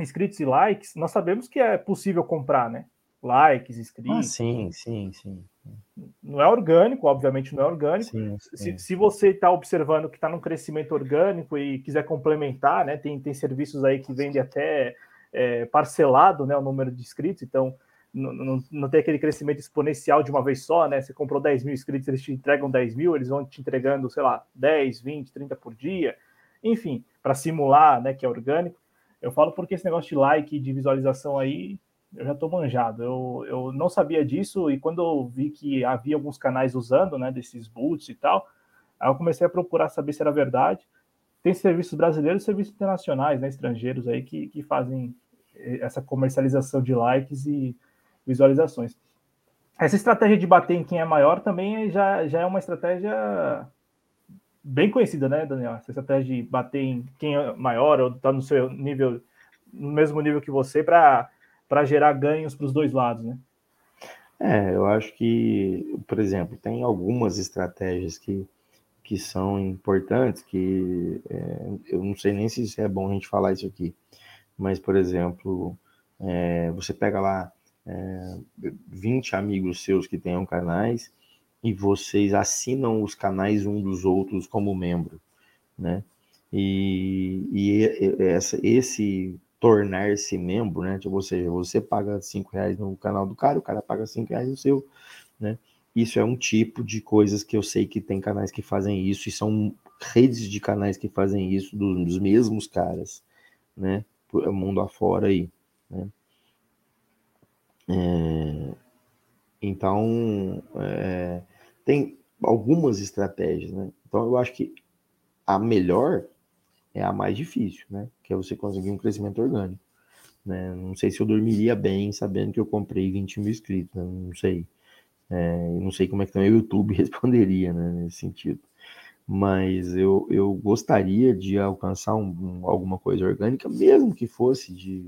inscritos e likes, nós sabemos que é possível comprar, né? Likes, inscritos. Ah, sim, sim, sim. Não é orgânico, obviamente não é orgânico. Sim, sim. Se, se, você está observando que está num crescimento orgânico e quiser complementar, né? Tem, tem serviços aí que vendem até é, parcelado né, o número de inscritos, então não, não, não, tem aquele crescimento exponencial de uma vez só, né? Você comprou 10 mil inscritos, eles te entregam 10 mil, eles vão te entregando, sei lá, 10, 20, 30 por dia, enfim, para simular né, que é orgânico. Eu falo porque esse negócio de like, de visualização aí, eu já estou manjado. Eu, eu não sabia disso e quando eu vi que havia alguns canais usando, né, desses boots e tal, aí eu comecei a procurar saber se era verdade. Tem serviços brasileiros serviços internacionais, né, estrangeiros aí que, que fazem eh, essa comercialização de likes e visualizações. Essa estratégia de bater em quem é maior também já, já é uma estratégia bem conhecida, né, Daniel? Essa estratégia de bater em quem é maior ou está no seu nível, no mesmo nível que você, para para gerar ganhos para os dois lados, né? É, eu acho que, por exemplo, tem algumas estratégias que, que são importantes, que é, eu não sei nem se é bom a gente falar isso aqui, mas, por exemplo, é, você pega lá é, 20 amigos seus que tenham canais e vocês assinam os canais um dos outros como membro, né? E, e essa, esse tornar-se membro, né? Tipo, ou seja, você paga cinco reais no canal do cara, o cara paga cinco reais no seu, né? Isso é um tipo de coisas que eu sei que tem canais que fazem isso e são redes de canais que fazem isso dos, dos mesmos caras, né? Mundo afora aí, né? É, então, é, tem algumas estratégias, né? Então, eu acho que a melhor é a mais difícil, né? Que é você conseguir um crescimento orgânico. Né? Não sei se eu dormiria bem sabendo que eu comprei 20 mil inscritos, né? não sei. É, não sei como é que também o YouTube responderia né, nesse sentido. Mas eu, eu gostaria de alcançar um, um, alguma coisa orgânica, mesmo que fosse de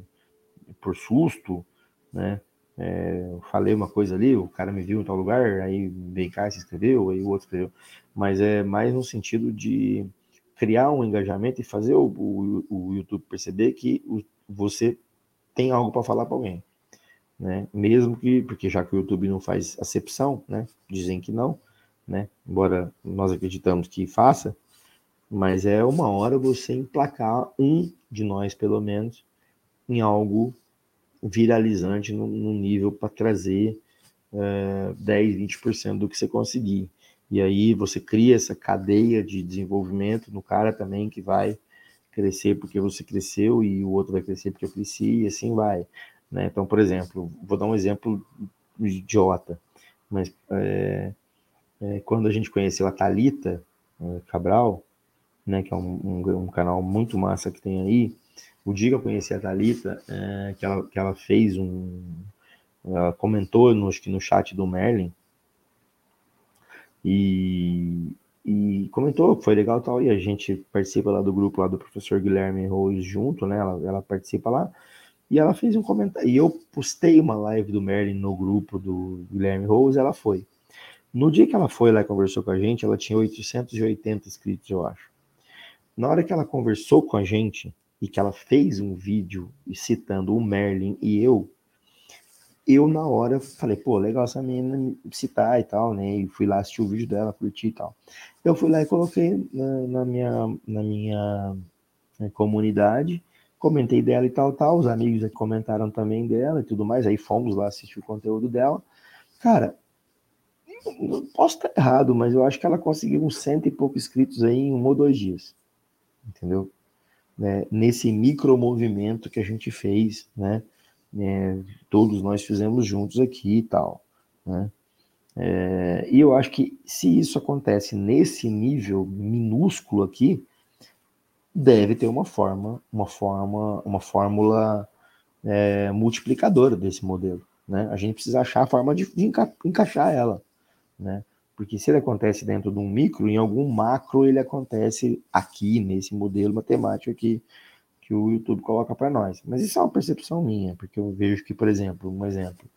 por susto, né? É, eu falei uma coisa ali, o cara me viu em tal lugar, aí veio cá se inscreveu, aí o outro escreveu. Mas é mais no sentido de criar um engajamento e fazer o, o, o YouTube perceber que o, você tem algo para falar para alguém. Né? Mesmo que, porque já que o YouTube não faz acepção, né? Dizem que não, né? Embora nós acreditamos que faça, mas é uma hora você emplacar um de nós, pelo menos, em algo viralizante no, no nível para trazer é, 10, 20% do que você conseguir. E aí você cria essa cadeia de desenvolvimento no cara também que vai crescer porque você cresceu e o outro vai crescer porque eu cresci e assim vai. Né? Então, por exemplo, vou dar um exemplo idiota, mas é, é, quando a gente conheceu a Talita é, Cabral, né, que é um, um, um, canal muito massa que tem aí, o dia que eu conheci a Thalita, é, que, ela, que ela fez um. Ela comentou no, acho que no chat do Merlin. E, e comentou que foi legal tal. E a gente participa lá do grupo lá do professor Guilherme Rose junto, né? Ela, ela participa lá. E ela fez um comentário. E eu postei uma live do Merlin no grupo do Guilherme Rose, ela foi. No dia que ela foi lá e conversou com a gente, ela tinha 880 inscritos, eu acho. Na hora que ela conversou com a gente, e que ela fez um vídeo citando o Merlin e eu, eu na hora falei, pô, legal essa menina citar e tal, né? E fui lá assistir o vídeo dela, curti e tal. Eu fui lá e coloquei na, na minha, na minha né, comunidade, comentei dela e tal, tal. Os amigos comentaram também dela e tudo mais. Aí fomos lá assistir o conteúdo dela. Cara, não posso estar errado, mas eu acho que ela conseguiu uns cento e pouco inscritos aí em um ou dois dias. Entendeu? né, nesse micromovimento que a gente fez, né, é, todos nós fizemos juntos aqui e tal, né, é, e eu acho que se isso acontece nesse nível minúsculo aqui, deve ter uma forma, uma forma, uma fórmula é, multiplicadora desse modelo, né? A gente precisa achar a forma de, de enca encaixar ela, né? Porque se ele acontece dentro de um micro, em algum macro ele acontece aqui, nesse modelo matemático aqui que o YouTube coloca para nós. Mas isso é uma percepção minha, porque eu vejo que, por exemplo, um exemplo,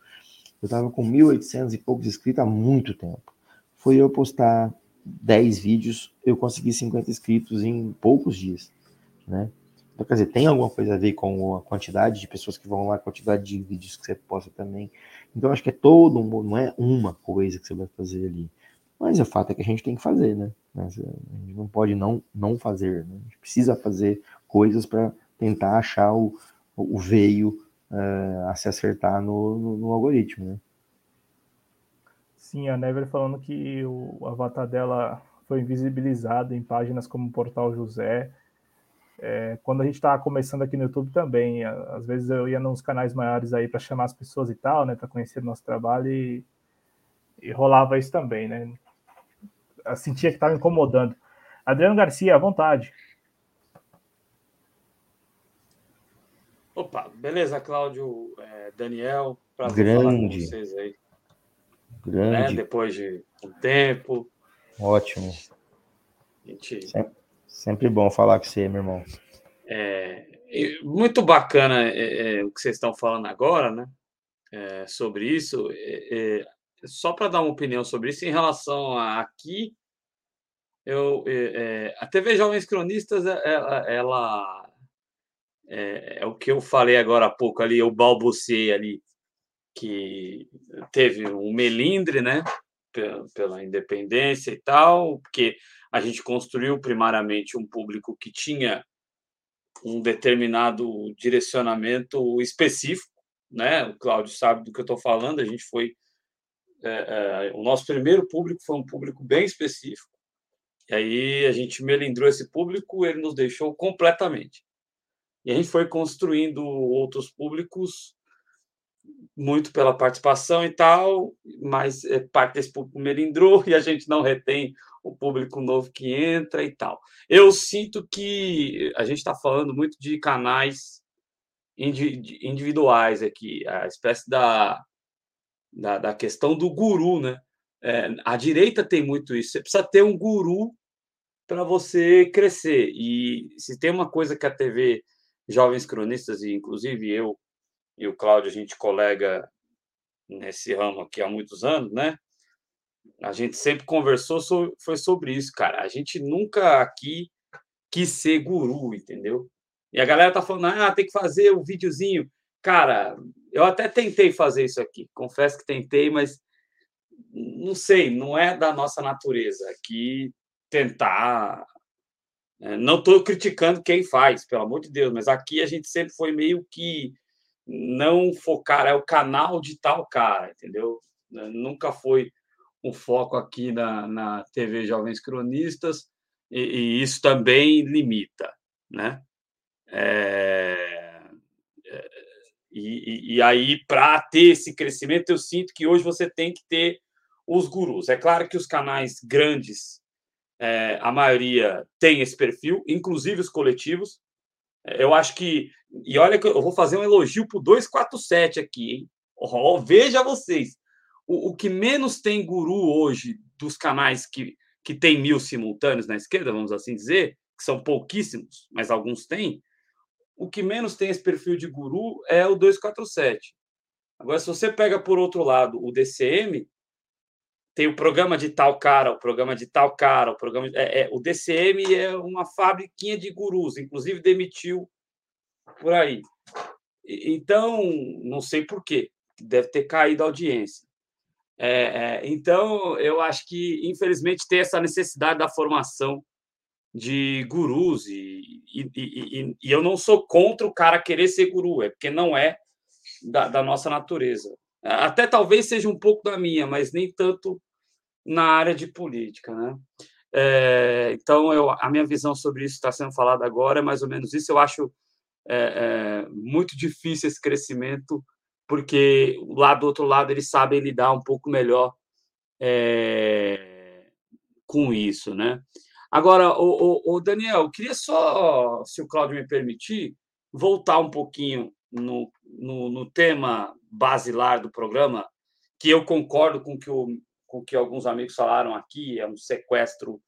eu estava com 1.800 e poucos inscritos há muito tempo. Foi eu postar 10 vídeos, eu consegui 50 inscritos em poucos dias, né? Então, quer dizer, tem alguma coisa a ver com a quantidade de pessoas que vão lá, a quantidade de vídeos que você posta também. Então, acho que é todo um, não é uma coisa que você vai fazer ali. Mas o fato é que a gente tem que fazer, né? A gente não pode não, não fazer, né? A gente precisa fazer coisas para tentar achar o, o veio uh, a se acertar no, no, no, algoritmo, né? Sim, a Never falando que o avatar dela foi invisibilizado em páginas como o Portal José. É, quando a gente estava começando aqui no YouTube também, às vezes eu ia nos canais maiores aí para chamar as pessoas e tal, né, para conhecer o nosso trabalho e, e rolava isso também, né? eu sentia que estava incomodando. Adriano Garcia, à vontade. Opa, beleza, Cláudio, é, Daniel, prazer falar com vocês aí. Grande. Né? Depois de um tempo. Ótimo. Gente... Sempre, sempre, bom falar com você, meu irmão. É, muito bacana é, é, o que vocês estão falando agora, né? É, sobre isso. É, é, só para dar uma opinião sobre isso, em relação a aqui, eu, é, a TV Jovens Cronistas, ela, ela é, é, o que eu falei agora há pouco ali, eu balbuciei ali, que teve um melindre, né, pela, pela independência e tal, porque a gente construiu primariamente um público que tinha um determinado direcionamento específico, né? O Cláudio sabe do que eu estou falando. A gente foi é, é, o nosso primeiro público foi um público bem específico. E aí a gente melindrou esse público, ele nos deixou completamente. E a gente foi construindo outros públicos muito pela participação e tal, mas é, parte desse público melindrou e a gente não retém o público novo que entra e tal. Eu sinto que a gente está falando muito de canais individuais aqui, a espécie da, da, da questão do guru, né? É, a direita tem muito isso. Você precisa ter um guru para você crescer. E se tem uma coisa que a TV Jovens Cronistas, e inclusive eu e o Cláudio, a gente colega nesse ramo aqui há muitos anos, né? A gente sempre conversou sobre, foi sobre isso, cara. A gente nunca aqui quis ser guru, entendeu? E a galera tá falando, ah, tem que fazer o um videozinho. Cara, eu até tentei fazer isso aqui, confesso que tentei, mas não sei, não é da nossa natureza aqui tentar. É, não estou criticando quem faz, pelo amor de Deus, mas aqui a gente sempre foi meio que não focar, é o canal de tal cara, entendeu? Nunca foi um foco aqui na, na TV Jovens Cronistas, e, e isso também limita, né? É, é, e, e, aí, para ter esse crescimento, eu sinto que hoje você tem que ter os gurus. É claro que os canais grandes, é, a maioria tem esse perfil, inclusive os coletivos. Eu acho que. E olha que eu vou fazer um elogio para o 247 aqui, hein? Oh, veja vocês. O, o, que menos tem guru hoje dos canais que, que tem mil simultâneos na esquerda, vamos assim dizer, que são pouquíssimos, mas alguns têm. O que menos tem esse perfil de guru é o 247. Agora, se você pega por outro lado o DCM, tem o programa de tal cara, o programa de tal cara, o programa. É, é, o DCM é uma fabriquinha de gurus, inclusive demitiu por aí. Então, não sei por quê, deve ter caído a audiência. É, é, então, eu acho que, infelizmente, tem essa necessidade da formação de gurus, e, e, e, e, eu não sou contra o cara querer ser guru, é porque não é da, da nossa natureza. Até talvez seja um pouco da minha, mas nem tanto na área de política, né? É, então, eu, a minha visão sobre isso está sendo falada agora é mais ou menos isso. Eu acho é, é, muito difícil esse crescimento, porque lá do outro lado eles sabem lidar um pouco melhor é, com isso, né? Agora, o, o, o Daniel, queria só, se o Cláudio me permitir, voltar um pouquinho no, no, no tema basilar do programa, que eu concordo com que o com que alguns amigos falaram aqui, é um sequestro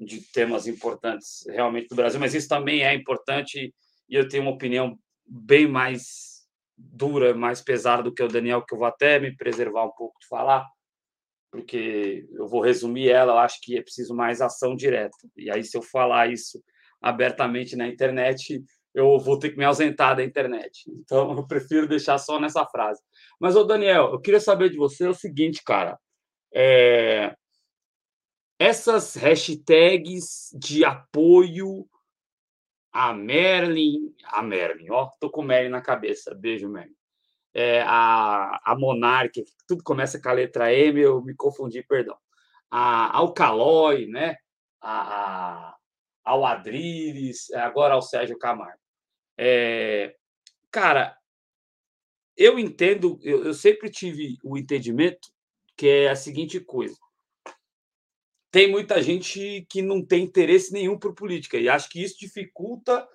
de temas importantes realmente do Brasil, mas isso também é importante e eu tenho uma opinião bem mais dura, mais pesada do que o Daniel, que eu vou até me preservar um pouco de falar, porque eu vou resumir ela, eu acho que é preciso mais ação direta. E aí, se eu falar isso abertamente na internet, eu vou ter que me ausentar da internet. Então, eu prefiro deixar só nessa frase. Mas, ô Daniel, eu queria saber de você o seguinte, cara. É... Essas hashtags de apoio a Merlin, a Merlin, ó, tô com Merlin na cabeça, beijo, Merlin. É, a, a Monarque, tudo começa com a letra M, eu me confundi, perdão. A Alcalói, né? A, a, ao Adriles, agora ao Sérgio Camargo. É, cara, eu entendo, eu, eu sempre tive o entendimento que é a seguinte coisa. Tem muita gente que não tem interesse nenhum por política, e acho que isso dificulta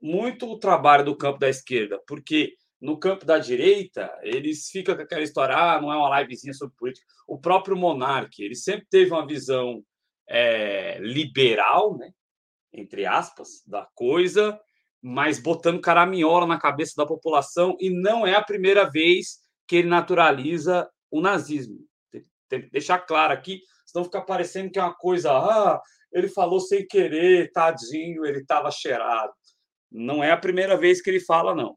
muito o trabalho do campo da esquerda, porque no campo da direita, eles ficam com aquela história, ah, não é uma livezinha sobre política. O próprio Monarque, ele sempre teve uma visão é, liberal, né, entre aspas, da coisa, mas botando caraminhola na cabeça da população, e não é a primeira vez que ele naturaliza o nazismo. Tem que deixar claro aqui, senão fica parecendo que é uma coisa, ah, ele falou sem querer, tadinho, ele estava cheirado. Não é a primeira vez que ele fala, não.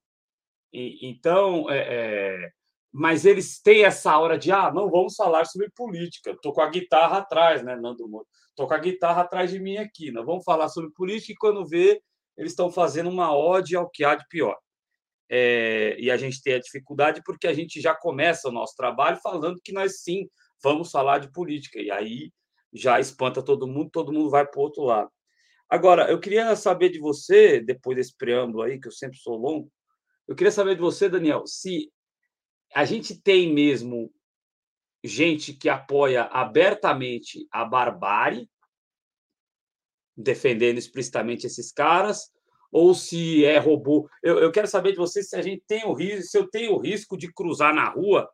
E, então, é, é, mas eles têm essa hora de, ah, não vamos falar sobre política. Estou com a guitarra atrás, né, Nando Moro? Estou com a guitarra atrás de mim aqui. Não vamos falar sobre política e quando vê, eles estão fazendo uma ode ao que há de pior. É, e a gente tem a dificuldade porque a gente já começa o nosso trabalho falando que nós sim vamos falar de política. E aí já espanta todo mundo, todo mundo vai para o outro lado. Agora, eu queria saber de você, depois desse preâmbulo aí, que eu sempre sou longo, eu queria saber de você, Daniel, se a gente tem mesmo gente que apoia abertamente a barbárie, defendendo explicitamente esses caras, ou se é robô. Eu, eu quero saber de você se a gente tem o risco, se eu tenho o risco de cruzar na rua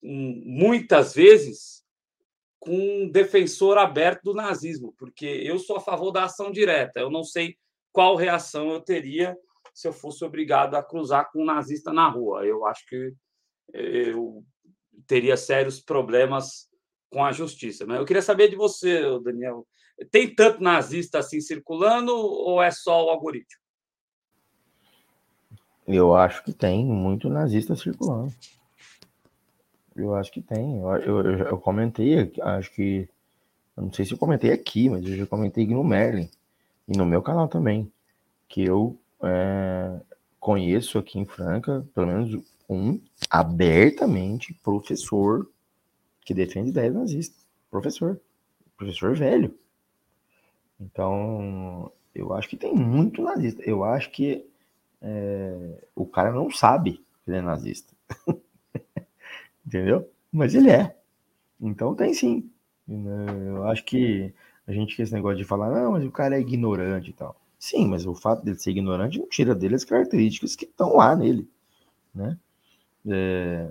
muitas vezes com um defensor aberto do nazismo, porque eu sou a favor da ação direta. Eu não sei qual reação eu teria se eu fosse obrigado a cruzar com um nazista na rua. Eu acho que eu teria sérios problemas com a justiça. Mas eu queria saber de você, Daniel. Tem tanto nazista assim circulando ou é só o algoritmo? Eu acho que tem muito nazista circulando. Eu acho que tem. Eu, eu, eu comentei, acho que. Eu não sei se eu comentei aqui, mas eu já comentei no Merlin. E no meu canal também. Que eu é, conheço aqui em Franca, pelo menos um abertamente professor que defende ideias nazistas. Professor. Professor velho. Então, eu acho que tem muito nazista. Eu acho que é, o cara não sabe que ele é nazista. Entendeu? Mas ele é. Então tem sim. Eu acho que a gente quer esse negócio de falar, não, mas o cara é ignorante e tal. Sim, mas o fato dele ser ignorante não tira dele as características que estão lá nele, né? É,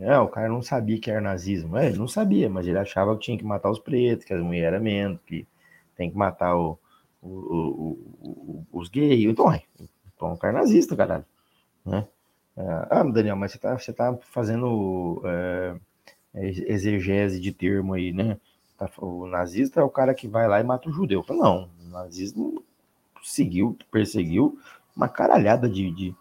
é, o cara não sabia que era nazismo. É, ele não sabia, mas ele achava que tinha que matar os pretos, que as mulheres eram menos, que tem que matar o, o, o, os gays. Então, é, então, o cara é nazista, caralho. Né? É, ah, Daniel, mas você tá, você tá fazendo é, exegese de termo aí, né? Tá, o nazista é o cara que vai lá e mata o judeu. Não, o nazismo seguiu, perseguiu uma caralhada de, de,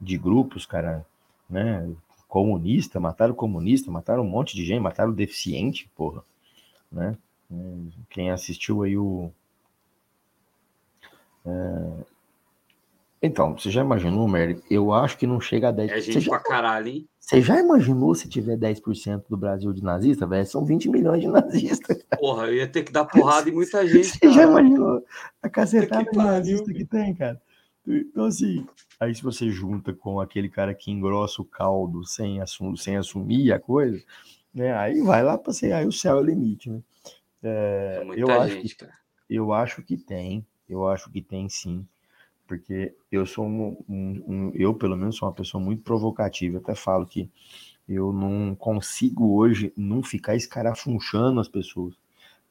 de grupos, cara, né? Comunista, mataram comunista, mataram um monte de gente, mataram deficiente, porra, né? Quem assistiu aí o. É, então, você já imaginou, Merlin? Eu acho que não chega a 10%. É gente já... pra caralho, hein? Você já imaginou se tiver 10% do Brasil de nazista, velho? São 20 milhões de nazistas. Porra, eu ia ter que dar porrada em muita gente. Você cara. já imaginou a cacetada de nazista que tem, cara? Então, assim, aí se você junta com aquele cara que engrossa o caldo sem, assum sem assumir a coisa, né? Aí vai lá para ser, aí o céu é o limite, né? É, eu, acho que, eu acho que tem, eu acho que tem sim porque eu sou um, um, um, eu pelo menos sou uma pessoa muito provocativa, eu até falo que eu não consigo hoje não ficar escarafunchando as pessoas,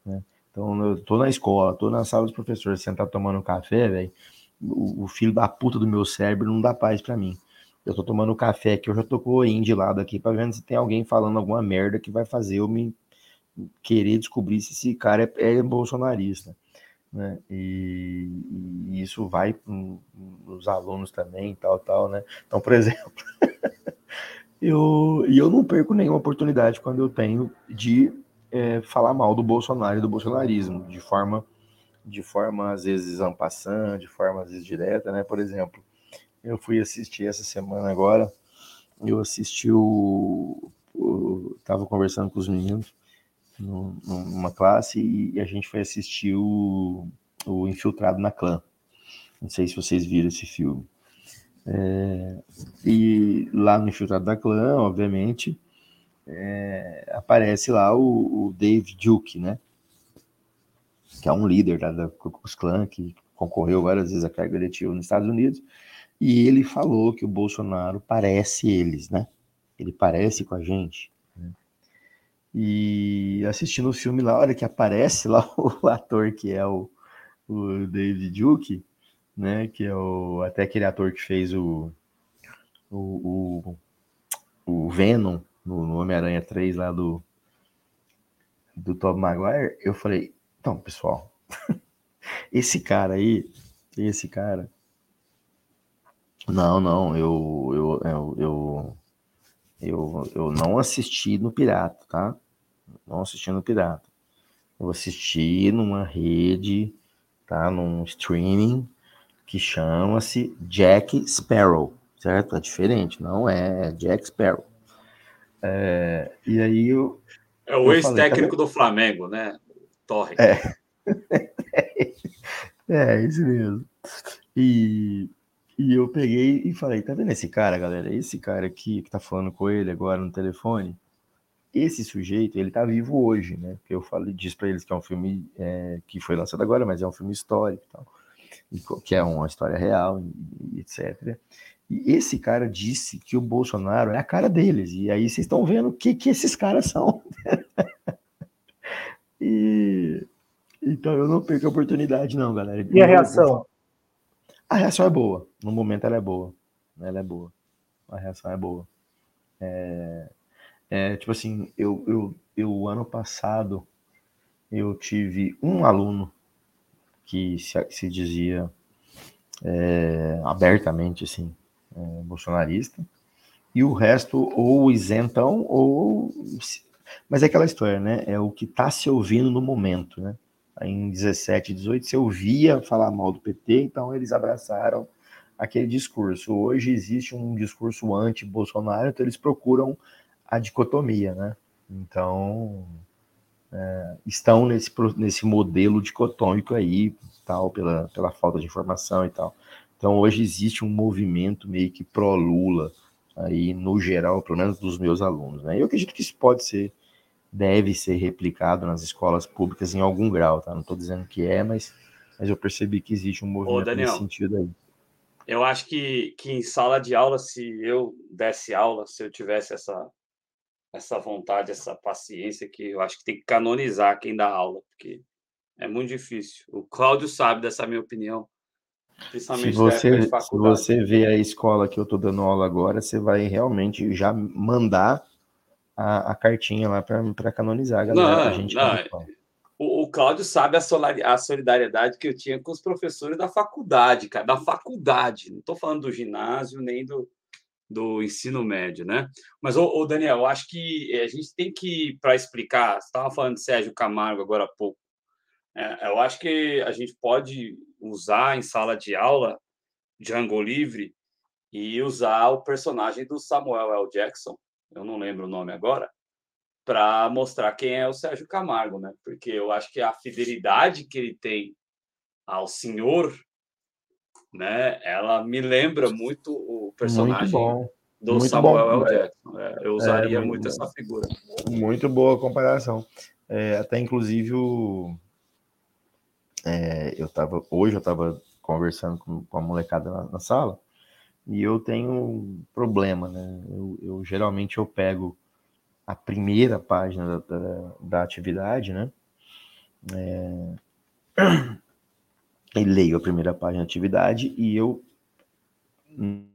né? Então eu tô na escola, tô na sala dos professores, sentar tomando café, velho, o, o, filho da puta do meu cérebro não dá paz para mim. Eu tô tomando café aqui, eu já tô o de lado aqui para ver se tem alguém falando alguma merda que vai fazer eu me querer descobrir se esse cara é, é bolsonarista né? E, e isso vai os alunos também, tal, tal, né? Então, por exemplo, eu, e eu não perco nenhuma oportunidade quando eu tenho de é, falar mal do Bolsonaro e do bolsonarismo, de forma, de forma às vezes ampassando, de forma às vezes direta, né? Por exemplo, eu fui assistir essa semana agora, eu assisti o, o tava conversando com os meninos, numa classe e a gente foi assistir o, o Infiltrado na Clã. Não sei se vocês viram esse filme. É, e lá no Infiltrado da Clã, obviamente, é, aparece lá o, o, Dave Duke, né? Que é um líder da, da Ku Klux Klan, que concorreu várias vezes a cargo eletivo nos Estados Unidos. E ele falou que o Bolsonaro parece eles, né? Ele parece com a gente. E assistindo o filme lá, hora que aparece lá o ator que é o, o David Duke, né? Que é o, até aquele ator que fez o, o, o, o Venom no, no Homem-Aranha 3 lá do, do Tom Maguire, eu falei, então, pessoal, esse cara aí, esse cara. Não, não, eu, eu, eu, eu, eu, não assisti no Pirata, tá? não assistindo pirata. Eu assisti numa rede, tá? Num streaming que chama-se Jack Sparrow, certo? É diferente, não é, é Jack Sparrow. É, e aí eu. É o ex-técnico do Flamengo, né? Torre. É. é, isso mesmo. E, E eu peguei e falei, tá vendo esse cara, galera? Esse cara aqui que tá falando com ele agora no telefone, esse sujeito, ele tá vivo hoje, né? Eu falei, disse para eles que é um filme é, que foi lançado agora, mas é um filme histórico, tal, que é uma história real, e, etc. E esse cara disse que o Bolsonaro é a cara deles. E aí vocês estão vendo o que, que esses caras são. e então eu não perco a oportunidade, não, galera. E a reação? A reação é boa. No momento ela é boa. Ela é boa. A reação é boa. É, é, tipo assim, eu, eu, eu ano passado eu tive um aluno que se, se dizia é, abertamente assim, é, bolsonarista, e o resto ou isentão ou. Mas é aquela história, né? É o que está se ouvindo no momento, né? Em 17, 18, se ouvia falar mal do PT, então eles abraçaram aquele discurso. Hoje existe um discurso anti-Bolsonaro, então eles procuram a dicotomia, né? Então, é, estão nesse, nesse modelo dicotômico aí, tal, pela, pela falta de informação e tal. Então, hoje existe um movimento meio que pró-Lula, aí, no geral, pelo menos dos meus alunos, né? Eu acredito que isso pode ser deve ser replicado nas escolas públicas em algum grau, tá? Não estou dizendo que é, mas, mas eu percebi que existe um movimento Ô, Daniel, nesse sentido aí. Eu acho que, que em sala de aula, se eu desse aula, se eu tivesse essa, essa vontade, essa paciência, que eu acho que tem que canonizar quem dá aula, porque é muito difícil. O Cláudio sabe dessa minha opinião. Se você, se você vê a escola que eu estou dando aula agora, você vai realmente já mandar a, a cartinha lá para canonizar a galera. Não, a gente não, o, o Cláudio sabe a solidariedade que eu tinha com os professores da faculdade, cara, da faculdade. Não estou falando do ginásio nem do, do ensino médio, né? Mas, ô, ô Daniel, eu acho que a gente tem que, para explicar, você estava falando de Sérgio Camargo agora há pouco, é, eu acho que a gente pode usar em sala de aula Django Livre e usar o personagem do Samuel L. Jackson eu não lembro o nome agora, para mostrar quem é o Sérgio Camargo, né? Porque eu acho que a fidelidade que ele tem ao senhor, né? Ela me lembra muito o personagem muito do muito Samuel bom. L. Jackson. É, eu usaria é, muito, muito essa figura. Muito boa comparação. É, até inclusive o, é, eu tava hoje eu estava conversando com, com a molecada na, na sala e eu tenho um problema, né? Eu, eu geralmente eu pego a primeira página da, da, da atividade, né? É... E leio a primeira página da atividade e eu,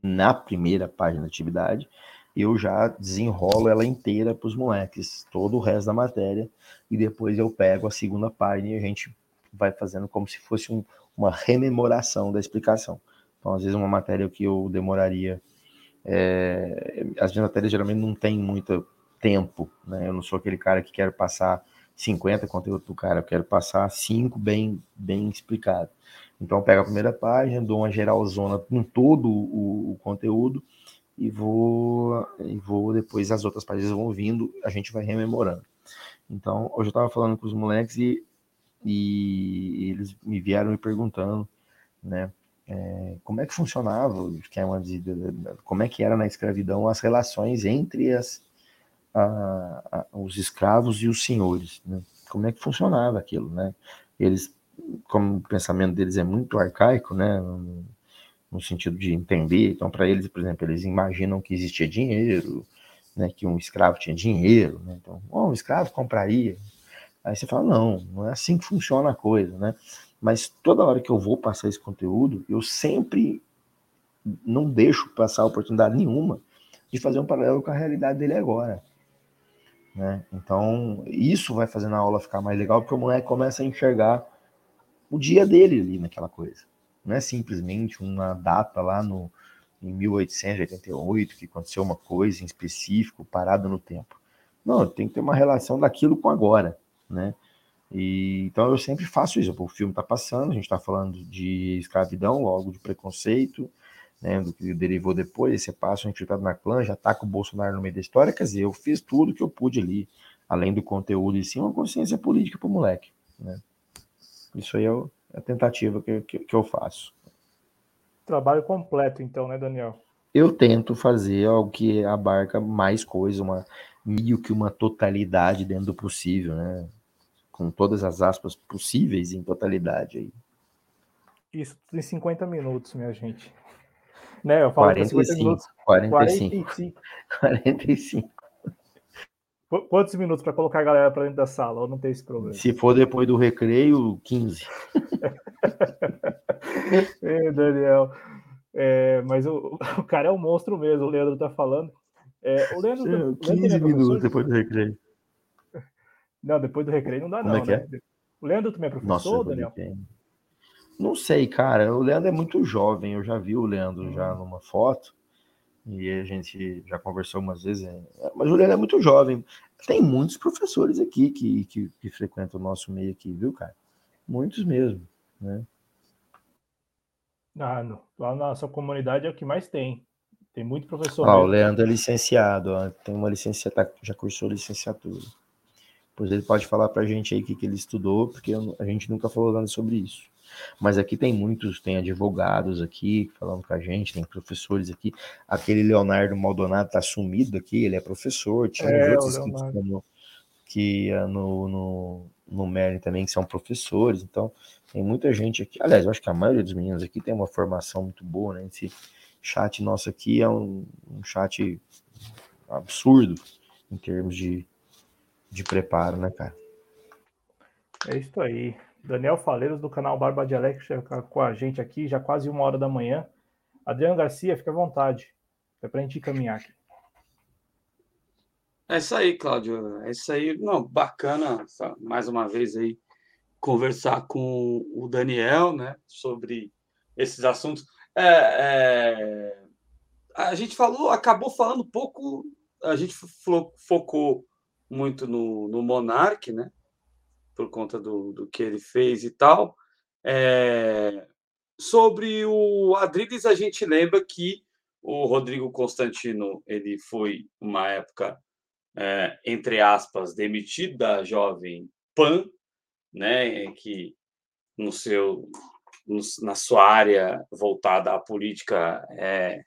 na primeira página da atividade, eu já desenrolo ela inteira para os moleques, todo o resto da matéria, e depois eu pego a segunda página e a gente vai fazendo como se fosse um, uma rememoração da explicação. Então, às vezes, uma matéria que eu demoraria. É, as matérias geralmente não tem muito tempo, né? Eu não sou aquele cara que quer passar 50 conteúdo do cara, eu quero passar 5 bem, bem explicado. Então, eu pego a primeira página, dou uma geralzona com todo o, o conteúdo e vou, e vou depois as outras páginas vão vindo, a gente vai rememorando. Então, hoje eu estava falando com os moleques e, e eles me vieram me perguntando, né? É, como é que funcionava, que é uma, como é que era na escravidão as relações entre as, a, a, os escravos e os senhores, né? como é que funcionava aquilo, né? Eles, como o pensamento deles é muito arcaico, né? No, no sentido de entender, então para eles, por exemplo, eles imaginam que existia dinheiro, né? Que um escravo tinha dinheiro, né? Então, oh, um escravo compraria. Aí você fala, não, não é assim que funciona a coisa, né? Mas toda hora que eu vou passar esse conteúdo, eu sempre não deixo passar oportunidade nenhuma de fazer um paralelo com a realidade dele agora. Né? Então, isso vai fazendo a aula ficar mais legal, porque o moleque começa a enxergar o dia dele ali naquela coisa. Não é simplesmente uma data lá no, em 1888 que aconteceu uma coisa em específico, parada no tempo. Não, tem que ter uma relação daquilo com agora, né? E, então eu sempre faço isso. O filme está passando, a gente está falando de escravidão, logo de preconceito, né, do que derivou depois, esse passo a gente está na clã, já está com o Bolsonaro no meio da história, quer dizer, eu fiz tudo que eu pude ali, além do conteúdo e sim uma consciência política para o moleque. Né? Isso aí é, é a tentativa que, que, que eu faço. Trabalho completo, então, né, Daniel? Eu tento fazer algo que abarca mais coisa, uma, meio que uma totalidade dentro do possível, né? Com todas as aspas possíveis em totalidade aí. Isso em 50 minutos, minha gente. Né, eu falo 45, 50 minutos. 45. 45. 45. Quantos minutos para colocar a galera para dentro da sala? Ou não tem esse problema? Se for depois do recreio, 15. é, Daniel. É, mas o, o, cara é um monstro mesmo, o Leandro tá falando. É, o Leandro, Sim, 15 Leandro é minutos depois do recreio. Não, depois do recreio não dá, Como é não, é né? É? O Leandro também é professor, Nossa, Daniel? Não sei, cara. O Leandro é muito jovem. Eu já vi o Leandro hum. já numa foto. E a gente já conversou umas vezes. É, mas o Leandro é muito jovem. Tem muitos professores aqui que, que, que frequentam o nosso meio aqui, viu, cara? Muitos mesmo, né? Ah, no, lá na nossa comunidade é o que mais tem. Tem muito professor. Ah, o Leandro é licenciado, ó, tem uma licenciatura, tá, já cursou licenciatura. Pois ele pode falar para a gente aí o que, que ele estudou, porque a gente nunca falou nada sobre isso. Mas aqui tem muitos, tem advogados aqui falando com a gente, tem professores aqui. Aquele Leonardo Maldonado tá sumido aqui, ele é professor, tinha é, outros que, que no, no, no Merlin também, que são professores, então tem muita gente aqui. Aliás, eu acho que a maioria dos meninos aqui tem uma formação muito boa, né? Esse chat nosso aqui é um, um chat absurdo em termos de, de preparo, né, cara? É isso aí. Daniel Faleiros, do canal Barba Dialéctica, com a gente aqui, já quase uma hora da manhã. Adriano Garcia, fica à vontade. É para a gente caminhar aqui. É isso aí, Cláudio. É isso aí. Não, bacana, mais uma vez aí, conversar com o Daniel, né, sobre esses assuntos. É, é, a gente falou, acabou falando pouco, a gente focou muito no, no Monark, né, por conta do, do que ele fez e tal. É, sobre o Adriles, a gente lembra que o Rodrigo Constantino ele foi uma época é, entre aspas, demitido da Jovem Pan, né, que no seu, no, na sua área voltada à política é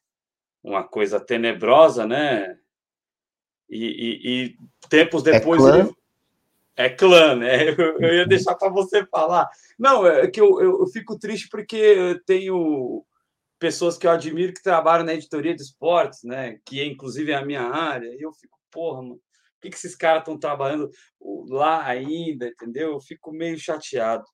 uma coisa tenebrosa, né? E, e, e tempos é depois é clã? ele é clã, né? Eu, eu ia deixar para você falar. Não, é que eu, eu, eu, fico triste porque eu tenho pessoas que eu admiro que trabalham na editoria de esportes, né? Que inclusive é a minha área. E eu fico, porra, mano, por que, que esses caras estão trabalhando lá ainda, entendeu? Eu fico meio chateado.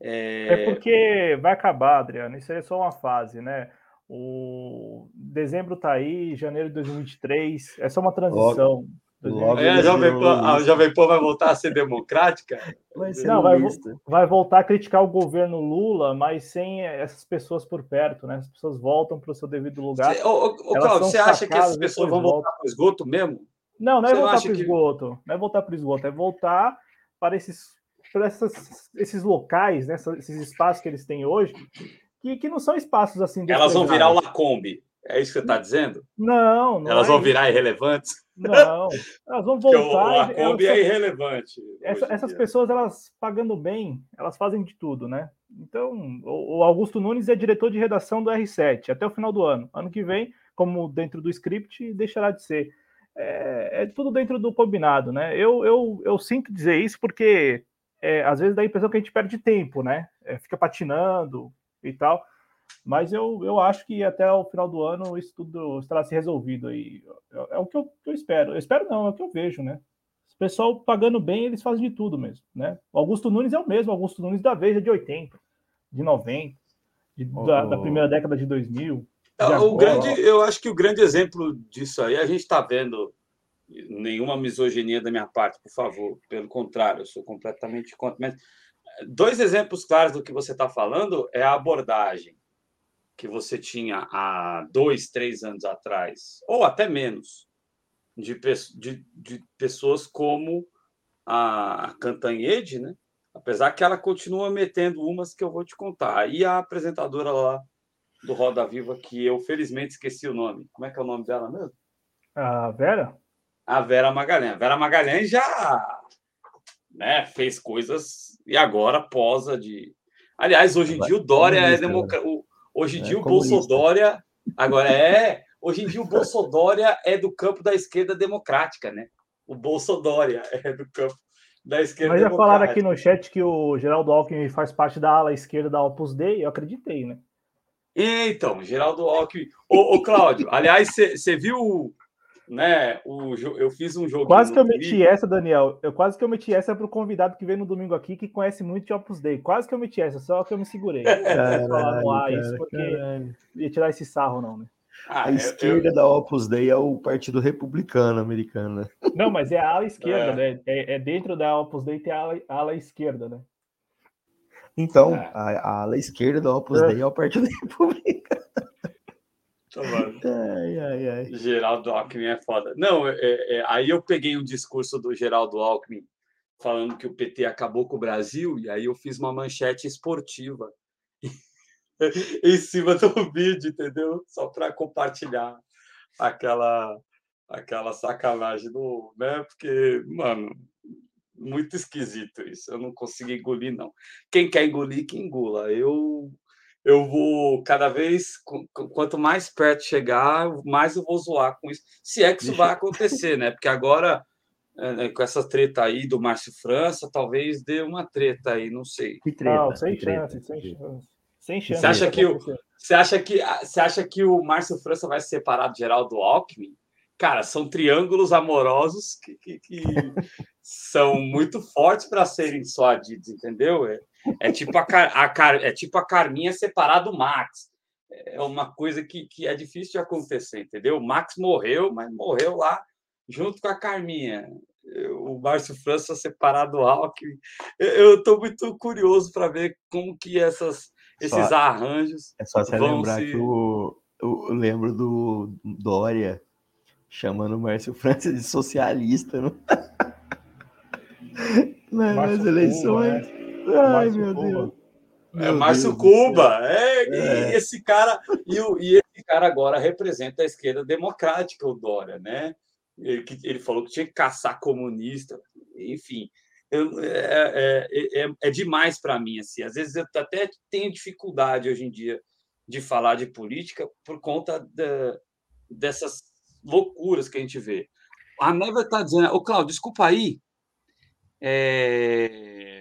É... é porque vai acabar, Adriano. Isso aí é só uma fase, né? O dezembro está aí, janeiro de 2023, é só uma transição. Logo é, a, Jovem Pan, a Jovem Pan vai voltar a ser democrática? Vai ser não, vai, vai, voltar a criticar o governo Lula, mas sem essas pessoas por perto, né? As pessoas voltam para o seu devido lugar. Cê, ô, ô, Cláudio, você acha que essas pessoas vão voltar para o esgoto mesmo? Não, não é voltar para o esgoto. Que... Não é voltar para o esgoto, é voltar para esses, para essas, esses locais, né, esses espaços que eles têm hoje, que, que não são espaços assim. Elas vão virar o Lacombe. É isso que você está dizendo? Não, não. Elas é vão virar irrelevantes? Não, elas vão voltar. o Lacombe é irrelevante. Essa, essas dia. pessoas, elas pagando bem, elas fazem de tudo, né? Então, o, Augusto Nunes é diretor de redação do R7 até o final do ano. Ano que vem, como dentro do script, deixará de ser é, é, tudo dentro do combinado, né? Eu, eu, eu sinto dizer isso porque é, às vezes dá a impressão que a gente perde tempo, né? É, fica patinando e tal. Mas eu, eu acho que até o final do ano isso tudo estará se resolvido aí. É, é o que eu, que eu, espero. Eu espero não, é o que eu vejo, né? O pessoal pagando bem, eles fazem de tudo mesmo, né? O Augusto Nunes é o mesmo, Augusto Nunes da vez é de 80, de 90, de, oh. da, da, primeira década de 2000. É, o grande, eu acho que o grande exemplo disso aí, a gente está vendo nenhuma misoginia da minha parte, por favor. Pelo contrário, eu sou completamente contra. Mas dois exemplos claros do que você está falando é a abordagem que você tinha há dois, três anos atrás, ou até menos, de, de, de pessoas como a Cantanhede, né? Apesar que ela continua metendo umas que eu vou te contar. E a apresentadora lá do Roda Viva, que eu felizmente esqueci o nome. Como é que é o nome dela mesmo? A Vera? A Vera Magalhães. A Vera Magalhães já né, fez coisas e agora posa de. Aliás, hoje em dia o Dória é democra... o, Hoje em é dia o Bolsonaro agora é, hoje em dia o Bolsonaro é do campo da esquerda democrática, né? O Bolsonaro é do campo da esquerda Mas já falaram aqui no chat que o Geraldo Alckmin faz parte da ala esquerda da Opus Dei, eu acreditei, né? Então, Geraldo Alckmin. Ô, ô Cláudio, aliás, você viu né? O, eu fiz um jogo. Quase que eu meti essa, Daniel. Eu quase que eu meti essa para o convidado que veio no domingo aqui, que conhece muito de Opus Dei. Quase que eu meti essa, só que eu me segurei. Caralho, falar no ar isso, porque caralho. ia tirar esse sarro, não, né? Ah, a esquerda eu... da Opus Dei é o Partido Republicano americano, né? Não, mas é a ala esquerda, é. né? É, é, dentro da Opus Dei tem a ala, a ala esquerda, né? Então, é. a, a, ala esquerda da Opus Dei é o Partido Republicano. Ai, ai, ai. Geraldo Alckmin é foda. Não, é, é, aí eu peguei um discurso do Geraldo Alckmin falando que o PT acabou com o Brasil, e aí eu fiz uma manchete esportiva em cima do vídeo, entendeu? Só para compartilhar aquela aquela sacanagem do, né? Porque, mano, muito esquisito isso. Eu não consigo engolir não. Quem quer engolir que engula. Eu eu vou cada vez, quanto mais perto chegar, mais eu vou zoar com isso. Se é que isso vai acontecer, né? Porque agora, é, né, com essa treta aí do Márcio França, talvez dê uma treta aí, não sei. Que treta? Não, sem chance, sem chance. Sem chance. Você acha, que o, você, acha que, você acha que o Márcio França vai se separar do Geraldo Alckmin? Cara, são triângulos amorosos que, que, que são muito fortes para serem suadidos, entendeu? É, é tipo a, a, é tipo a Carminha separar do Max. É uma coisa que, que é difícil de acontecer, entendeu? O Max morreu, mas morreu lá junto com a Carminha. O Márcio França separado do Alckmin. Eu estou muito curioso para ver como que essas, esses só, arranjos. É só você lembrar se... que o, eu lembro do Dória chamando o Márcio França de socialista no... nas eleições. Né? Ai, meu Deus. É Márcio Cuba, é, é. E esse cara e, o, e esse cara agora representa a esquerda democrática, o Dória, né? Ele, ele falou que tinha que caçar comunista, enfim, eu, é, é, é, é demais para mim assim. Às vezes eu até tenho dificuldade hoje em dia de falar de política por conta da, dessas loucuras que a gente vê. A Neva está dizendo, ô Cláudio, desculpa aí. É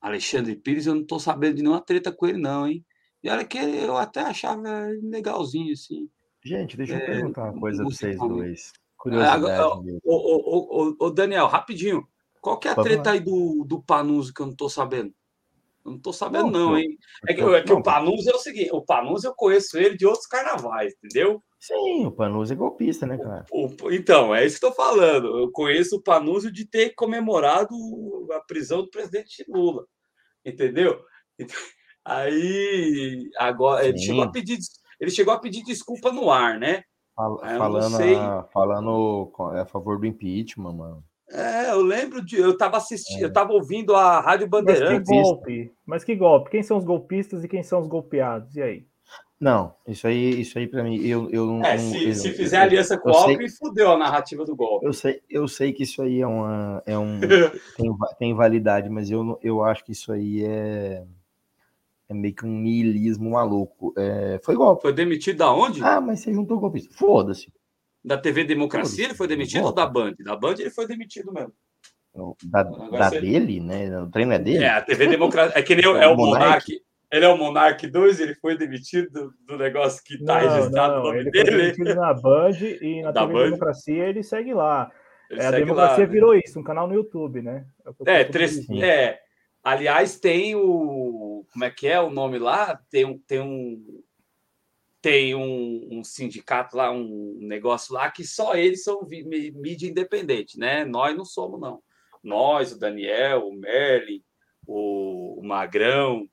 Alexandre Pires, eu não estou sabendo de nenhuma treta com ele, não, hein? E olha que eu até achava legalzinho, assim. Gente, deixa eu é, perguntar uma coisa para vocês dois. Curiosidade. Ô, Daniel, rapidinho. Qual que é a treta aí do, do Panuso que eu não estou sabendo? Não estou sabendo, não, não, hein? É que, é que o Panuso é o seguinte: o Panuso eu conheço ele de outros carnavais, entendeu? Sim, o Panuso é golpista, né, cara? O, o, então, é isso que estou falando. Eu conheço o Panuso de ter comemorado a prisão do presidente Lula. Entendeu? Aí, agora, ele chegou, a pedir, ele chegou a pedir desculpa no ar, né? falando, a, falando a favor do impeachment, mano. É, eu lembro de. Eu estava assistindo, é. eu estava ouvindo a Rádio Bandeirantes. Mas que golpe? Mas que golpe? Quem são os golpistas e quem são os golpeados? E aí? Não, isso aí, isso aí para mim, eu, eu não. É, se, eu, se fizer eu, aliança com o Alckmin, fudeu a narrativa do golpe. Eu sei, eu sei que isso aí é uma, é um tem, tem validade, mas eu, eu acho que isso aí é, é meio que um niilismo maluco. É, foi golpe. Foi demitido da onde? Ah, mas você juntou golpista. Foda-se. Da TV Democracia ele foi demitido ou da Band? Da Band ele foi demitido mesmo. Da, da dele, né? O treino é dele? É, a TV Democracia. É que nem é, é o Monark. Ele é o Monark 2, ele foi demitido do, negócio que está registrado não, no nome ele dele. Foi demitido na Band e na da TV Band. Democracia ele segue lá. Ele é, segue a Democracia lá, né? virou isso, um canal no YouTube, né? É, é, três, é, aliás, tem o. Como é que é o nome lá? Tem um. Tem um tem um, um, sindicato lá, um negócio lá que só eles são mídia independente, né? Nós não somos, não. Nós, o Daniel, o Merlin, o, o Magrão,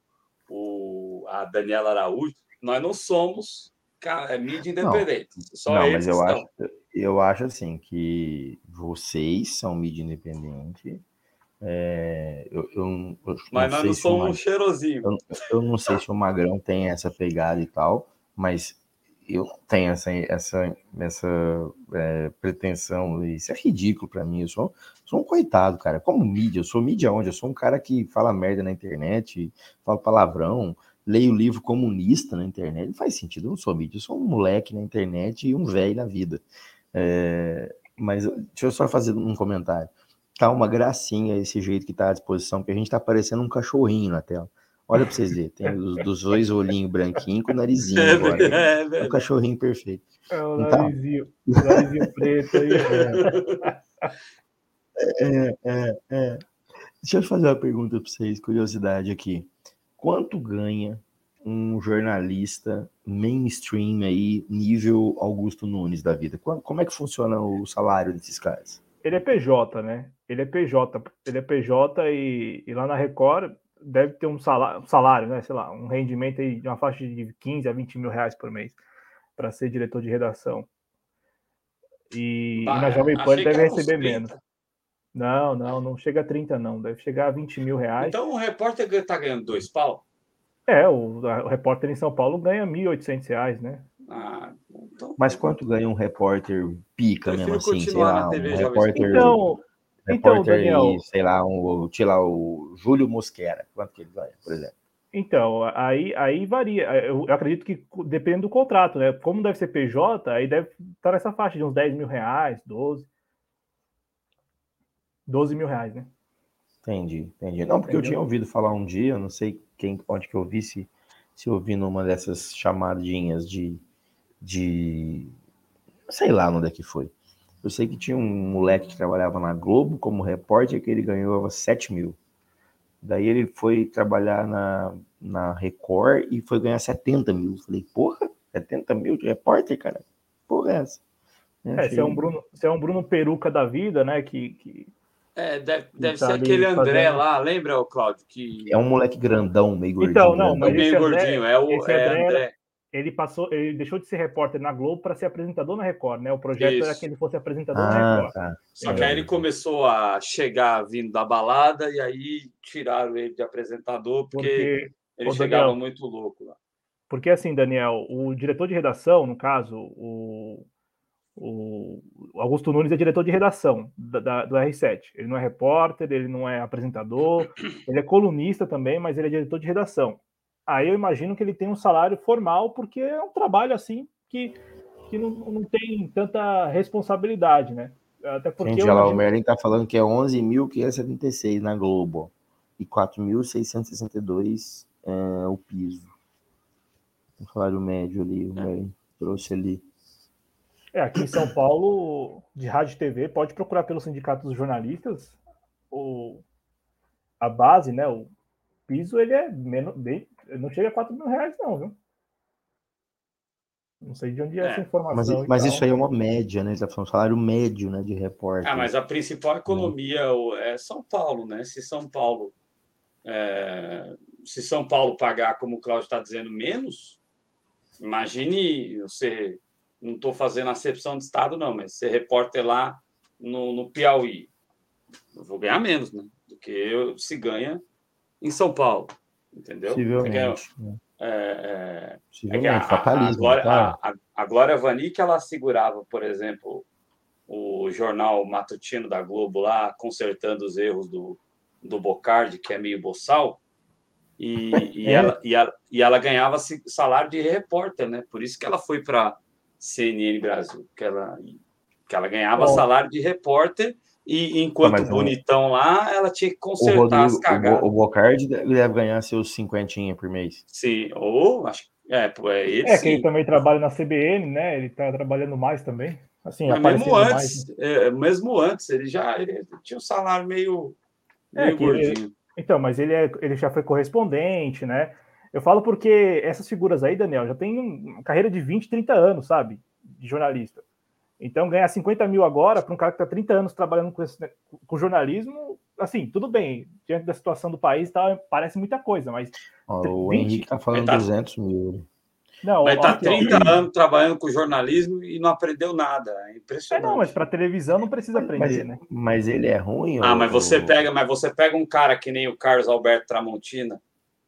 o, a Daniela Araújo, nós não somos é, mídia independente. Não, só não mas eu acho, eu acho assim que vocês são mídia independente. É, eu, eu, eu mas nós não somos um cheirosinho. Eu, eu, não sei se o Magrão tem essa pegada e tal, mas eu tenho essa, essa, essa é, pretensão. Isso é ridículo para mim. Eu sou, sou um coitado, cara. Como mídia, eu sou mídia onde? Eu sou um cara que fala merda na internet, fala palavrão. leio livro comunista na internet. Não faz sentido, eu não sou mídia, eu sou um moleque na internet e um velho na vida. É, mas deixa eu só fazer um comentário. Tá uma gracinha esse jeito que tá à disposição, porque a gente tá parecendo um cachorrinho na tela. Olha para vocês verem, tem os dos dois olhinhos branquinhos com o narizinho é, agora. É, é, é, um cachorrinho perfeito. É o então, narizinho, narizinho preto aí. É, é, é. Deixa eu fazer uma pergunta para vocês, curiosidade aqui. Quanto ganha um jornalista mainstream aí, nível Augusto Nunes da vida? Como é que funciona o salário desses caras? Ele é PJ, né? Ele é PJ, ele é PJ e, e lá na Record deve ter um salário, um salário, né? Sei lá, um rendimento aí de uma faixa de 15 a 20 mil reais por mês para ser diretor de redação. E, e na Jovem Pan deve receber menos. Não, não, não chega a 30, não. Deve chegar a 20 mil reais. Então o repórter está ganhando dois pau? É, o, o repórter em São Paulo ganha 1.800 reais, né? Ah, então... Mas quanto ganha um repórter pica mesmo assim? Sei lá, um repórter... Então, então, repórter Daniel... E, sei lá, um, sei lá, o Júlio Mosquera. Quanto que ele ganha, por exemplo? Então, aí, aí varia. Eu, eu, acredito que depende do contrato, né? Como deve ser PJ, aí deve estar nessa faixa de uns 10 mil reais, 12. 12 mil reais, né? Entendi, entendi. Não, porque Entendeu? eu tinha ouvido falar um dia, não sei quem, onde que eu vi, se, se eu vi numa dessas chamadinhas de, de. Sei lá onde é que foi. Eu sei que tinha um moleque que trabalhava na Globo como repórter que ele ganhava 7 mil. Daí ele foi trabalhar na, na Record e foi ganhar 70 mil. Falei, porra, 70 mil de repórter, cara? Porra é essa? É, você é um Bruno, você é um Bruno Peruca da vida, né? Que, que é, deve, deve tá ser aquele André fazendo... lá, lembra, o Cláudio? Que... É um moleque grandão, meio gordinho. Então, não, mas meio gordinho, é o é André, André. Ele passou, ele deixou de ser repórter na Globo para ser apresentador na Record, né? O projeto Isso. era que ele fosse apresentador ah, na Record. Tá. Só que aí ele começou a chegar vindo da balada e aí tiraram ele de apresentador porque, porque ele chegava Daniel, muito louco lá. Porque assim, Daniel, o diretor de redação, no caso, o o Augusto Nunes é diretor de redação da, da, do R7. Ele não é repórter, ele não é apresentador, ele é colunista também, mas ele é diretor de redação. Aí eu imagino que ele tem um salário formal, porque é um trabalho assim que, que não, não tem tanta responsabilidade, né? Até porque. Gente, imagino... o Merlin está falando que é 11.576 na Globo e 4.662 é, o piso. O salário médio ali, o Merlin trouxe ali. É, aqui em São Paulo, de rádio e TV, pode procurar pelo Sindicato dos Jornalistas. O, a base, né? O piso, ele é menos, bem, não chega a 4 mil reais, não, viu? Não sei de onde é, é essa informação. Mas, mas isso aí é uma média, né? Está falando salário médio, né, de repórter. Ah, mas a principal economia é São Paulo, né? Se São Paulo, é... se São Paulo pagar, como o Cláudio está dizendo, menos, imagine você não estou fazendo acepção de Estado, não, mas ser repórter lá no, no Piauí, eu vou ganhar menos, né? Do que eu, se ganha em São Paulo, entendeu? Possivelmente. É, é, é, é a, Glória, tá? a, a Glória Vanik, ela segurava, por exemplo, o jornal matutino da Globo lá, consertando os erros do, do Bocardi, que é meio boçal, e, e, é. ela, e, ela, e ela ganhava salário de repórter, né? Por isso que ela foi para CNN Brasil, que ela, que ela ganhava Bom. salário de repórter e enquanto ah, bonitão lá, ela tinha que consertar Rodrigo, as cagadas. O, o Bocardi deve ganhar seus cinquentinha por mês. Sim, ou acho é, é ele. É, que ele também trabalha na CBN, né? Ele tá trabalhando mais também. Assim, Mas mesmo antes, mais, né? é, mesmo antes, ele já ele tinha um salário meio, é, meio gordinho. Ele, então, mas ele, é, ele já foi correspondente, né? Eu falo porque essas figuras aí, Daniel, já tem uma carreira de 20, 30 anos, sabe? De jornalista. Então, ganhar 50 mil agora para um cara que está 30 anos trabalhando com, esse, com jornalismo, assim, tudo bem. Diante da situação do país, tá, parece muita coisa, mas. o 20, Henrique está falando tá, 200 mil. Não, mas está 30 ó, anos trabalhando com jornalismo e não aprendeu nada. É impressionante. É, não, mas para televisão não precisa aprender, mas, né? Mas ele é ruim. Ah, ou... mas você pega, mas você pega um cara que nem o Carlos Alberto Tramontina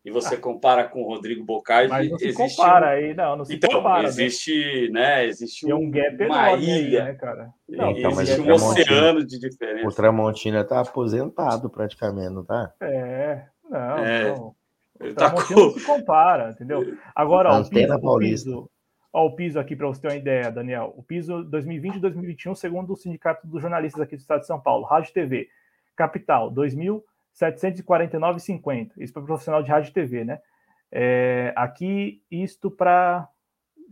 e você compara com o Rodrigo Bocardi, Mas não se existe compara um... aí, não, não se então, compara. Né? Existe, né? né existe um, um gap uma ilha, aí, né, cara? Não, então, existe um oceano de diferença. O Tramontina tá aposentado praticamente, não tá? É, não, é. não. Ele tá com... não se compara, entendeu? Agora, ó, o piso, o Paulista. piso, ó, o piso aqui para você ter uma ideia, Daniel. O piso 2020 e 2021, segundo o Sindicato dos Jornalistas aqui do Estado de São Paulo, Rádio TV, Capital, 2.749,50. Isso para profissional de rádio e TV, né? É, aqui, isto para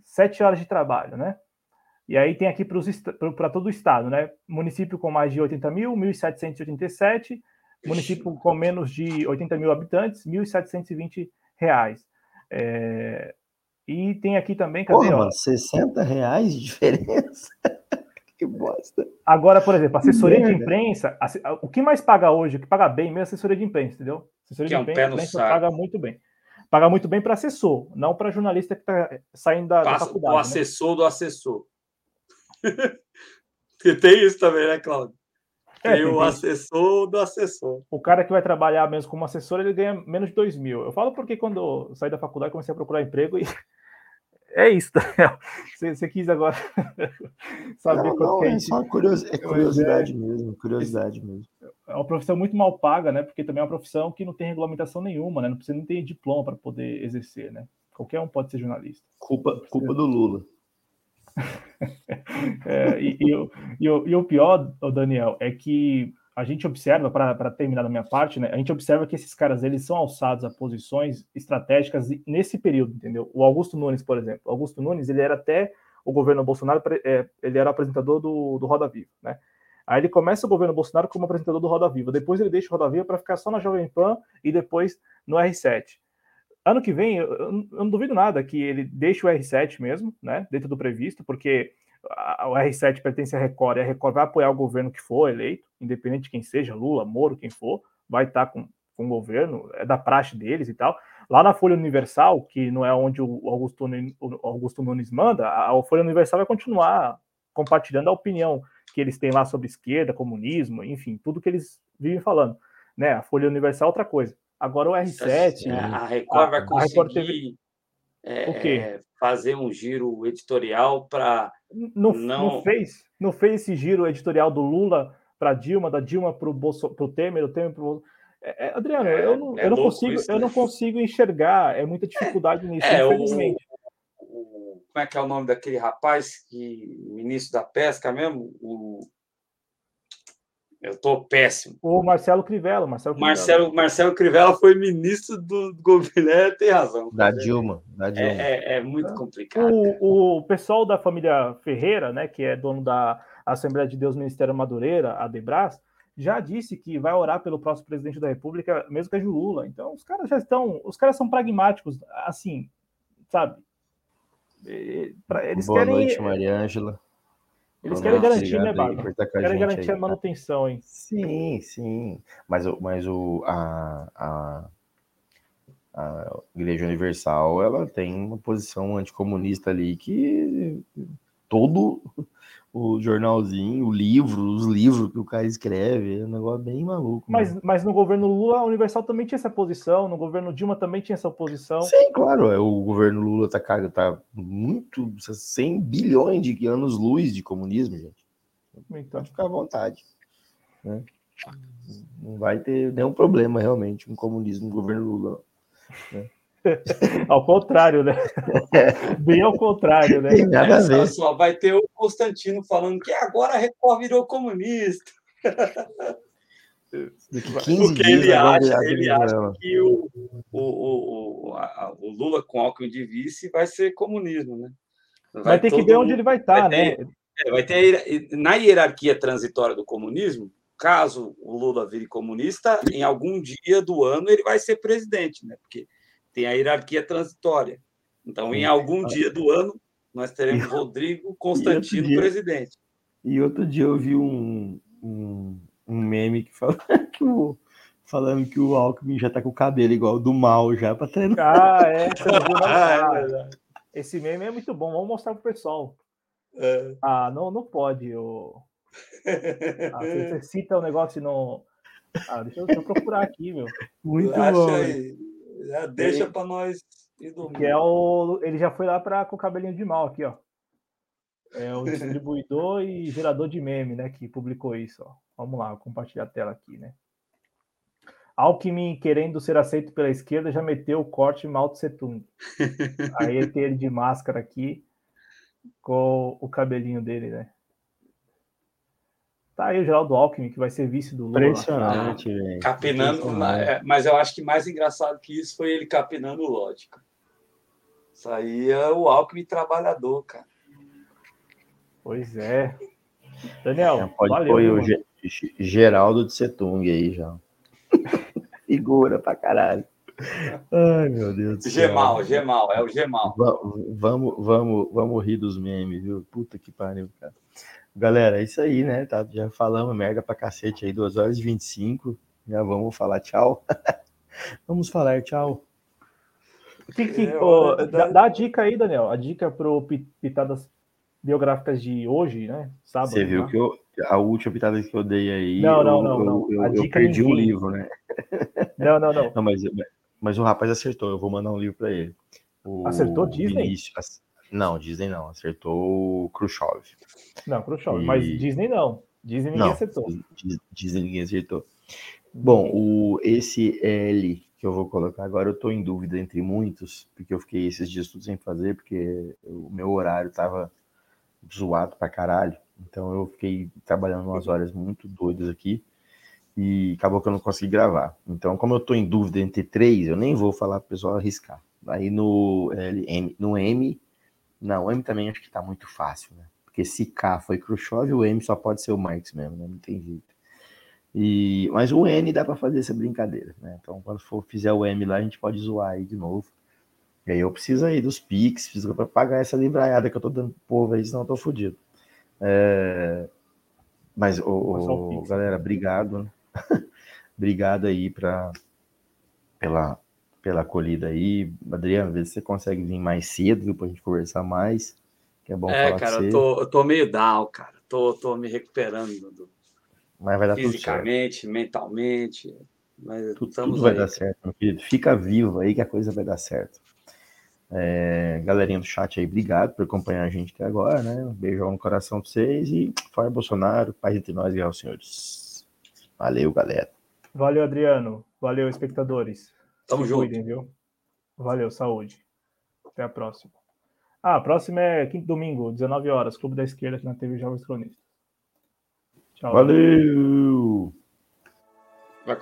sete horas de trabalho, né? E aí tem aqui para todo o estado, né? Município com mais de 80 mil, 1.787. Município com menos de 80 mil habitantes, 1.720 reais. É... E tem aqui também, cadê? Porra, mano, 60 reais de diferença? Bosta. Agora, por exemplo, assessoria de imprensa, o que mais paga hoje, o que paga bem mesmo é assessoria de imprensa, entendeu? Assessoria que de imprensa, é um imprensa paga muito bem. Paga muito bem para assessor, não para jornalista que está saindo da, Passa, da faculdade. O né? assessor né? do assessor. Porque tem isso também, né, Claudio? É, tem, tem o assessor do assessor. O cara que vai trabalhar mesmo como assessor, ele ganha menos de 2 mil. Eu falo porque quando eu saí da faculdade, comecei a procurar emprego e é isso, Daniel. Você, você quis agora saber não, não, é, só curios... é curiosidade é, mesmo, curiosidade mesmo. É uma profissão muito mal paga, né? Porque também é uma profissão que não tem regulamentação nenhuma, né? Não precisa nem ter diploma para poder exercer, né? Qualquer um pode ser jornalista. Culpa, culpa do Lula. é, e, e, e, e, o pior, Daniel, é que a gente observa, para terminar da minha parte, né, a gente observa que esses caras eles são alçados a posições estratégicas nesse período, entendeu? O Augusto Nunes, por exemplo. O Augusto Nunes, ele era até o governo Bolsonaro, é, ele era apresentador do, do Roda Viva, né? Aí ele começa o governo Bolsonaro como apresentador do Roda Viva, depois ele deixa o Roda Viva para ficar só na Jovem Pan e depois no R7 ano que vem, eu, eu, não duvido nada que ele deixe o R7 mesmo, né, dentro do previsto, porque o R7 pertence à Record, e a Record vai apoiar o governo que for eleito, independente de quem seja, Lula, Moro, quem for, vai estar com, com o governo, é da praxe deles e tal. Lá na Folha Universal, que não é onde o Augusto, o Augusto Nunes manda, a Folha Universal vai continuar compartilhando a opinião que eles têm lá sobre esquerda, comunismo, enfim, tudo que eles vivem falando. Né? A Folha Universal é outra coisa. Agora o R7. É, a Record vai conseguir teve... é, o quê? fazer um giro editorial para. Não, não... não fez? Não fez esse giro editorial do Lula para Dilma, da Dilma para o Bolso... Temer, o Temer para o. É, é, Adriano, é, eu não, eu não consigo, isso, né? eu não consigo enxergar, é muita dificuldade nisso, infelizmente. O, o, como é que é o nome daquele rapaz que ministro da pesca mesmo? O eu estou péssimo. O Marcelo Crivella. Marcelo Crivella. Marcelo, Marcelo Crivella foi ministro do governo, é, tem razão. Da Dilma. Da Dilma. É, é, é muito complicado. O, o, pessoal da família Ferreira, né, que é dono da Assembleia de Deus Ministério Madureira, a Debras, já disse que vai orar pelo próximo presidente da República, mesmo que é Lula. Então, os caras já estão. Os caras são pragmáticos, assim, sabe? Eles Boa querem, noite, Maria Ângela. Eles querem garantir, né? Querem garantir aí, a manutenção, hein? Sim, sim. Mas, mas o, a, a, a Igreja Universal ela tem uma posição anticomunista ali que todo o jornalzinho, o livro, os livros que o cara escreve, é um negócio bem maluco. Mas, mas no governo Lula, a Universal também tinha essa posição, no governo Dilma também tinha essa posição. Sim, claro, é, o governo Lula tá, tá muito, 100 bilhões de anos-luz de comunismo, gente. Então, Pode ficar à vontade. Né? Não vai ter nenhum problema, realmente, com um comunismo no governo Lula. Né? ao contrário, né? Bem ao contrário, né? Tem nada a ver. Só vai ter o Constantino falando que agora a Record virou comunista. Porque ele acha, ele acha que o, o, o, a, o, Lula com Alckmin de vice vai ser comunismo, né? Vai, vai ter que ver onde ele vai estar, tá, né? É, vai ter na hierarquia transitória do comunismo, caso o Lula vire comunista, em algum dia do ano ele vai ser presidente, né? Porque tem a hierarquia transitória. Então, em algum dia do ano, nós teremos Rodrigo Constantino dia, presidente. E outro dia eu vi um, um, um meme que fala que o, falando que o Alckmin já tá com o cabelo igual do mal já para treinar. Ah, é, ah, é Esse meme é muito bom, vamos mostrar pro pessoal. É. Ah, não, não pode. Eu... Ah, você cita o um negócio no. Ah, deixa eu, deixa eu, procurar aqui, meu. Muito Acha bom. Aí. Já deixa para nós ir dormir. Que é o, ele já foi lá para com o cabelinho de mal aqui, ó. É o distribuidor e gerador de meme, né? Que publicou isso, ó. Vamos lá, vou compartilhar a tela aqui, né? Alckmin, querendo ser aceito pela esquerda, já meteu o corte Mao Tse Tung. Aí tem ele de máscara aqui, com o cabelinho dele, né? Tá aí o Geraldo Alckmin, que vai ser vice do Lula. Impressionante, velho. Capinando, Impressionante. é, mas eu acho que mais engraçado que isso foi ele capinando lógica. Isso aí é o Alckmin trabalhador, cara. Pois é. Daniel, Já pode valeu. viu, o Geraldo de Setung aí já. Figura pra caralho. Ai, meu Deus do céu. Gemal, Gemal, é o Gemal. Va- Vamos, vamos, vamos rir dos memes, viu? Puta que pariu, cara. Galera, é isso aí, né? Tá, já falamos merda pra cacete aí, 2 horas e 25. Já vamos falar tchau. vamos falar tchau. Que, que, É, olha, dá, dá a dica aí, Daniel. A dica pro pi- Pitadas Biográficas de hoje, né? Sábado. Você viu né? que eu, a última pitada que eu dei aí, Não, não, eu, não, eu- não. eu- A eu dica perdi o ninguém. livro, né? Não, não, não. Não, mas, mas o rapaz acertou, eu vou mandar um livro pra ele. O Acertou Disney? Vinícius- não, Disney não, acertou o Khrushchev. Não, Khrushchev. E- Mas Disney não. Disney ninguém Não, acertou. Dis- Disney ninguém acertou. Bom, o, esse L que eu vou colocar agora, eu tô em dúvida entre muitos, porque eu fiquei esses dias tudo sem fazer, porque o meu horário tava zoado pra caralho. Então eu fiquei trabalhando umas horas muito doidas aqui e acabou que eu não consegui gravar. Então, como eu tô em dúvida entre três, eu nem vou falar pro pessoal arriscar. Aí no L, M, no M, não, o M também acho que tá muito fácil, né? Porque se K foi Khrushchev, o M só pode ser o Marx mesmo, né? Não tem jeito. E, mas o N dá para fazer essa brincadeira, né? Então, quando for fizer o M lá, a gente pode zoar aí de novo. E aí eu preciso aí dos Pix, preciso para pagar essa livraiada que eu tô dando pro povo aí, senão eu tô fodido. É, Mas, ô, galera, obrigado. né? obrigado aí pra, pela, pela acolhida aí. Adriano, vê se você consegue vir mais cedo, viu, pra gente conversar mais. Que é bom É, falar cara, eu tô, eu tô meio down, cara. Tô, tô me recuperando do- Mas vai dar tudo certo. fisicamente, mentalmente. Mas Tudo, tudo vai aí. dar certo, meu querido. Fica vivo aí que a coisa vai dar certo. É, galerinha do chat aí, obrigado por acompanhar a gente até agora, né? Um beijão no coração pra vocês e fora Bolsonaro, paz entre nós e aos senhores. Valeu, galera. Valeu, Adriano. Valeu, espectadores. Tamo Se junto. cuidem, viu? Valeu, saúde. Até a próxima. Ah, a próxima é quinto domingo, 19 horas, Clube da Esquerda aqui na TV Jovens Cronistas. Tchau. Valeu! Vai